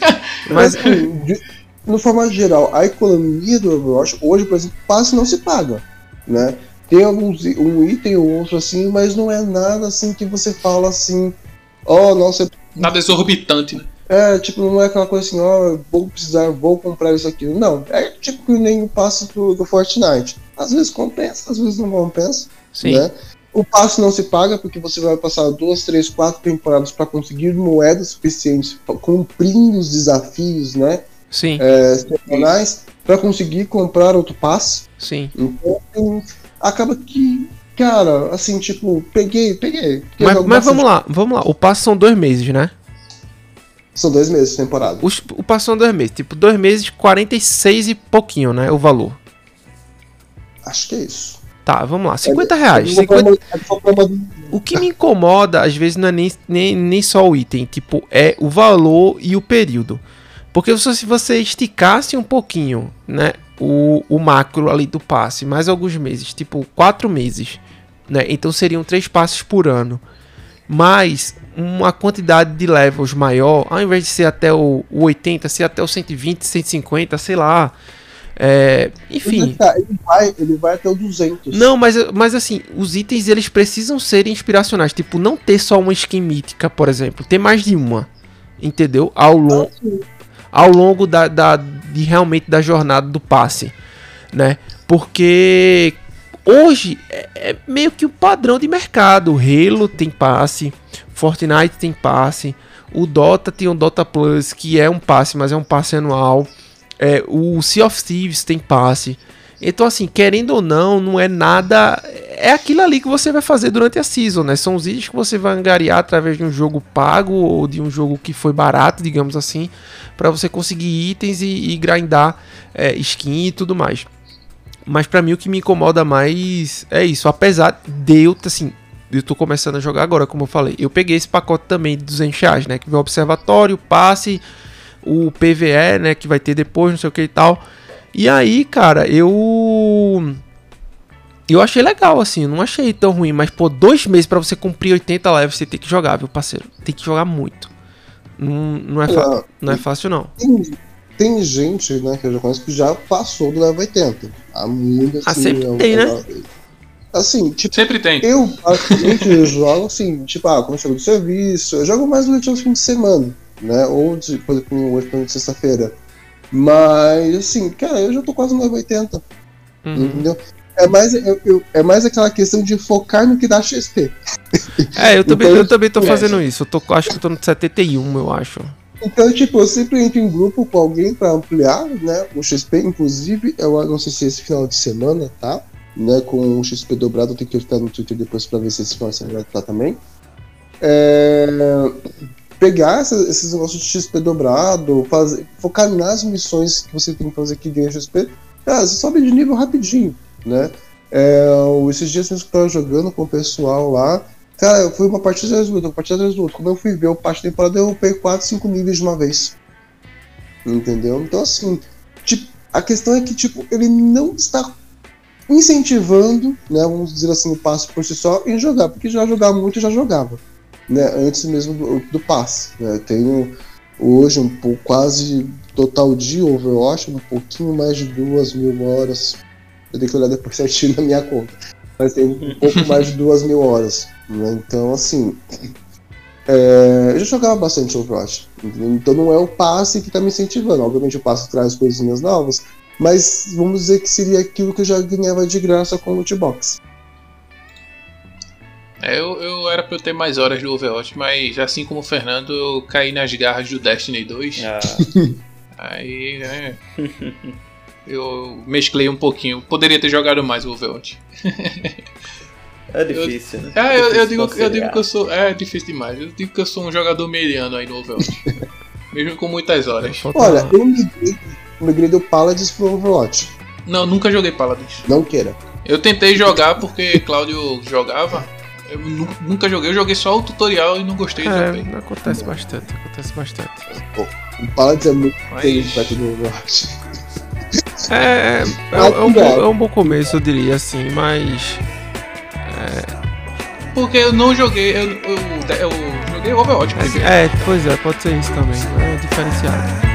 D: mas, assim, de, no formato geral, a economia do Overwatch, hoje, por exemplo, passe não se paga, né? Tem alguns um item ou outro assim, mas não é nada assim que você fala assim, ó, oh, nossa.
C: Nada exorbitante, né?
D: É, tipo, não é aquela coisa assim, ó, oh, vou precisar, vou comprar isso aqui. Não, é tipo nem o passo do, do Fortnite. Às vezes compensa, às vezes não compensa. Sim. Né? O passo não se paga porque você vai passar duas, três, quatro temporadas para conseguir moedas suficientes, cumprindo os desafios, né?
A: Sim.
D: É, semanais, para conseguir comprar outro passe.
A: Sim.
D: Então, acaba que Cara, assim, tipo, peguei, peguei.
A: Mas, mas vamos lá, vamos lá. O passo são dois meses, né?
D: São dois meses de temporada.
A: Os, o passo são dois meses. Tipo, dois meses, 46 e pouquinho, né? O valor.
D: Acho que é isso.
A: Tá, vamos lá. 50 reais. 50... O que me incomoda, às vezes, não é nem, nem, nem só o item. Tipo, é o valor e o período. Porque se você esticasse um pouquinho, né? O, o macro ali do passe, mais alguns meses, tipo quatro meses, né? Então seriam três passes por ano. Mas uma quantidade de levels maior, ao invés de ser até o, o 80, ser até o 120, 150, sei lá. É, enfim.
D: Ele vai, ele vai até o 200.
A: Não, mas, mas assim, os itens eles precisam ser inspiracionais. Tipo, não ter só uma skin mítica, por exemplo. Ter mais de uma. Entendeu? Ao, long, ao longo da, da, de realmente da jornada do passe. Né? Porque hoje é, é meio que o padrão de mercado. Halo tem passe. Fortnite tem passe. O Dota tem o Dota Plus, que é um passe, mas é um passe anual. É, o Sea of Thieves tem passe. Então, assim, querendo ou não, não é nada. É aquilo ali que você vai fazer durante a season, né? São os itens que você vai angariar através de um jogo pago ou de um jogo que foi barato, digamos assim, para você conseguir itens e, e grindar é, skin e tudo mais. Mas para mim o que me incomoda mais é isso. Apesar de eu, assim, eu tô começando a jogar agora, como eu falei. Eu peguei esse pacote também de 200 reais, né? Que vem o observatório, passe, o PVE, né? Que vai ter depois, não sei o que e tal. E aí, cara, eu. Eu achei legal, assim, não achei tão ruim, mas, pô, dois meses para você cumprir 80 levels, você tem que jogar, viu, parceiro? Tem que jogar muito. Não, não, é, é não é fácil, não.
D: Tem, tem gente, né, que eu já conheço, que já passou do level 80. Há muito
A: assim. Ah, sempre é tem, né?
D: Assim, tipo.
C: Sempre tem.
D: Eu, basicamente, jogo assim, tipo, ah, quando eu chego do serviço, eu jogo mais durante os fins de semana, né? Ou, de, por exemplo, hoje, sexta-feira. Mas, assim, cara, eu já tô quase no level 80. Uhum. Entendeu? É mais, eu, eu, é mais aquela questão de focar no que dá XP.
A: É, eu também, então, eu também tô fazendo isso. Eu tô, acho que eu tô no 71, eu acho.
D: Então, tipo, eu sempre entro em grupo com alguém para ampliar, né? O XP, inclusive, eu não sei se é esse final de semana, tá? né, com o XP dobrado, eu tenho que ficar no Twitter depois para ver se esse força vai estar também. É, pegar esses negócios de XP dobrado, fazer, focar nas missões que você tem que fazer que ganha XP, cara, você sobe de nível rapidinho, né? É, esses dias mesmo que eu tava jogando com o pessoal lá, cara, eu fui uma partida atrás do outra, uma partida atrás do outra. Quando eu fui ver o parte da temporada, eu upei 4, 5 níveis de uma vez. Entendeu? Então, assim, tipo, a questão é que, tipo, ele não está incentivando, né, vamos dizer assim, o passe por si só em jogar, porque já jogar muito já jogava, né, antes mesmo do, do passe. Né, tenho hoje um pouco, quase total de Overwatch, um pouquinho mais de duas mil horas. Eu tenho que olhar depois certinho na minha conta, mas tem um pouco mais de duas mil horas. Né, então, assim, é, eu já jogava bastante Overwatch, então não é o passe que está me incentivando. Obviamente, o passe traz coisinhas novas, mas vamos dizer que seria aquilo que eu já ganhava de graça com o lootbox.
C: É, eu, eu era pra eu ter mais horas do Overwatch, mas assim como o Fernando, eu caí nas garras do Destiny 2. Ah. Aí, né? eu mesclei um pouquinho. Poderia ter jogado mais o Overwatch.
B: É difícil, eu, né?
C: É, eu, eu, digo, eu digo que eu sou. É difícil demais. Eu digo que eu sou um jogador mediano aí no Overwatch. mesmo com muitas horas.
D: Olha, eu migrei migrei do Paladins pro Overwatch.
C: Não, nunca joguei Paladins.
D: Não queira.
C: Eu tentei jogar porque Cláudio jogava. Eu nunca joguei, eu joguei só o tutorial e não gostei
A: é, também. Acontece bastante, acontece bastante.
D: Pô, o Paladins é muito Mas... perto do Overwatch.
A: É, é, é, é, um bom, é um bom começo, eu diria assim, mas.
C: É... Porque eu não joguei. Eu, eu, eu joguei Overwatch
A: primeiro. É, pois é, pode ser isso também. É diferenciado.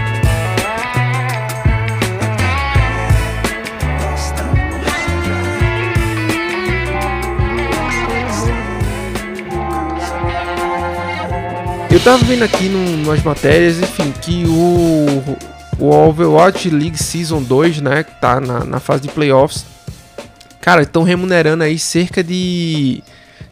A: Eu tava vendo aqui num, umas matérias, enfim, que o, o Overwatch League Season 2, né, que tá na, na fase de playoffs, cara, estão remunerando aí cerca de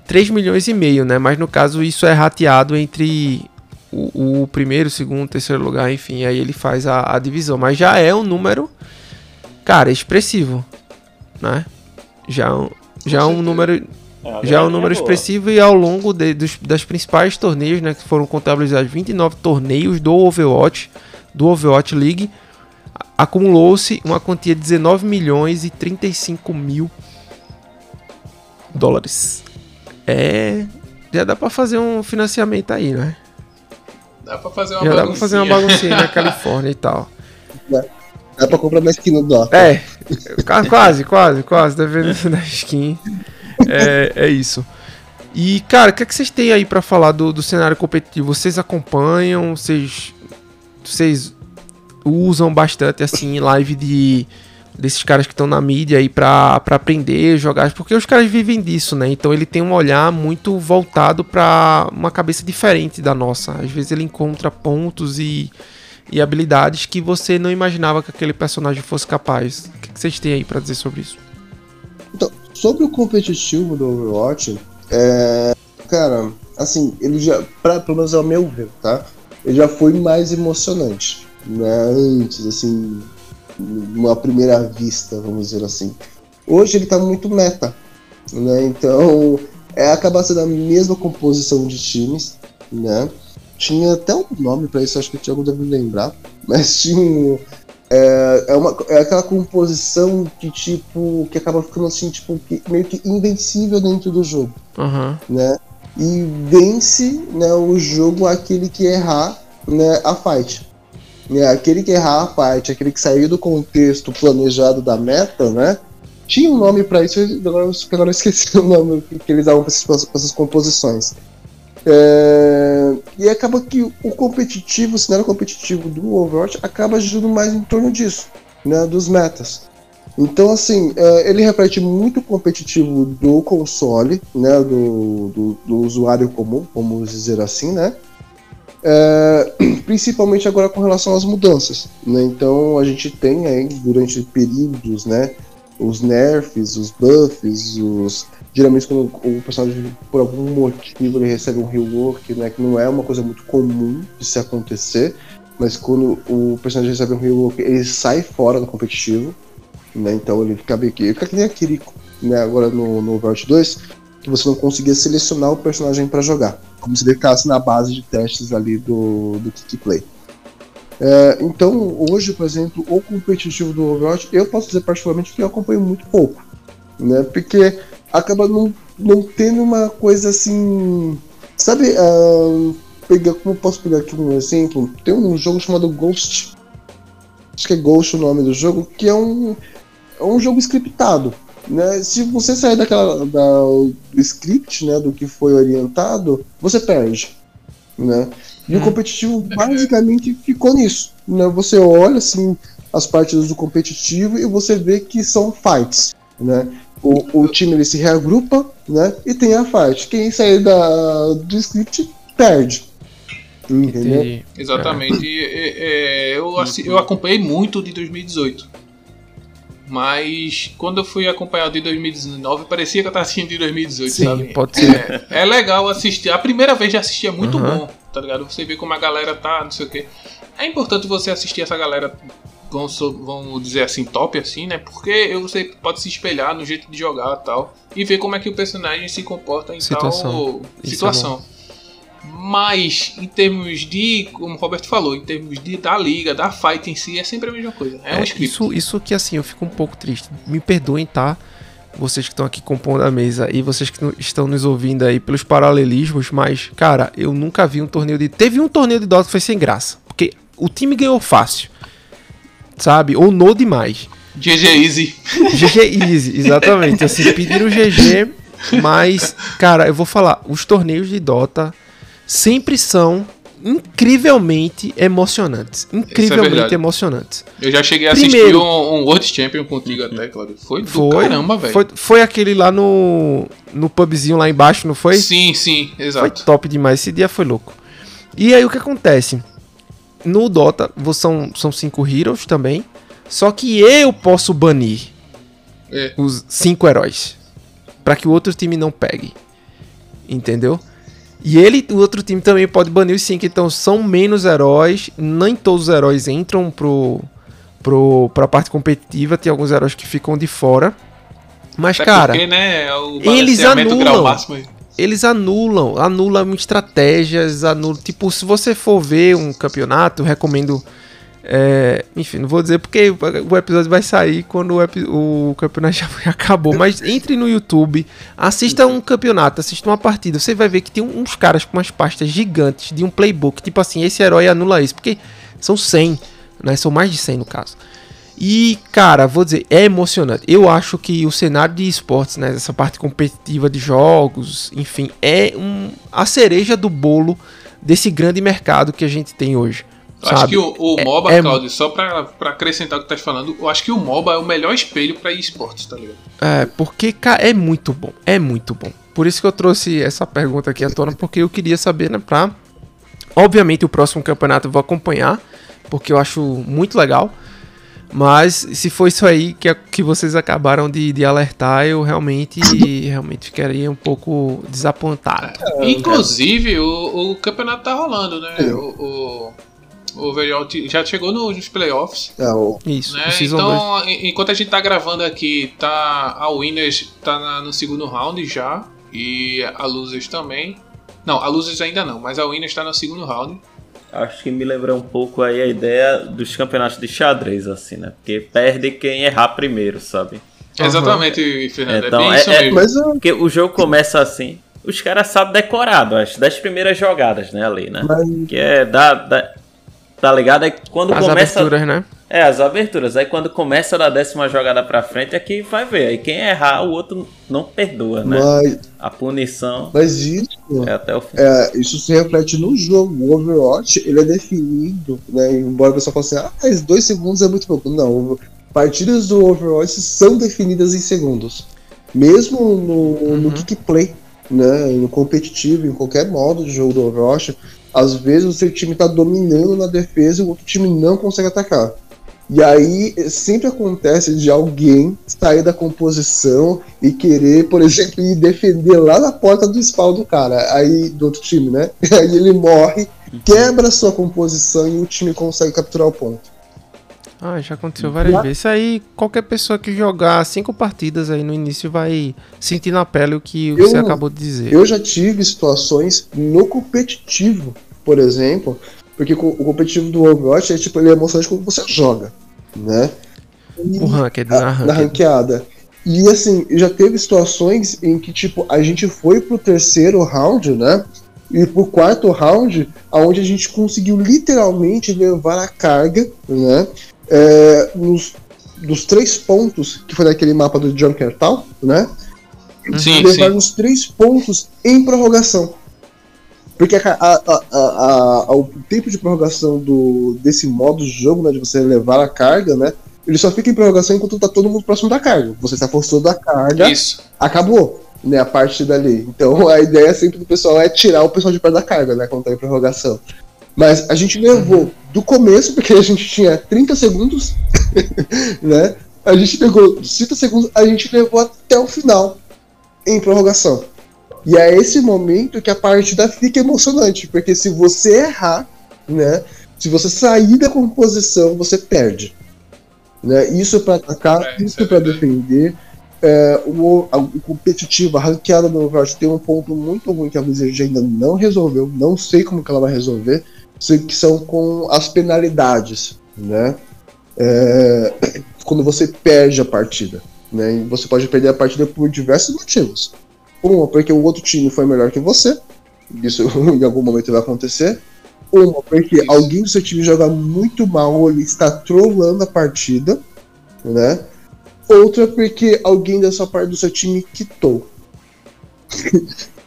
A: 3 milhões e meio, né? Mas no caso isso é rateado entre o, o primeiro, segundo, terceiro lugar, enfim, aí ele faz a, a divisão. Mas já é um número, cara, expressivo, né? Já, já é um número é, já é um número expressivo e ao longo de, dos, das principais torneios, né, que foram contabilizados 29 torneios do Overwatch, do Overwatch League, acumulou-se uma quantia de 19 milhões e 35 mil dólares. É, já dá para fazer um financiamento aí, né?
C: Dá pra fazer uma
A: já
C: baguncinha.
A: dá pra fazer uma baguncinha na Califórnia e tal.
D: Dá, dá pra comprar uma skin no Dota.
A: É, quase, quase, quase, dependendo da skin é, é isso. E, cara, o que, é que vocês têm aí para falar do, do cenário competitivo? Vocês acompanham? Vocês, vocês usam bastante, assim, live de desses caras que estão na mídia aí pra, pra aprender, jogar, porque os caras vivem disso, né? Então ele tem um olhar muito voltado para uma cabeça diferente da nossa. Às vezes ele encontra pontos e, e habilidades que você não imaginava que aquele personagem fosse capaz. O que, é que vocês têm aí para dizer sobre isso?
D: Sobre o competitivo do Overwatch, é, cara, assim, ele já, pra, pelo menos ao meu ver, tá? Ele já foi mais emocionante, né? Antes, assim, numa primeira vista, vamos dizer assim. Hoje ele tá muito meta, né? Então, é, acaba sendo a mesma composição de times, né? Tinha até um nome para isso, acho que o Thiago deve lembrar, mas tinha é, é, uma, é aquela composição que, tipo, que acaba ficando assim, tipo, que, meio que invencível dentro do jogo.
A: Uhum.
D: Né? E vence né, o jogo aquele que errar né, a fight. Né, aquele que errar a fight, aquele que saiu do contexto planejado da meta, né? Tinha um nome para isso, agora, agora eu esqueci o nome que eles davam para essas, essas composições. É, e acaba que o competitivo, o cenário competitivo do Overwatch acaba girando mais em torno disso, né, dos metas. Então, assim, é, ele reflete muito o competitivo do console, né, do, do, do usuário comum, vamos dizer assim, né, é, principalmente agora com relação às mudanças. Né? Então, a gente tem aí, durante períodos, né, os nerfs, os buffs, os geralmente quando o personagem por algum motivo ele recebe um rework, né, que não é uma coisa muito comum de se acontecer, mas quando o personagem recebe um rework, ele sai fora do competitivo, né, então ele fica bem aqui, fica que nem a Kiriko, né, agora no, no Overwatch 2, que você não conseguia selecionar o personagem para jogar, como se ele ficasse na base de testes ali do, do Kick Play. É, então, hoje, por exemplo, o competitivo do Overwatch, eu posso dizer particularmente que eu acompanho muito pouco, né? Porque acaba não, não tendo uma coisa assim. Sabe, uh, pegar, como posso pegar aqui um exemplo? Tem um jogo chamado Ghost. Acho que é Ghost o nome do jogo, que é um, é um jogo scriptado. Né? Se você sair daquela da, do script, né, do que foi orientado, você perde. Né? E hum. o competitivo basicamente ficou nisso. Né? Você olha assim as partes do competitivo e você vê que são fights. Né? O, o time ele se reagrupa, né? E tem a fight. Quem sair da, do script perde. Entendeu?
C: Exatamente. É, é, eu, eu acompanhei muito de 2018. Mas quando eu fui acompanhar de 2019, parecia que eu estava assistindo de 2018, Sim, sabe?
A: Pode ser.
C: É, é, legal assistir. A primeira vez de assistir é muito uhum. bom, tá ligado? Você vê como a galera tá, não sei o quê. É importante você assistir essa galera vamos, vamos dizer assim, top assim, né? Porque você pode se espelhar no jeito de jogar e tal. E ver como é que o personagem se comporta em situação. tal é situação. É Mas, em termos de, como o Roberto falou, em termos de da liga, da fight em si, é sempre a mesma coisa. É, é um script.
A: Isso, isso que assim, eu fico um pouco triste. Me perdoem, tá? Vocês que estão aqui compondo a mesa e vocês que estão nos ouvindo aí pelos paralelismos, mas, cara, eu nunca vi um torneio de. Teve um torneio de Dota que foi sem graça. Porque o time ganhou fácil sabe? Ou no demais.
C: GG Easy.
A: GG Easy, exatamente. Assim, pediram GG, mas, cara, eu vou falar, os torneios de Dota sempre são incrivelmente emocionantes. Incrivelmente é emocionantes.
C: Eu já cheguei a Primeiro, assistir um, um, World Champion contigo até, Claudio. Foi do foi, caramba, velho.
A: Foi, foi aquele lá no, no pubzinho lá embaixo, não foi?
C: Sim, sim, exato.
A: Foi top demais. Esse dia foi louco. E aí o que acontece? No Dota são, são cinco heroes também. Só que eu posso banir é. os cinco heróis. para que o outro time não pegue. Entendeu? E ele, o outro time também pode banir os cinco. Então são menos heróis. Nem todos os heróis entram pro, pro, pra parte competitiva. Tem alguns heróis que ficam de fora. Mas, Até cara, porque,
C: né,
A: eles anulam. Eles anulam, anulam estratégias, anulam. Tipo, se você for ver um campeonato, recomendo. É, enfim, não vou dizer porque o episódio vai sair quando o, o campeonato já acabou. Mas entre no YouTube, assista um campeonato, assista uma partida. Você vai ver que tem uns caras com umas pastas gigantes de um playbook. Tipo assim, esse herói anula isso. Porque são 100, né? São mais de 100 no caso. E, cara, vou dizer, é emocionante. Eu acho que o cenário de esportes, né, essa parte competitiva de jogos, enfim, é um, a cereja do bolo desse grande mercado que a gente tem hoje.
C: Eu acho que o, o é, MOBA, é, Claudio, só pra, pra acrescentar o que tu tá falando, eu acho que o MOBA é o melhor espelho pra esportes, tá ligado?
A: É, porque, cara, é muito bom. É muito bom. Por isso que eu trouxe essa pergunta aqui à tona, porque eu queria saber, né, pra... Obviamente o próximo campeonato eu vou acompanhar, porque eu acho muito legal. Mas se for isso aí que, que vocês acabaram de, de alertar, eu realmente, realmente ficaria um pouco desapontado.
C: É, inclusive, o, o campeonato tá rolando, né? É. O, o, o Overwatch já chegou nos playoffs.
A: É, o... Isso,
C: né? Então, enquanto a gente tá gravando aqui, tá a Winners tá na, no segundo round já. E a Losers também. Não, a Losers ainda não, mas a Winners tá no segundo round
B: acho que me lembrou um pouco aí a ideia dos campeonatos de xadrez, assim, né? Porque perde quem errar primeiro, sabe?
C: Exatamente, Fernando. É
B: então, é, isso é, Mas, porque o jogo começa assim, os caras sabem decorado, acho, das primeiras jogadas, né, ali, né? Mas... Que é da, da, Tá ligado? Aí quando
A: As
B: começa.
A: Aberturas, né?
B: É, as aberturas. Aí quando começa da décima jogada pra frente é que vai ver. Aí quem errar, o outro não perdoa, né? Mas... A punição.
D: Mas isso.
B: É até o fim.
D: É, isso se reflete no jogo. O Overwatch, ele é definido, né? Embora o pessoal fale assim, ah, mas dois segundos é muito pouco. Não, partidas do Overwatch são definidas em segundos. Mesmo no, uhum. no kick play, né? No competitivo, em qualquer modo de jogo do Overwatch às vezes o seu time está dominando na defesa e o outro time não consegue atacar. E aí sempre acontece de alguém sair da composição e querer, por exemplo, ir defender lá na porta do spawn do cara, aí do outro time, né? Aí ele morre, quebra sua composição e o time consegue capturar o ponto.
A: Ah, já aconteceu várias já... vezes. Isso aí, qualquer pessoa que jogar cinco partidas aí no início vai sentir na pele o que eu, você acabou de dizer.
D: Eu já tive situações no competitivo por exemplo, porque o competitivo do Overwatch é tipo, ele é emocionante quando você joga, né?
A: E o ranked, na,
D: na ranqueada. E assim, já teve situações em que, tipo, a gente foi pro terceiro round, né? E pro quarto round, aonde a gente conseguiu literalmente levar a carga, né? É, nos, dos três pontos, que foi naquele mapa do Junker tal, né?
C: Sim,
D: levar sim. os três pontos em prorrogação. Porque a, a, a, o tempo de prorrogação do, desse modo de jogo, né, de você levar a carga, né, ele só fica em prorrogação enquanto tá todo mundo próximo da carga. Você se afastou da carga,
C: Isso.
D: acabou, né, a parte dali. Então a ideia sempre do pessoal é tirar o pessoal de perto da carga, né, quando tá em prorrogação. Mas a gente levou do começo, porque a gente tinha 30 segundos, né, a gente pegou 30 segundos, a gente levou até o final em prorrogação. E é esse momento que a partida fica emocionante, porque se você errar, né, se você sair da composição, você perde. Né? Isso para atacar, é, isso é para defender. É, o, a, o competitivo, a ranqueada do Overwatch tem um ponto muito ruim que a Blizzard ainda não resolveu. Não sei como que ela vai resolver. Sei que são com as penalidades, né? É, quando você perde a partida. Né? E você pode perder a partida por diversos motivos. Uma, porque o outro time foi melhor que você. Isso em algum momento vai acontecer. Uma, porque alguém do seu time joga muito mal ou ele está trollando a partida, né? Outra, porque alguém da sua parte do seu time quitou.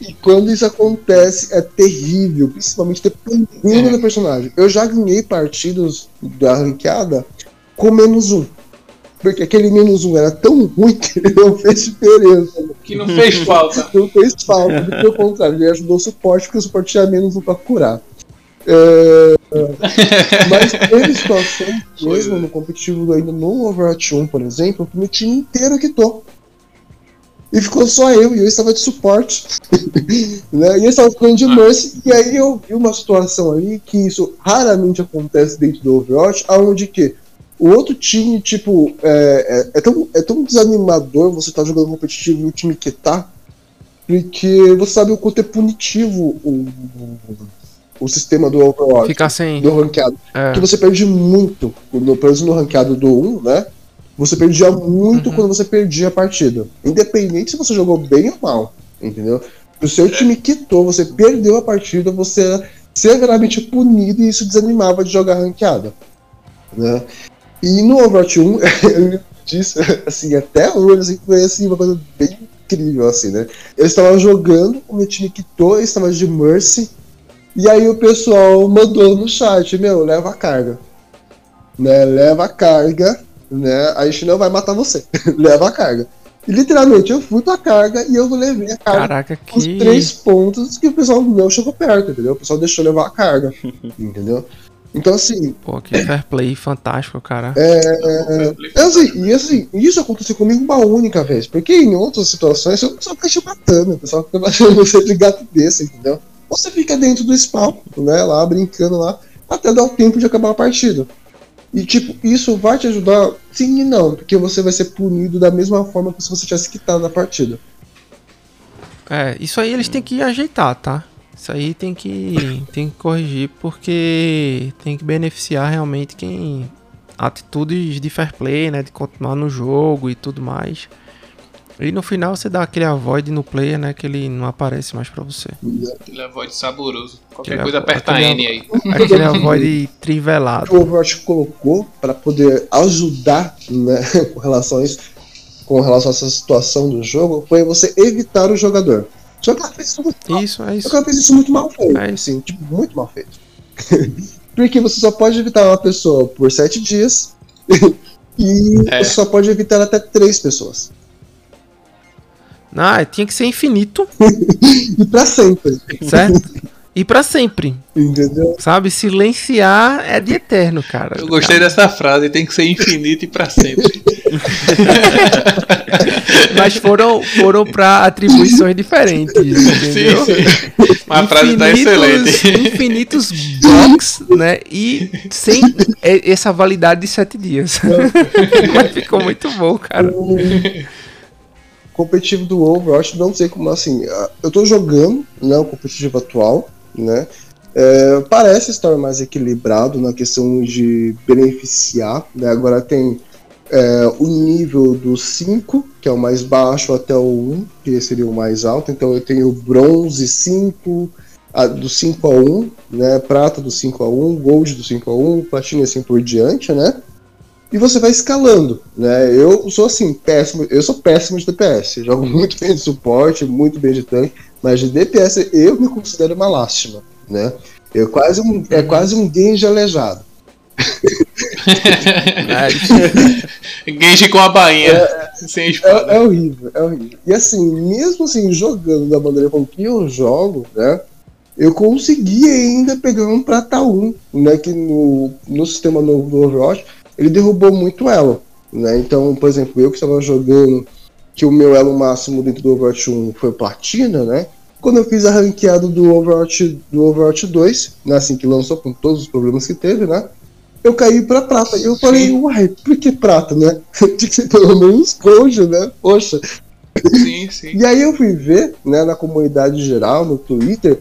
D: E quando isso acontece, é terrível, principalmente dependendo é. do personagem. Eu já ganhei partidas da ranqueada com menos um. Porque aquele menos um era tão ruim que não fez diferença.
C: Que não fez falta.
D: não fez falta, pelo contrário, ele ajudou o suporte, porque o suporte tinha menos um pra curar. É... Mas teve situação, mesmo no competitivo ainda no Overwatch 1, por exemplo, que o meu time inteiro quitou. E ficou só eu, e eu estava de suporte. né? E eu estava ficando de Mercy. E aí eu vi uma situação ali que isso raramente acontece dentro do Overwatch, aonde que o outro time, tipo, é, é, é, tão, é tão desanimador você estar tá jogando competitivo e o time que tá, porque você sabe o quanto é punitivo o, o sistema do Overwatch.
A: Ficar sem.
D: Do ranqueado. É. Que você perde muito. No, pelo menos no ranqueado do 1, né? Você perdia muito uhum. quando você perdia a partida. Independente se você jogou bem ou mal. Entendeu? Se o seu time quitou, você perdeu a partida, você era severamente punido e isso desanimava de jogar ranqueada. Né? E no Overwatch 1, ele disse, assim, até hoje, assim, foi assim, uma coisa bem incrível, assim, né? Eu estava jogando, o meu time quitou, eu estava de Mercy, e aí o pessoal mandou no chat, meu, leva a carga. Né? Leva a carga, né? A gente não vai matar você. leva a carga. E literalmente eu fui pra carga e eu levei a carga
A: Caraca, que...
D: os três pontos que o pessoal não chegou perto, entendeu? O pessoal deixou levar a carga. entendeu? Então, assim.
A: Pô, que fair play fantástico, cara.
D: É. é, é assim, e assim, isso aconteceu comigo uma única vez. Porque em outras situações, o pessoal fica te matando, o pessoal fica achando você de gato desse, entendeu? Você fica dentro do spawn, né? Lá brincando lá, até dar o tempo de acabar a partida. E, tipo, isso vai te ajudar? Sim e não, porque você vai ser punido da mesma forma que se você tivesse quitado a partida.
A: É, isso aí eles têm que ajeitar, tá? Isso aí tem que, tem que corrigir porque tem que beneficiar realmente quem. Atitudes de fair play, né? De continuar no jogo e tudo mais. E no final você dá aquele avoid no player, né? Que ele não aparece mais pra você.
C: Aquele avoid saboroso. Qualquer aquele coisa aperta aquele, N aí.
A: Aquele avoid trivelado.
D: O Overwatch colocou para poder ajudar, né? Com relação a isso, com relação a essa situação do jogo, foi você evitar o jogador. Só que ela fez isso muito
A: mal. Isso, é isso.
D: Só que ela fez isso muito mal feito. É assim, tipo, muito mal feito. Porque você só pode evitar uma pessoa por sete dias. e é. você só pode evitar até três pessoas.
A: Ah, tinha que ser infinito.
D: e pra sempre.
A: Certo? E para sempre.
D: Entendeu?
A: Sabe? Silenciar é de eterno, cara.
C: Eu gostei cara. dessa frase, tem que ser infinito e para sempre.
A: Mas foram, foram para atribuições diferentes. Entendeu?
C: Sim, sim. Uma frase tá excelente.
A: Infinitos blocks, né? E sem essa validade de sete dias. Mas ficou muito bom, cara
D: competitivo do Overwatch, não sei como assim. Eu tô jogando, né, o competitivo atual, né? É, parece estar mais equilibrado na questão de beneficiar, né? Agora tem é, o nível do 5, que é o mais baixo, até o 1, que seria o mais alto. Então eu tenho bronze 5, a, do 5 a 1, né? Prata do 5 a 1, gold do 5 a 1, platina assim por diante, né? E você vai escalando, né? Eu sou assim, péssimo, eu sou péssimo de DPS. Jogo muito bem de suporte, muito bem de tanque, mas de DPS eu me considero uma lástima, né? Eu quase um, é quase um Genji aleijado.
C: Genji com a bainha, é, sem espada.
D: É, é, horrível, é horrível. E assim, mesmo assim, jogando da maneira com que eu jogo, né? Eu consegui ainda pegar um prata 1, né? Que no, no sistema novo do Overwatch, ele derrubou muito elo, né? Então, por exemplo, eu que estava jogando que o meu elo máximo dentro do Overwatch 1 foi platina, né? Quando eu fiz a ranqueada do Overwatch, do Overwatch 2, né, assim que lançou com todos os problemas que teve, né? Eu caí pra prata. E eu falei, uai, por que prata, né? Tinha que ser pelo menos gold, né? Poxa.
C: Sim, sim.
D: E aí eu fui ver, né, na comunidade geral, no Twitter,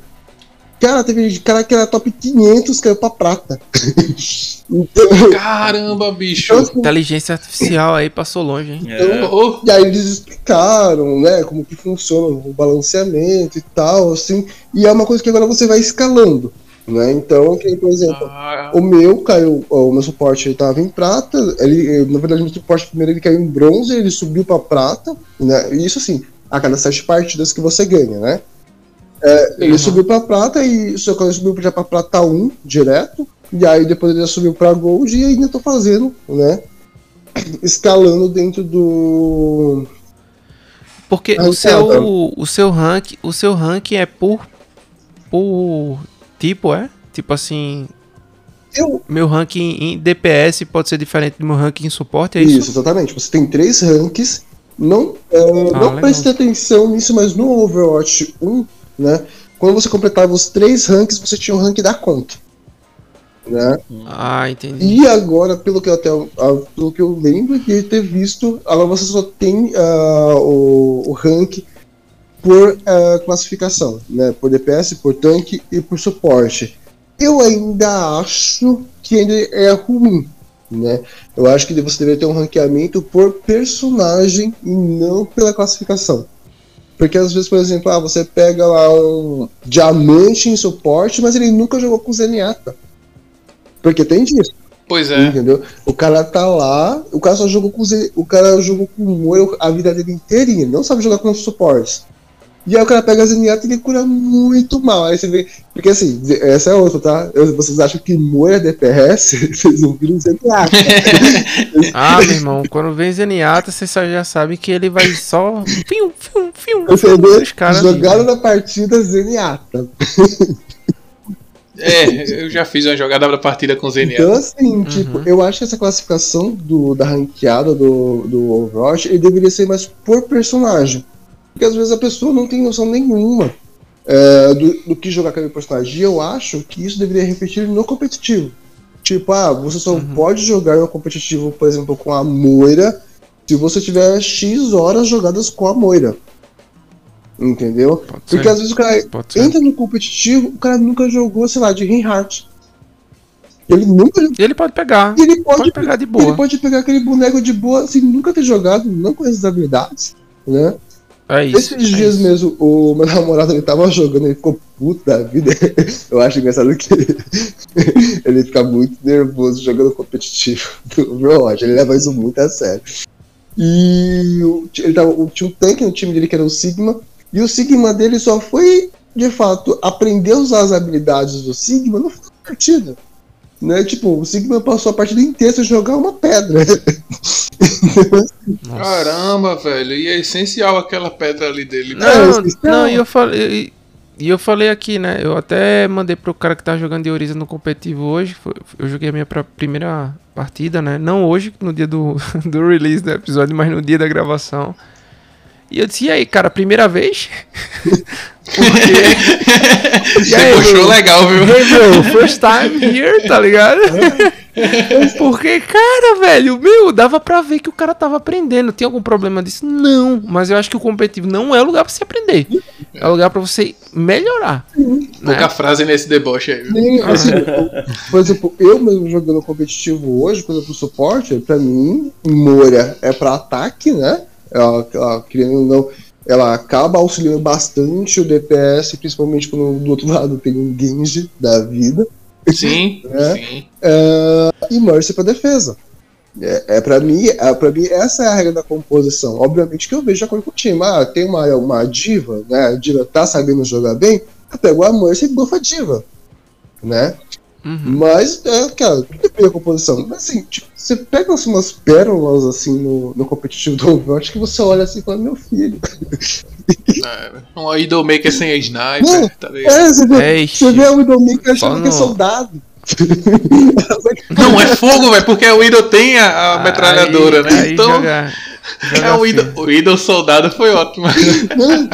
D: Cara, teve cara que era top 500, caiu pra prata.
C: então, Caramba, bicho. Então,
A: assim, Inteligência artificial aí passou longe, hein?
D: Então, é. E aí eles explicaram, né, como que funciona o balanceamento e tal, assim. E é uma coisa que agora você vai escalando. Né? Então, que, por exemplo, ah. o meu caiu, o meu suporte ele tava em prata, ele, na verdade, o meu suporte primeiro ele caiu em bronze, ele subiu para prata, né? E isso assim, a cada sete partidas que você ganha, né? É, ele subiu pra prata e só quando ele subiu já pra prata 1 direto. E aí depois ele já subiu pra gold e ainda tô fazendo, né? escalando dentro do.
A: Porque o seu, o seu rank, o seu rank é por por tipo, é? Tipo assim, eu... Meu ranking em DPS pode ser diferente do meu ranking em suporte, é isso?
D: Isso, exatamente. Você tem três ranks. Não, uh, ah, não preste atenção nisso, mas no Overwatch 1, né? Quando você completava os três ranks, você tinha o rank da conta. Né?
A: Ah, entendi.
D: E agora, pelo que eu, até, pelo que eu lembro de ter visto, agora você só tem uh, o, o rank por uh, classificação, né? Por DPS, por tanque e por suporte eu ainda acho que ainda é ruim, né? Eu acho que você deveria ter um ranqueamento por personagem e não pela classificação. Porque às vezes, por exemplo, ah, você pega lá um diamante em suporte, mas ele nunca jogou com Zenyatta. Porque tem disso.
C: Pois é.
D: Entendeu? O cara tá lá, o cara só jogou com Z, o cara jogou com Moira a vida dele inteirinha, não sabe jogar com suportes. E aí o cara pega a Zenyatta e ele cura muito mal. Aí você vê. Porque assim, essa é outra, tá? Vocês acham que Moe é DPS? Vocês não viram Zenyatta.
A: ah, meu irmão, quando vem Zenyatta, você já sabe que ele vai só. Fium, fium, fium.
D: Os caras jogaram na partida Zenyatta.
C: É, eu já fiz uma jogada da partida com Zenyatta.
D: Então, assim, uhum. tipo, eu acho que essa classificação do, da ranqueada do, do Overwatch ele deveria ser mais por personagem. Porque às vezes a pessoa não tem noção nenhuma é, do, do, que jogar aquele personagem. E eu acho que isso deveria repetir no competitivo. Tipo, ah, você só uhum. pode jogar no competitivo, por exemplo, com a Moira se você tiver X horas jogadas com a Moira. Entendeu? Pode Porque ser. às vezes o cara pode entra ser. no competitivo, o cara nunca jogou, sei lá, de Reinhardt.
A: Ele nunca. Ele pode pegar.
D: Ele pode, pode, pegar de boa. Ele pode pegar aquele boneco de boa, assim, nunca ter jogado, não conhece as habilidades, né? É isso, Esses é dias isso. mesmo, o meu namorado ele tava jogando, ele ficou puto da vida. Eu acho engraçado que ele fica muito nervoso jogando competitivo do Overwatch. Ele leva isso muito a sério. E ele tava, tinha um tanque no time dele que era o Sigma. E o Sigma dele só foi, de fato, aprender a usar as habilidades do Sigma no final da partida. Né? Tipo, o Sigma passou a partida inteira sem jogar uma pedra.
C: Caramba, velho. E é essencial aquela pedra ali dele.
A: Não, é não, e eu falei. E eu falei aqui, né? Eu até mandei pro cara que tá jogando de Oriza no competitivo hoje. Eu joguei a minha primeira partida, né? Não hoje, no dia do, do release do episódio, mas no dia da gravação. E eu disse, e aí, cara, primeira vez?
C: Porque. Você aí, puxou meu, legal, viu?
A: Hey, meu, first time here, tá ligado? Porque, cara, velho, meu, dava pra ver que o cara tava aprendendo. Tem algum problema disso? Não. Mas eu acho que o competitivo não é lugar pra você aprender. É lugar pra você melhorar.
C: Pouca né? frase nesse deboche aí.
D: Sim, assim, por exemplo, eu mesmo jogando competitivo hoje, por exemplo, suporte, pra mim, Moura é pra ataque, né? Ela, ela querendo não, ela acaba auxiliando bastante o DPS, principalmente quando do outro lado tem um Genji da vida.
C: Sim,
D: né? sim. É, e Mercy pra defesa. É, é para mim, é, para mim essa é a regra da composição. Obviamente que eu vejo a coisa com o time. Ah, tem uma, uma diva, né? A diva tá sabendo jogar bem, eu pego a Mercy e buffa a diva, né? Uhum. Mas, é, cara, depende da composição. Mas assim, tipo, você pega assim, umas pérolas assim no, no competitivo do Overwatch que você olha assim e fala, meu filho.
C: É, um Idolmaker sem a sniper, é, tá ligado?
D: É, você vê, você vê o Idolmaker achando que é soldado.
C: Não, é fogo, velho, porque o Idol tem a, a metralhadora, né? Aí então. Joga, joga é, o, Idol, o Idol soldado foi ótimo. Não,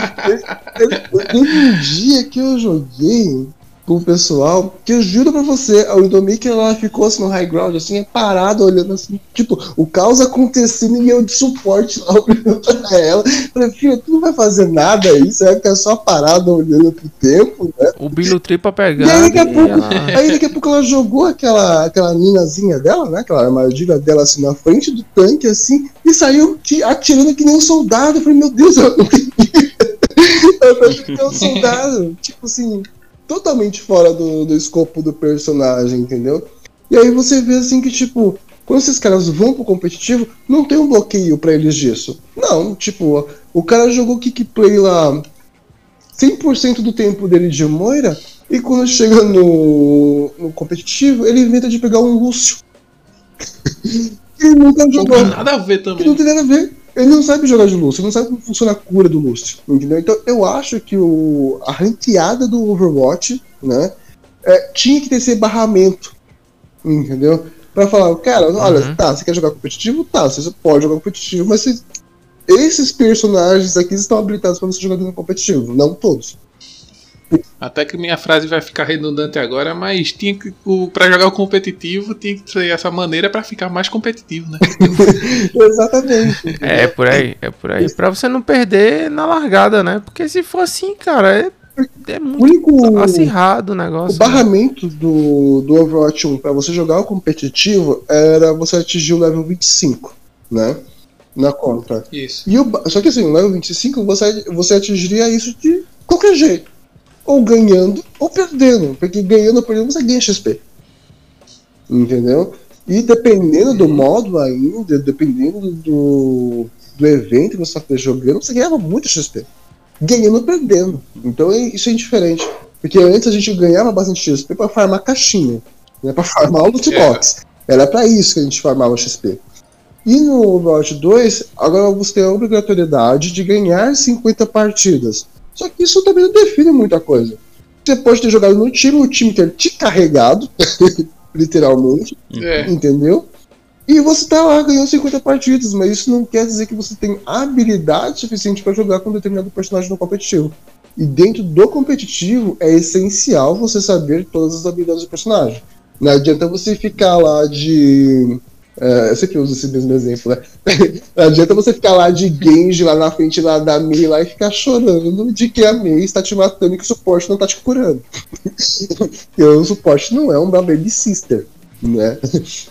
D: teve um dia que eu joguei com o pessoal, que eu juro pra você, a Indomik ela ficou assim no high ground, assim, parada, olhando assim, tipo, o caos acontecendo e eu de suporte lá olhando pra ela. Falei, filha, tu não vai fazer nada aí, você vai ficar só parada olhando pro tempo, né?
A: O Bilo Tripa pegar.
D: E aí daqui a pouco, ela... aí daqui a pouco ela jogou aquela, aquela minazinha dela, né? Aquela armadilha dela assim na frente do tanque, assim, e saiu atirando que nem um soldado. Eu falei, meu Deus, eu não Eu falei que nem um soldado. Tipo assim, totalmente fora do, do escopo do personagem, entendeu? E aí você vê assim que, tipo, quando esses caras vão pro competitivo, não tem um bloqueio para eles disso. Não, tipo, o cara jogou kickplay lá 100% do tempo dele de Moira, e quando chega no, no competitivo, ele inventa de pegar um Lúcio. Ele nunca jogou.
C: Não tem nada a ver também.
D: Não tem nada a ver. Ele não sabe jogar de lustre, ele não sabe como funciona a cura do lustre, entendeu? Então eu acho que o, a ranqueada do Overwatch, né, é, tinha que ter esse barramento, entendeu? Pra falar, cara, olha, uhum. tá, você quer jogar competitivo? Tá, você pode jogar competitivo, mas você, esses personagens aqui estão habilitados para você jogar no competitivo, não todos.
C: Até que minha frase vai ficar redundante agora, mas tinha que o para jogar o competitivo tinha que ser essa maneira para ficar mais competitivo, né?
D: Exatamente.
A: É por aí, é por aí. Para você não perder na largada, né? Porque se for assim, cara, é é muito único, acirrado o negócio.
D: O né? barramento né? do, do Overwatch 1 para você jogar o competitivo era você atingir o level 25, né? Na conta.
C: Isso.
D: E o, só que assim, o level 25 você, você atingiria isso de qualquer jeito. Ou ganhando ou perdendo. Porque ganhando ou perdendo você ganha XP. Entendeu? E dependendo do modo ainda, dependendo do, do evento que você está jogando, você ganhava muito XP ganhando ou perdendo. Então é, isso é indiferente. Porque antes a gente ganhava bastante XP para farmar caixinha, né, para farmar o loot é. box. Era para isso que a gente farmava XP. E no Overwatch 2, agora você tem a obrigatoriedade de ganhar 50 partidas. Só que isso também não define muita coisa. Você pode ter jogado no time, o time ter te carregado, literalmente, é. entendeu? E você tá lá ganhando 50 partidas, mas isso não quer dizer que você tem habilidade suficiente para jogar com um determinado personagem no competitivo. E dentro do competitivo é essencial você saber todas as habilidades do personagem. Não adianta você ficar lá de. É, eu sempre uso esse mesmo exemplo, né? Não adianta você ficar lá de Genji lá na frente lá da Mei lá e ficar chorando de que a Mei está te matando e que o suporte não está te curando. Porque o suporte não é um Baby Sister né?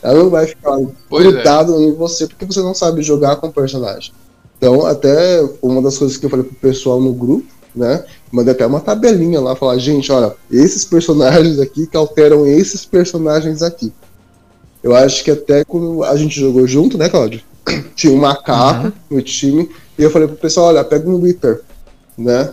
D: Ela não vai ficar pois grudada é. em você porque você não sabe jogar com o personagem. Então, até uma das coisas que eu falei pro pessoal no grupo, né? Mandei até uma tabelinha lá, falar, gente, olha, esses personagens aqui que alteram esses personagens aqui. Eu acho que até quando a gente jogou junto, né, Claudio? Tinha um macaco uhum. no time, e eu falei pro pessoal, olha, pega um Wither, né?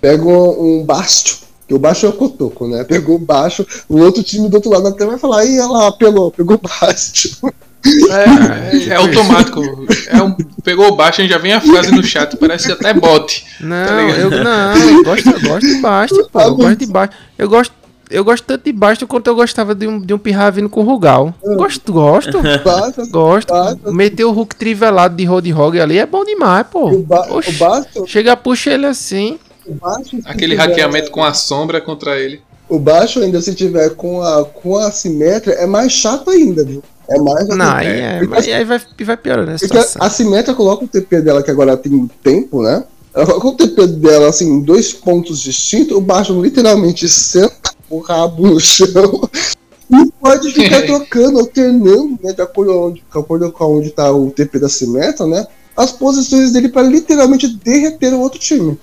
D: Pega um, um Bastio, que o baixo é o cotoco, né? Pegou baixo, o outro time do outro lado até vai falar, ih, ela apelou, pegou baixo.
C: É, é, é automático. É um, pegou baixo e já vem a frase no chat, parece até bot.
A: Não, tá eu não, eu gosto, eu gosto de baixo, pô. Eu gosto de baixo. Eu gosto, eu gosto tanto de baixo quanto eu gostava de um, de um pirra vindo com Rugal. É. Gosto, gosto. Basta, gosto. Basta. Meter o Hulk trivelado de Road Hog ali é bom demais, pô. O, ba Oxi, o baixo. Chega, puxa ele assim.
C: Baixo, Aquele tiver, hackeamento com a sombra contra ele.
D: O baixo ainda se tiver com a, com a simétria é mais chato ainda, viu? É mais.
A: Não, aí, é, porque, aí vai, vai piorando a situação.
D: A simétria coloca o TP dela, que agora tem tempo, né? Ela coloca o TP dela assim, em dois pontos distintos, o baixo literalmente senta o rabo no chão e pode ficar trocando, alternando, né? De acordo, onde, de acordo com onde tá o TP da simétria, né? As posições dele para literalmente derreter o outro time.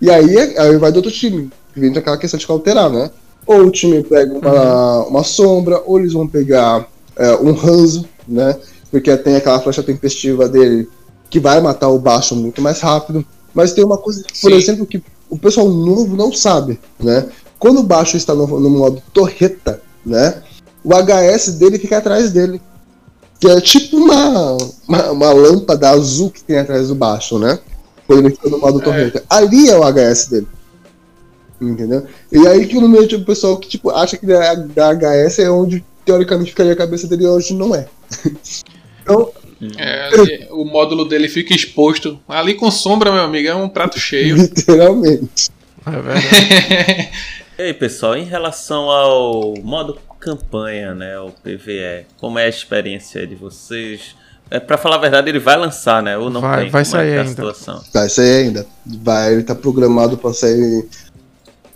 D: E aí, aí vai do outro time, vem aquela questão de alterar, né? Ou o time pega uma, uhum. uma sombra, ou eles vão pegar é, um Hanzo, né? Porque tem aquela flecha tempestiva dele que vai matar o baixo muito mais rápido. Mas tem uma coisa, por Sim. exemplo, que o pessoal novo não sabe, né? Quando o baixo está no, no modo torreta, né? O HS dele fica atrás dele. Que é tipo uma, uma, uma lâmpada azul que tem atrás do baixo, né? Quando ele fica no modo é. torreta. Ali é o HS dele. Entendeu? E aí que no meio tipo, o pessoal que tipo, acha que a, HS é onde teoricamente ficaria a cabeça dele hoje não é. então.
C: É, o módulo dele fica exposto. Ali com sombra, meu amigo, é um prato cheio.
D: Literalmente.
B: É verdade. e aí, pessoal, em relação ao modo campanha, né, o PVE, como é a experiência de vocês? É, pra falar a verdade, ele vai lançar, né? Ou não
A: vai,
B: tem?
A: Vai é sair é
B: a
A: ainda.
B: Situação?
D: Vai sair ainda. Vai, ele tá programado pra sair,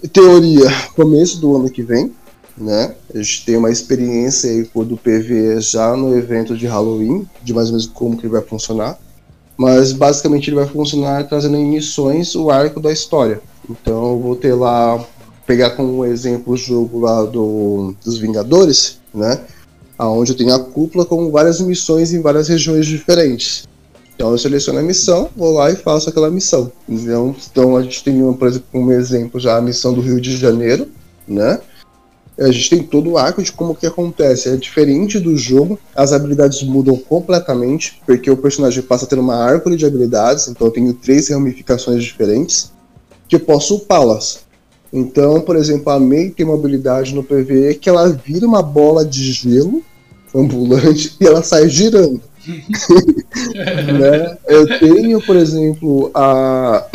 D: em teoria, começo do ano que vem, né? A gente tem uma experiência aí do PV já no evento de Halloween, de mais ou menos como que ele vai funcionar. Mas basicamente ele vai funcionar trazendo em missões o arco da história. Então eu vou ter lá, pegar como exemplo o jogo lá do, dos Vingadores, né? aonde eu tenho a cúpula com várias missões em várias regiões diferentes. Então eu seleciono a missão, vou lá e faço aquela missão. Então, então a gente tem, por exemplo, como exemplo já a missão do Rio de Janeiro, né? A gente tem todo o arco de como que acontece. É diferente do jogo, as habilidades mudam completamente, porque o personagem passa a ter uma árvore de habilidades, então eu tenho três ramificações diferentes, que eu posso upá-las. Então, por exemplo, a Mei tem uma habilidade no PvE que ela vira uma bola de gelo ambulante e ela sai girando. né? Eu tenho, por exemplo, a,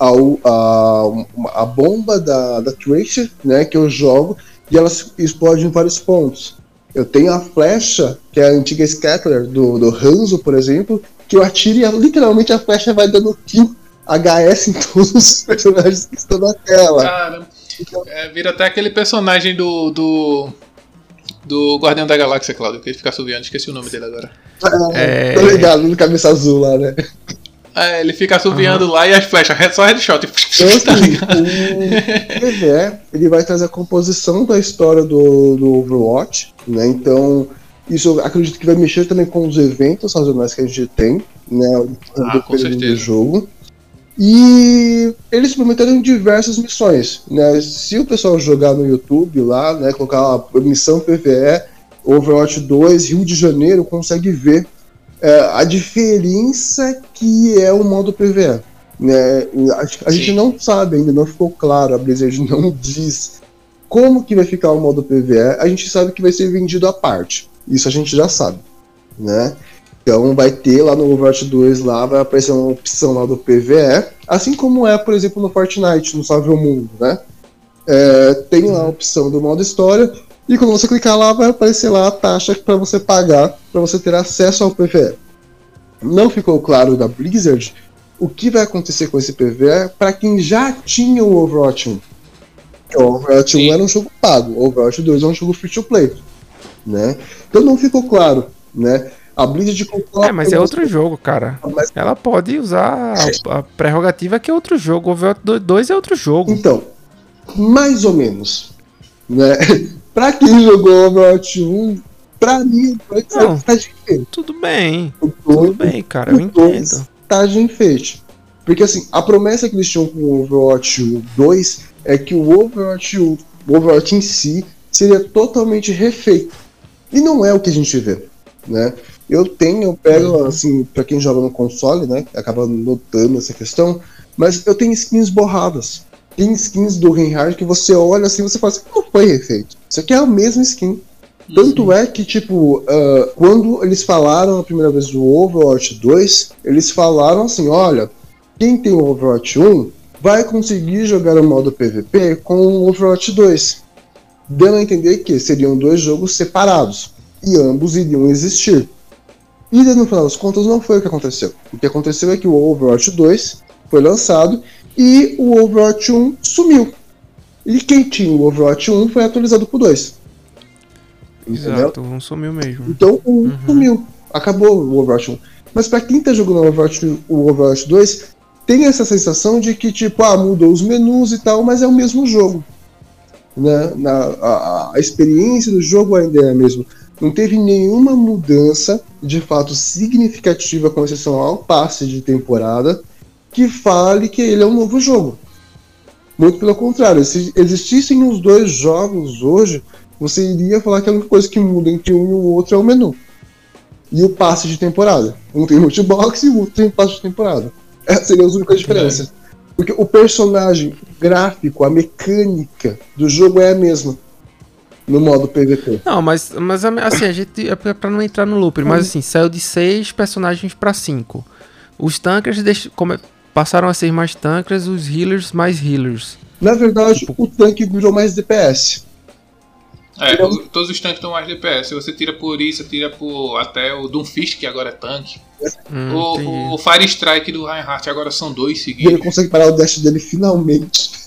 D: a, a, a bomba da, da Tracer, né, que eu jogo, e ela explode em vários pontos. Eu tenho a flecha, que é a antiga Scattler do, do Hanzo, por exemplo, que eu atiro e literalmente a flecha vai dando kill HS em todos os personagens que estão na tela.
C: Cara, então, é, vira até aquele personagem do, do do Guardião da Galáxia, Claudio, que ele fica subindo, esqueci o nome dele agora.
D: É... Tô ligado, no cabeça azul lá, né?
C: É, ele fica subiando uhum. lá e as flechas, só headshot.
D: Então, tá assim, o PvE, ele vai trazer a composição da história do, do Overwatch, né? Então, isso eu acredito que vai mexer também com os eventos sazonais que a gente tem, né?
C: Ah, do, com certeza. do
D: jogo. E eles prometeram diversas missões, né? Se o pessoal jogar no YouTube lá, né, colocar a missão PVE, Overwatch 2, Rio de Janeiro, consegue ver é, a diferença que é o modo PVE. Né? A, a gente não sabe ainda, não ficou claro, a Blizzard não diz como que vai ficar o modo PVE, a gente sabe que vai ser vendido à parte. Isso a gente já sabe, né? Então vai ter lá no Overwatch 2 lá, vai aparecer uma opção lá do PVE, assim como é, por exemplo, no Fortnite, no Salve o Mundo, né? É, tem lá a opção do modo história, e quando você clicar lá, vai aparecer lá a taxa para você pagar para você ter acesso ao PVE. Não ficou claro da Blizzard o que vai acontecer com esse PVE para quem já tinha o Overwatch 1. O Overwatch 1 era um jogo pago, o Overwatch 2 é um jogo free to play, né? Então não ficou claro, né? A Blizzard.
A: É, mas é outro jogo, cara. Mas... Ela pode usar a, a, prerrogativa que é outro jogo. O Overwatch 2 é outro jogo.
D: Então, mais ou menos. Né? pra quem jogou Overwatch 1, pra mim,
A: Não, tá de enfeite. Tudo bem. tudo bem, cara, eu entendo.
D: Tá de enfeite. Porque assim, a promessa que eles tinham com o Overwatch 2 é que o Overwatch, o Overwatch em si seria totalmente refeito. E não é o que a gente vê, né? Eu tenho, eu pego, assim, pra quem joga no console, né? Acaba notando essa questão, mas eu tenho skins borradas. Tem skins do Reinhardt que você olha assim você fala assim, não foi refeito. Isso aqui é a mesma skin. Tanto é que, tipo, uh, quando eles falaram a primeira vez do Overwatch 2, eles falaram assim: olha, quem tem o Overwatch 1 vai conseguir jogar o modo PVP com o Overwatch 2. Dando a entender que seriam dois jogos separados e ambos iriam existir. E no final das contas não foi o que aconteceu. O que aconteceu é que o Overwatch 2 foi lançado e o Overwatch 1 sumiu. E quem tinha o Overwatch 1 foi atualizado pro 2.
A: Exato, um sumiu mesmo.
D: Então o 1 uhum. sumiu. Acabou o Overwatch 1. Mas pra quem tá jogando o Overwatch, o Overwatch 2, tem essa sensação de que, tipo, ah, mudou os menus e tal, mas é o mesmo jogo. Né? Na, a, a experiência do jogo ainda é a mesma não teve nenhuma mudança de fato significativa, com exceção ao passe de temporada, que fale que ele é um novo jogo. Muito pelo contrário, se existissem os dois jogos hoje, você iria falar que a única coisa que muda entre um e o outro é o menu. E o passe de temporada. Um tem multibox e o outro tem passe de temporada. Essas seriam as únicas diferenças. Porque o personagem, o gráfico, a mecânica do jogo é a mesma no modo PVP.
A: Não, mas, mas assim, a gente. É pra não entrar no loop, mas assim, saiu de seis personagens para cinco. Os tankers deix, como, passaram a ser mais tankers, os healers mais healers.
D: Na verdade, tipo... o tanque virou mais DPS.
C: É, todos os tanques estão mais DPS. Você tira por isso, tira por até o Doomfist, que agora é tanque. Hum, o, o, Fire Strike do Reinhardt agora são dois seguidos.
D: Ele consegue parar o dash dele finalmente.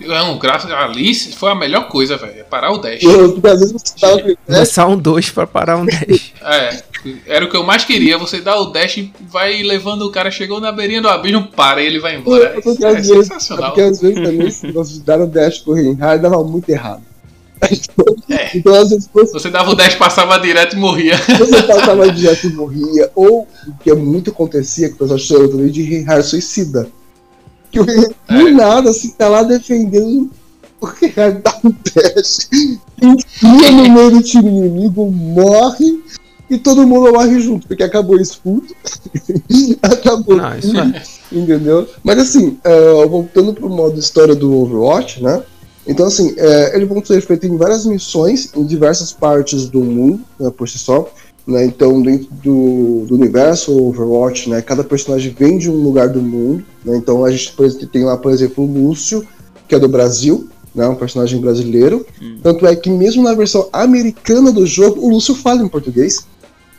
C: Não, graças a Alice foi a melhor coisa, velho. É parar o dash.
A: Porque às vezes você tava. Começar um 2 pra parar um dash.
C: é, era o que eu mais queria. Você dá o dash e vai levando o cara, chegou na beirinha do abismo, para e ele vai embora.
D: É, é, sensacional. Porque às vezes também, se você dar o dash pro Reinhard, dava muito errado.
C: É. Então, às vezes, você... você dava o dash, passava direto e morria.
D: Você passava direto e morria. Ou, o que é muito acontecia, que o pessoal chama também de Reinhard suicida. Que o é. do nada, assim, tá lá defendendo o que acontece? Enfia no meio do time inimigo, morre e todo mundo morre junto, porque acabou o escudo. acabou
A: Não, isso é.
D: Entendeu? Mas assim, uh, voltando pro modo história do Overwatch, né? Então, assim, é, eles vão ser feitos em várias missões em diversas partes do mundo, né, por si só. Né? Então, dentro do, do, universo Overwatch, né, cada personagem vem de um lugar do mundo. Né? Então, a gente tem lá, por exemplo, o Lúcio, que é do Brasil, né, um personagem brasileiro. Hum. Tanto é que, mesmo na versão americana do jogo, o Lúcio fala em português.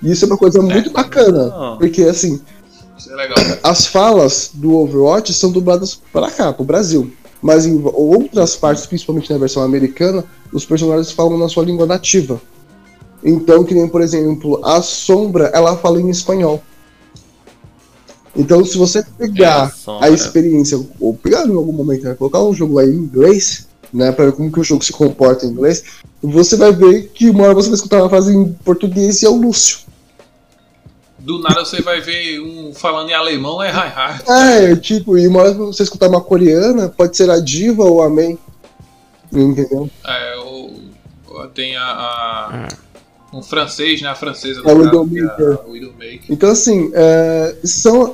D: E isso é uma coisa muito bacana, oh. porque, assim,
C: é
D: as falas do Overwatch são dubladas para cá, para o Brasil. Mas em outras partes, principalmente na versão americana, os personagens falam na sua língua nativa. Então, que nem, por exemplo, a Sombra, ela fala em espanhol. Então, se você pegar é a, a, experiência, ou pegar em algum momento, né, colocar um jogo aí em inglês, né, para ver como que o jogo se comporta em inglês, você vai ver que uma hora você vai escutar uma frase em português e é o Lúcio.
C: Do nada você vai ver um falando em alemão, é hi hi.
D: É, tipo, e uma hora você escutar uma coreana, pode ser a diva ou a May. Entendeu?
C: É, ou, ou tem a, a um francês, né? A francesa
D: é, o Widowmaker. Então, assim, é, são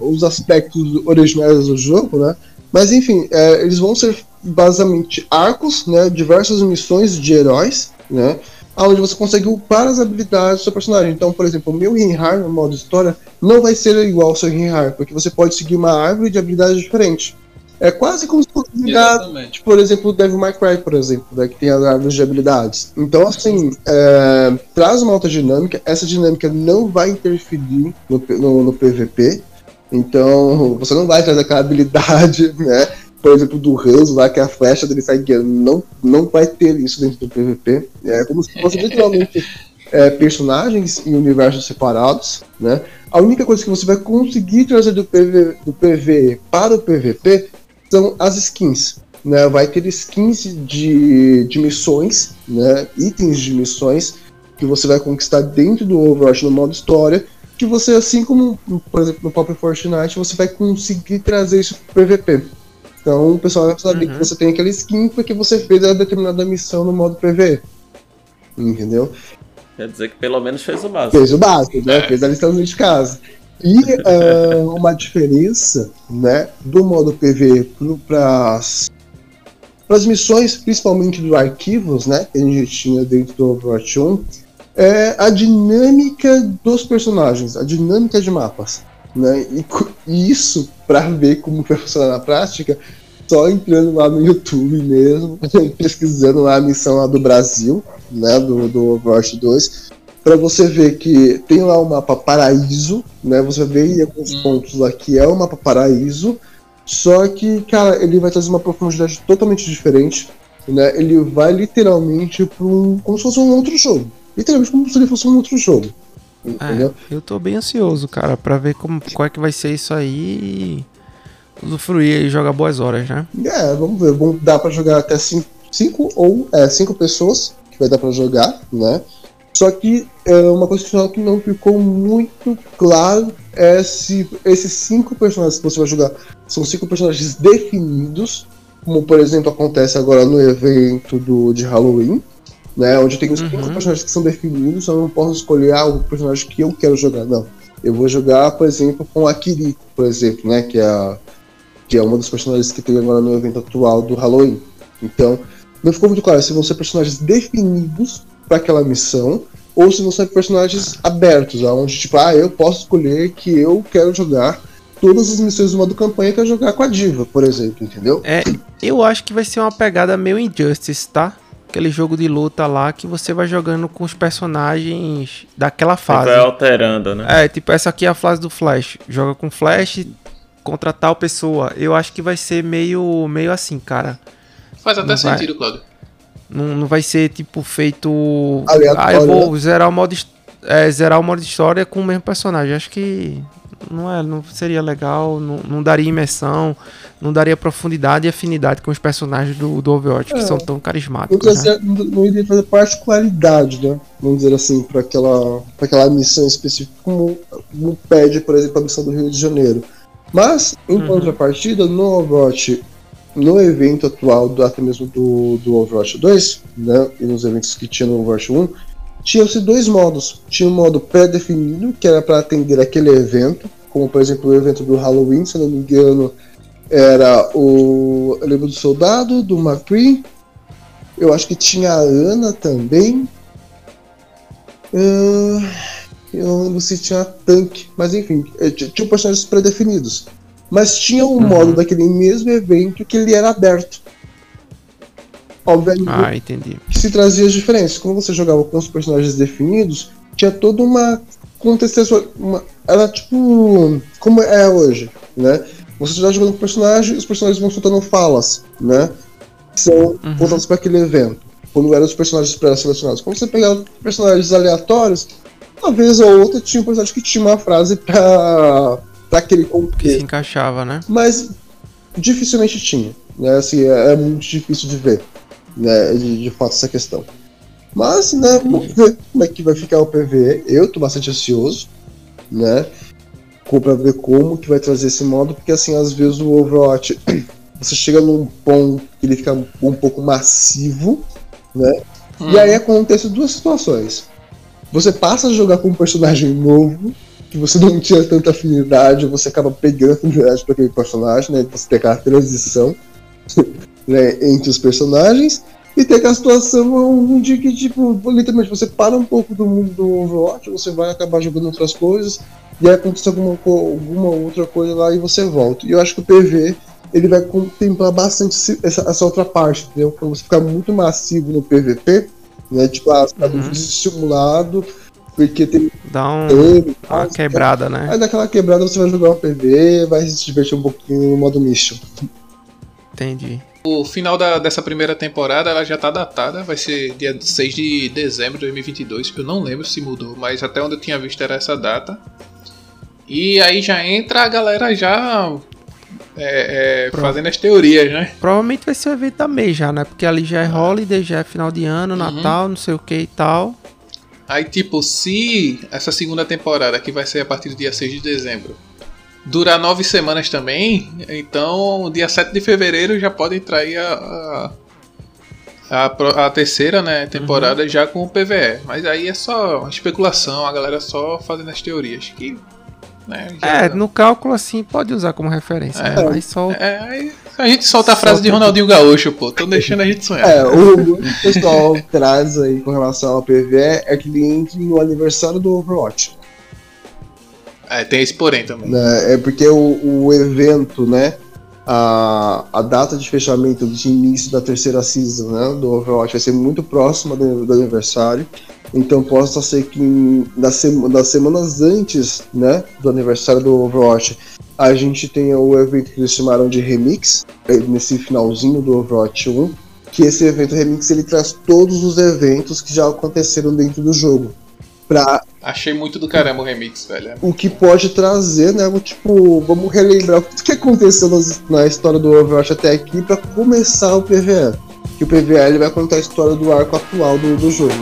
D: os aspectos originais do jogo, né? Mas, enfim, é, eles vão ser basicamente arcos, né? Diversas missões de heróis, né? onde você consegue upar as habilidades do seu personagem. Então, por exemplo, o meu Reinhardt no modo história não vai ser igual ao seu Reinhardt, porque você pode seguir uma árvore de habilidades diferente. É quase como se fosse habilidade, por exemplo, o Devil May Cry, por exemplo, né, que tem as árvores de habilidades. Então, assim, é, traz uma alta dinâmica, essa dinâmica não vai interferir no, no, no PVP, então você não vai trazer aquela habilidade, né? por exemplo, do Hanzo lá, que a flecha dele sai guiando. Não, não vai ter isso dentro do PVP. É como se fosse literalmente é, personagens em universos separados, né? A única coisa que você vai conseguir trazer do, PV, do PV para o PVP são as skins. Né? Vai ter skins de, de missões, né? itens de missões que você vai conquistar dentro do Overwatch no modo história, que você, assim como, por exemplo, no próprio Fortnite, você vai conseguir trazer isso para o PVP. Então o pessoal vai saber uhum. que você tem aquela skin porque você fez a determinada missão no modo PV. Entendeu?
B: Quer dizer que pelo menos fez o básico.
D: Fez o básico, né? É. Fez a lição de casa. E uh, uma diferença né, do modo PV para as missões, principalmente dos arquivos né, que a gente tinha dentro do Overwatch 1, é a dinâmica dos personagens, a dinâmica de mapas. Né? E, e isso, para ver como funciona na prática, só entrando lá no YouTube mesmo, pesquisando lá a missão lá do Brasil, né, do, do Overwatch 2, para você ver que tem lá o mapa paraíso, né, você vê alguns hum. pontos lá que é o mapa paraíso, só que, cara, ele vai trazer uma profundidade totalmente diferente, né, ele vai literalmente para um, como se fosse um outro jogo, literalmente como se ele fosse um outro jogo.
A: Entendeu? É, eu tô bem ansioso, cara, para ver como, qual é que vai ser isso aí e usufruir e jogar boas horas, né?
D: É, vamos ver. Bom, dá para jogar até 5 cinco, ou é, cinco pessoas que vai dar para jogar, né? Só que é, uma coisa que não ficou muito claro é se esses cinco personagens que você vai jogar são cinco personagens definidos, como por exemplo acontece agora no evento do, de Halloween, né? Onde tem os uhum. cinco personagens que são definidos, eu não posso escolher ah, o personagem que eu quero jogar, não. Eu vou jogar, por exemplo, com a Kiriko, por exemplo, né? Que é, a, que é uma dos personagens que tem agora no evento atual do Halloween. Então, não ficou muito claro se vão ser personagens definidos para aquela missão ou se vão ser personagens abertos, onde tipo, ah, eu posso escolher que eu quero jogar todas as missões do modo campanha quero jogar com a diva, por exemplo, entendeu?
A: É, eu acho que vai ser uma pegada meio Injustice, tá? aquele jogo de luta lá que você vai jogando com os personagens daquela fase.
B: Vai alterando, né?
A: É, tipo, essa aqui é a fase do Flash. Joga com Flash contra tal pessoa. Eu acho que vai ser meio, meio assim, cara.
C: Faz até não sentido, vai, Claudio.
A: Não, não vai ser, tipo, feito... Aleatório, ah, eu vou né? zerar o modo... É, zerar o modo história com o mesmo personagem. Acho que não é, não seria legal, não, não daria imersão, não daria profundidade e afinidade com os personagens do, do Overwatch, é, que são tão carismáticos.
D: Não, né? não iria fazer particularidade, né? Vamos dizer assim, para aquela, aquela missão específica, como, como pede, por exemplo, a missão do Rio de Janeiro. Mas, em uhum. contrapartida, no Overwatch no evento atual, do, até mesmo do, do Overwatch 2, né, e nos eventos que tinha no Overwatch 1, tinham-se dois modos. Tinha um modo pré-definido, que era para atender aquele evento, como por exemplo o evento do Halloween, se não me engano, era o. Eu lembro do Soldado, do McCree, eu acho que tinha a Ana também. Uh, eu não lembro se tinha tanque, mas enfim, eh, tinha personagens pré-definidos. Mas tinha um uhum. modo daquele mesmo evento que ele era aberto.
A: Obviamente. Ah, entendi.
D: Que se trazia as diferenças. Quando você jogava com os personagens definidos, tinha toda uma contextualização. Uma, era tipo. Como é hoje, né? Você está jogando com o personagem os personagens vão soltando falas, né? São uhum. voltados para aquele evento. Quando eram os personagens pré-selecionados. Quando você pegava personagens aleatórios, uma vez ou outra tinha um personagem que tinha uma frase para aquele
A: contexto. Se encaixava, né?
D: Mas dificilmente tinha. Né? Assim, é, é muito difícil de ver né? de, de fato essa questão. Mas, né, vamos ver como é que vai ficar o PVE. Eu tô bastante ansioso, né? Pra ver como que vai trazer esse modo, porque assim, às vezes o Overwatch você chega num ponto que ele fica um pouco massivo, né? Hum. E aí acontece duas situações. Você passa a jogar com um personagem novo, que você não tinha tanta afinidade, você acaba pegando afinidade para aquele personagem, né? Você tem aquela transição né, entre os personagens. E tem aquela situação onde que, tipo, literalmente você para um pouco do mundo do Overwatch, você vai acabar jogando outras coisas, e aí acontece alguma, alguma outra coisa lá e você volta. E eu acho que o PV ele vai contemplar bastante essa, essa outra parte, entendeu? Quando você ficar muito massivo no PVP, né? Tipo, ah, tá uhum. estimulado, porque tem.
A: Dá um, tempo, uma quebrada, né?
D: Aí daquela quebrada você vai jogar um PV, vai se divertir um pouquinho no modo mission.
A: Entendi.
C: O final da, dessa primeira temporada ela já tá datada, vai ser dia 6 de dezembro de 2022. Eu não lembro se mudou, mas até onde eu tinha visto era essa data. E aí já entra a galera já é, é, fazendo as teorias, né?
A: Provavelmente vai ser o evento da mês já, né? Porque ali já é holiday, já é final de ano, uhum. Natal, não sei o que e tal.
C: Aí, tipo, se essa segunda temporada, que vai ser a partir do dia 6 de dezembro, durar nove semanas também, então dia 7 de fevereiro já pode entrar aí a, a, a, a terceira né, temporada uhum. já com o PVE. Mas aí é só especulação, a galera só fazendo as teorias. Que,
A: né, é, no cálculo assim pode usar como referência. É, né? mas só...
C: é, a gente solta a frase solta... de Ronaldinho Gaúcho, pô. Tô deixando a gente sonhar.
D: É, o que o pessoal traz aí com relação ao PVE é que ele entre no aniversário do Overwatch.
C: É, tem esse porém também.
D: É, é porque o, o evento, né? A, a data de fechamento de início da terceira season né, do Overwatch vai ser muito próxima do, do aniversário. Então possa ser que nas semanas antes né, do aniversário do Overwatch a gente tenha o evento que eles chamaram de Remix, é, nesse finalzinho do Overwatch 1. Que esse evento Remix ele traz todos os eventos que já aconteceram dentro do jogo
C: pra. Achei muito do caramba o remix, velho.
D: O que pode trazer, né? Tipo, vamos relembrar o que aconteceu na história do Overwatch até aqui para começar o PVE. Que o PVE ele vai contar a história do arco atual do, do jogo.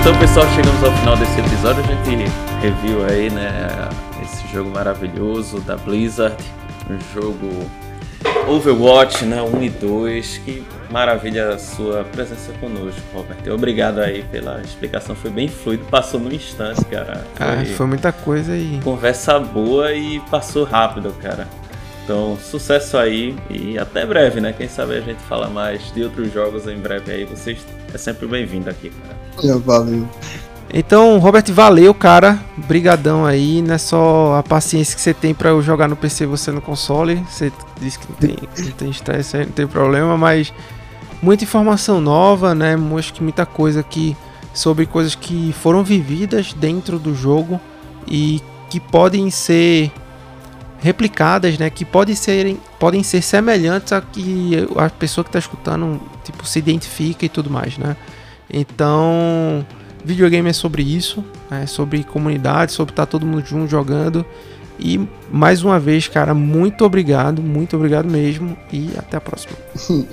B: Então, pessoal, chegamos ao final desse episódio. A gente reviu aí, né, esse jogo maravilhoso da Blizzard, um jogo Overwatch, né, 1 e 2. Que maravilha a sua presença conosco, Robert. Obrigado aí pela explicação, foi bem fluido, passou num instante, cara.
A: Foi, ah, foi muita coisa aí.
B: Conversa boa e passou rápido, cara. Então, sucesso aí e até breve, né? Quem sabe a gente fala mais de outros jogos em breve aí. Vocês é sempre bem-vindo aqui, cara.
D: É, valeu.
A: Então, Robert, valeu, cara. Brigadão aí. Não é só a paciência que você tem para eu jogar no PC você no console. Você disse que não tem, não tem estresse aí, não tem problema, mas muita informação nova, né? Acho que muita coisa aqui sobre coisas que foram vividas dentro do jogo e que podem ser replicadas, né, que podem ser, podem ser semelhantes a que a pessoa que está escutando tipo se identifica e tudo mais, né? Então, videogame é sobre isso, é sobre comunidade, sobre estar tá todo mundo junto jogando E mais uma vez, cara, muito obrigado, muito obrigado mesmo e até a próxima.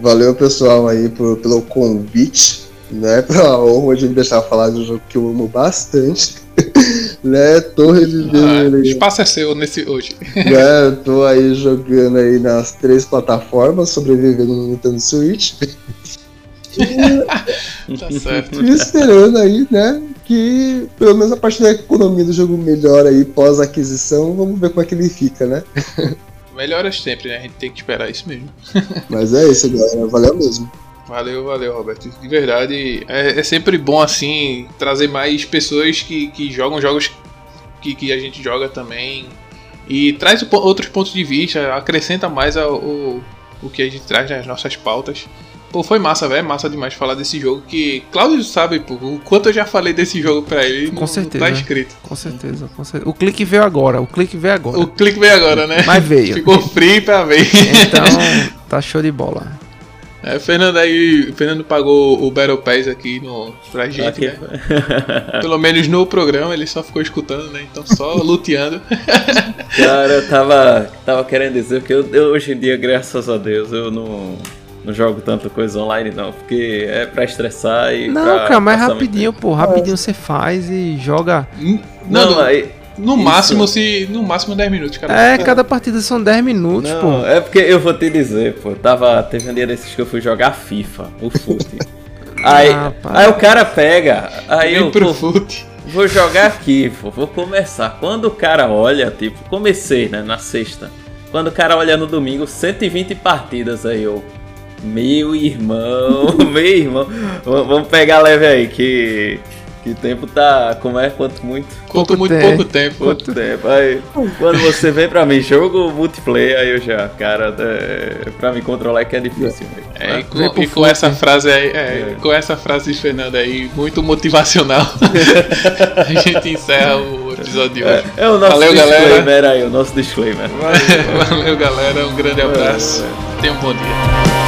D: Valeu, pessoal, aí por, pelo convite, né? Pela honra de me deixar falar de um jogo que eu amo bastante. né? Tô revivendo. Ah,
C: o espaço é seu nesse hoje.
D: né? Tô aí jogando aí nas três plataformas, sobrevivendo no Nintendo Switch.
C: tá certo.
D: E esperando aí, né? Que pelo menos a parte da economia do jogo melhora aí pós-aquisição. Vamos ver como é que ele fica, né?
C: Melhoras sempre, né? A gente tem que esperar isso mesmo.
D: Mas é isso, galera. Valeu mesmo.
C: Valeu, valeu, Roberto. De verdade, é, é, sempre bom, assim, trazer mais pessoas que, que jogam jogos que, que a gente joga também. E traz outros pontos de vista, acrescenta mais ao, o, o que a gente traz nas nossas pautas. Pô, foi massa, velho. Massa demais falar desse jogo. Que Claudio sabe, pô, o quanto eu já falei desse jogo pra ele.
A: Com não, certeza.
C: Não tá escrito.
A: Com certeza, com certeza. O clique veio agora. O clique veio agora.
C: O clique veio agora, né?
A: Mas veio.
C: Ficou free pra ver.
A: Então, tá show de bola.
C: É, Fernando aí, Fernando pagou o Battle Pass aqui no, pra gente, aqui. né? Pelo menos no programa, ele só ficou escutando, né? Então só luteando.
B: Cara, eu tava, tava querendo dizer que eu, eu, hoje em dia, graças a Deus, eu não não jogo tanta coisa online, não, porque é pra estressar e.
A: Não,
B: pra
A: cara, mas rapidinho, pô, rapidinho você faz e joga.
C: Não, não aí. No Isso. máximo, se. No máximo 10 minutos, cara.
A: É, cada partida são 10 minutos, não, pô.
B: É porque eu vou te dizer, pô. Tava. Teve um dia desses que eu fui jogar FIFA, o fute. aí, ah, aí o cara pega. Aí Vem eu.
C: Pro fute.
B: Vou jogar aqui, pô. Vou começar. Quando o cara olha, tipo, comecei, né? Na sexta. Quando o cara olha no domingo, 120 partidas aí, eu. Meu irmão, meu irmão. Vamos pegar leve aí, que. Que tempo tá. Como é? Quanto muito?
C: Quanto muito tempo. pouco tempo.
B: Quanto tempo. Aí, quando você vem pra mim, jogo multiplayer, aí eu já, cara, é, pra me controlar é que é difícil.
C: É, e com, e com essa frase aí, é, é. com essa frase de Fernando aí, muito motivacional, a gente encerra o episódio de hoje.
B: É, é o nosso Valeu, disclaimer galera. aí, o nosso disclaimer.
C: Valeu, Valeu galera. Um grande abraço. Tenha um bom dia.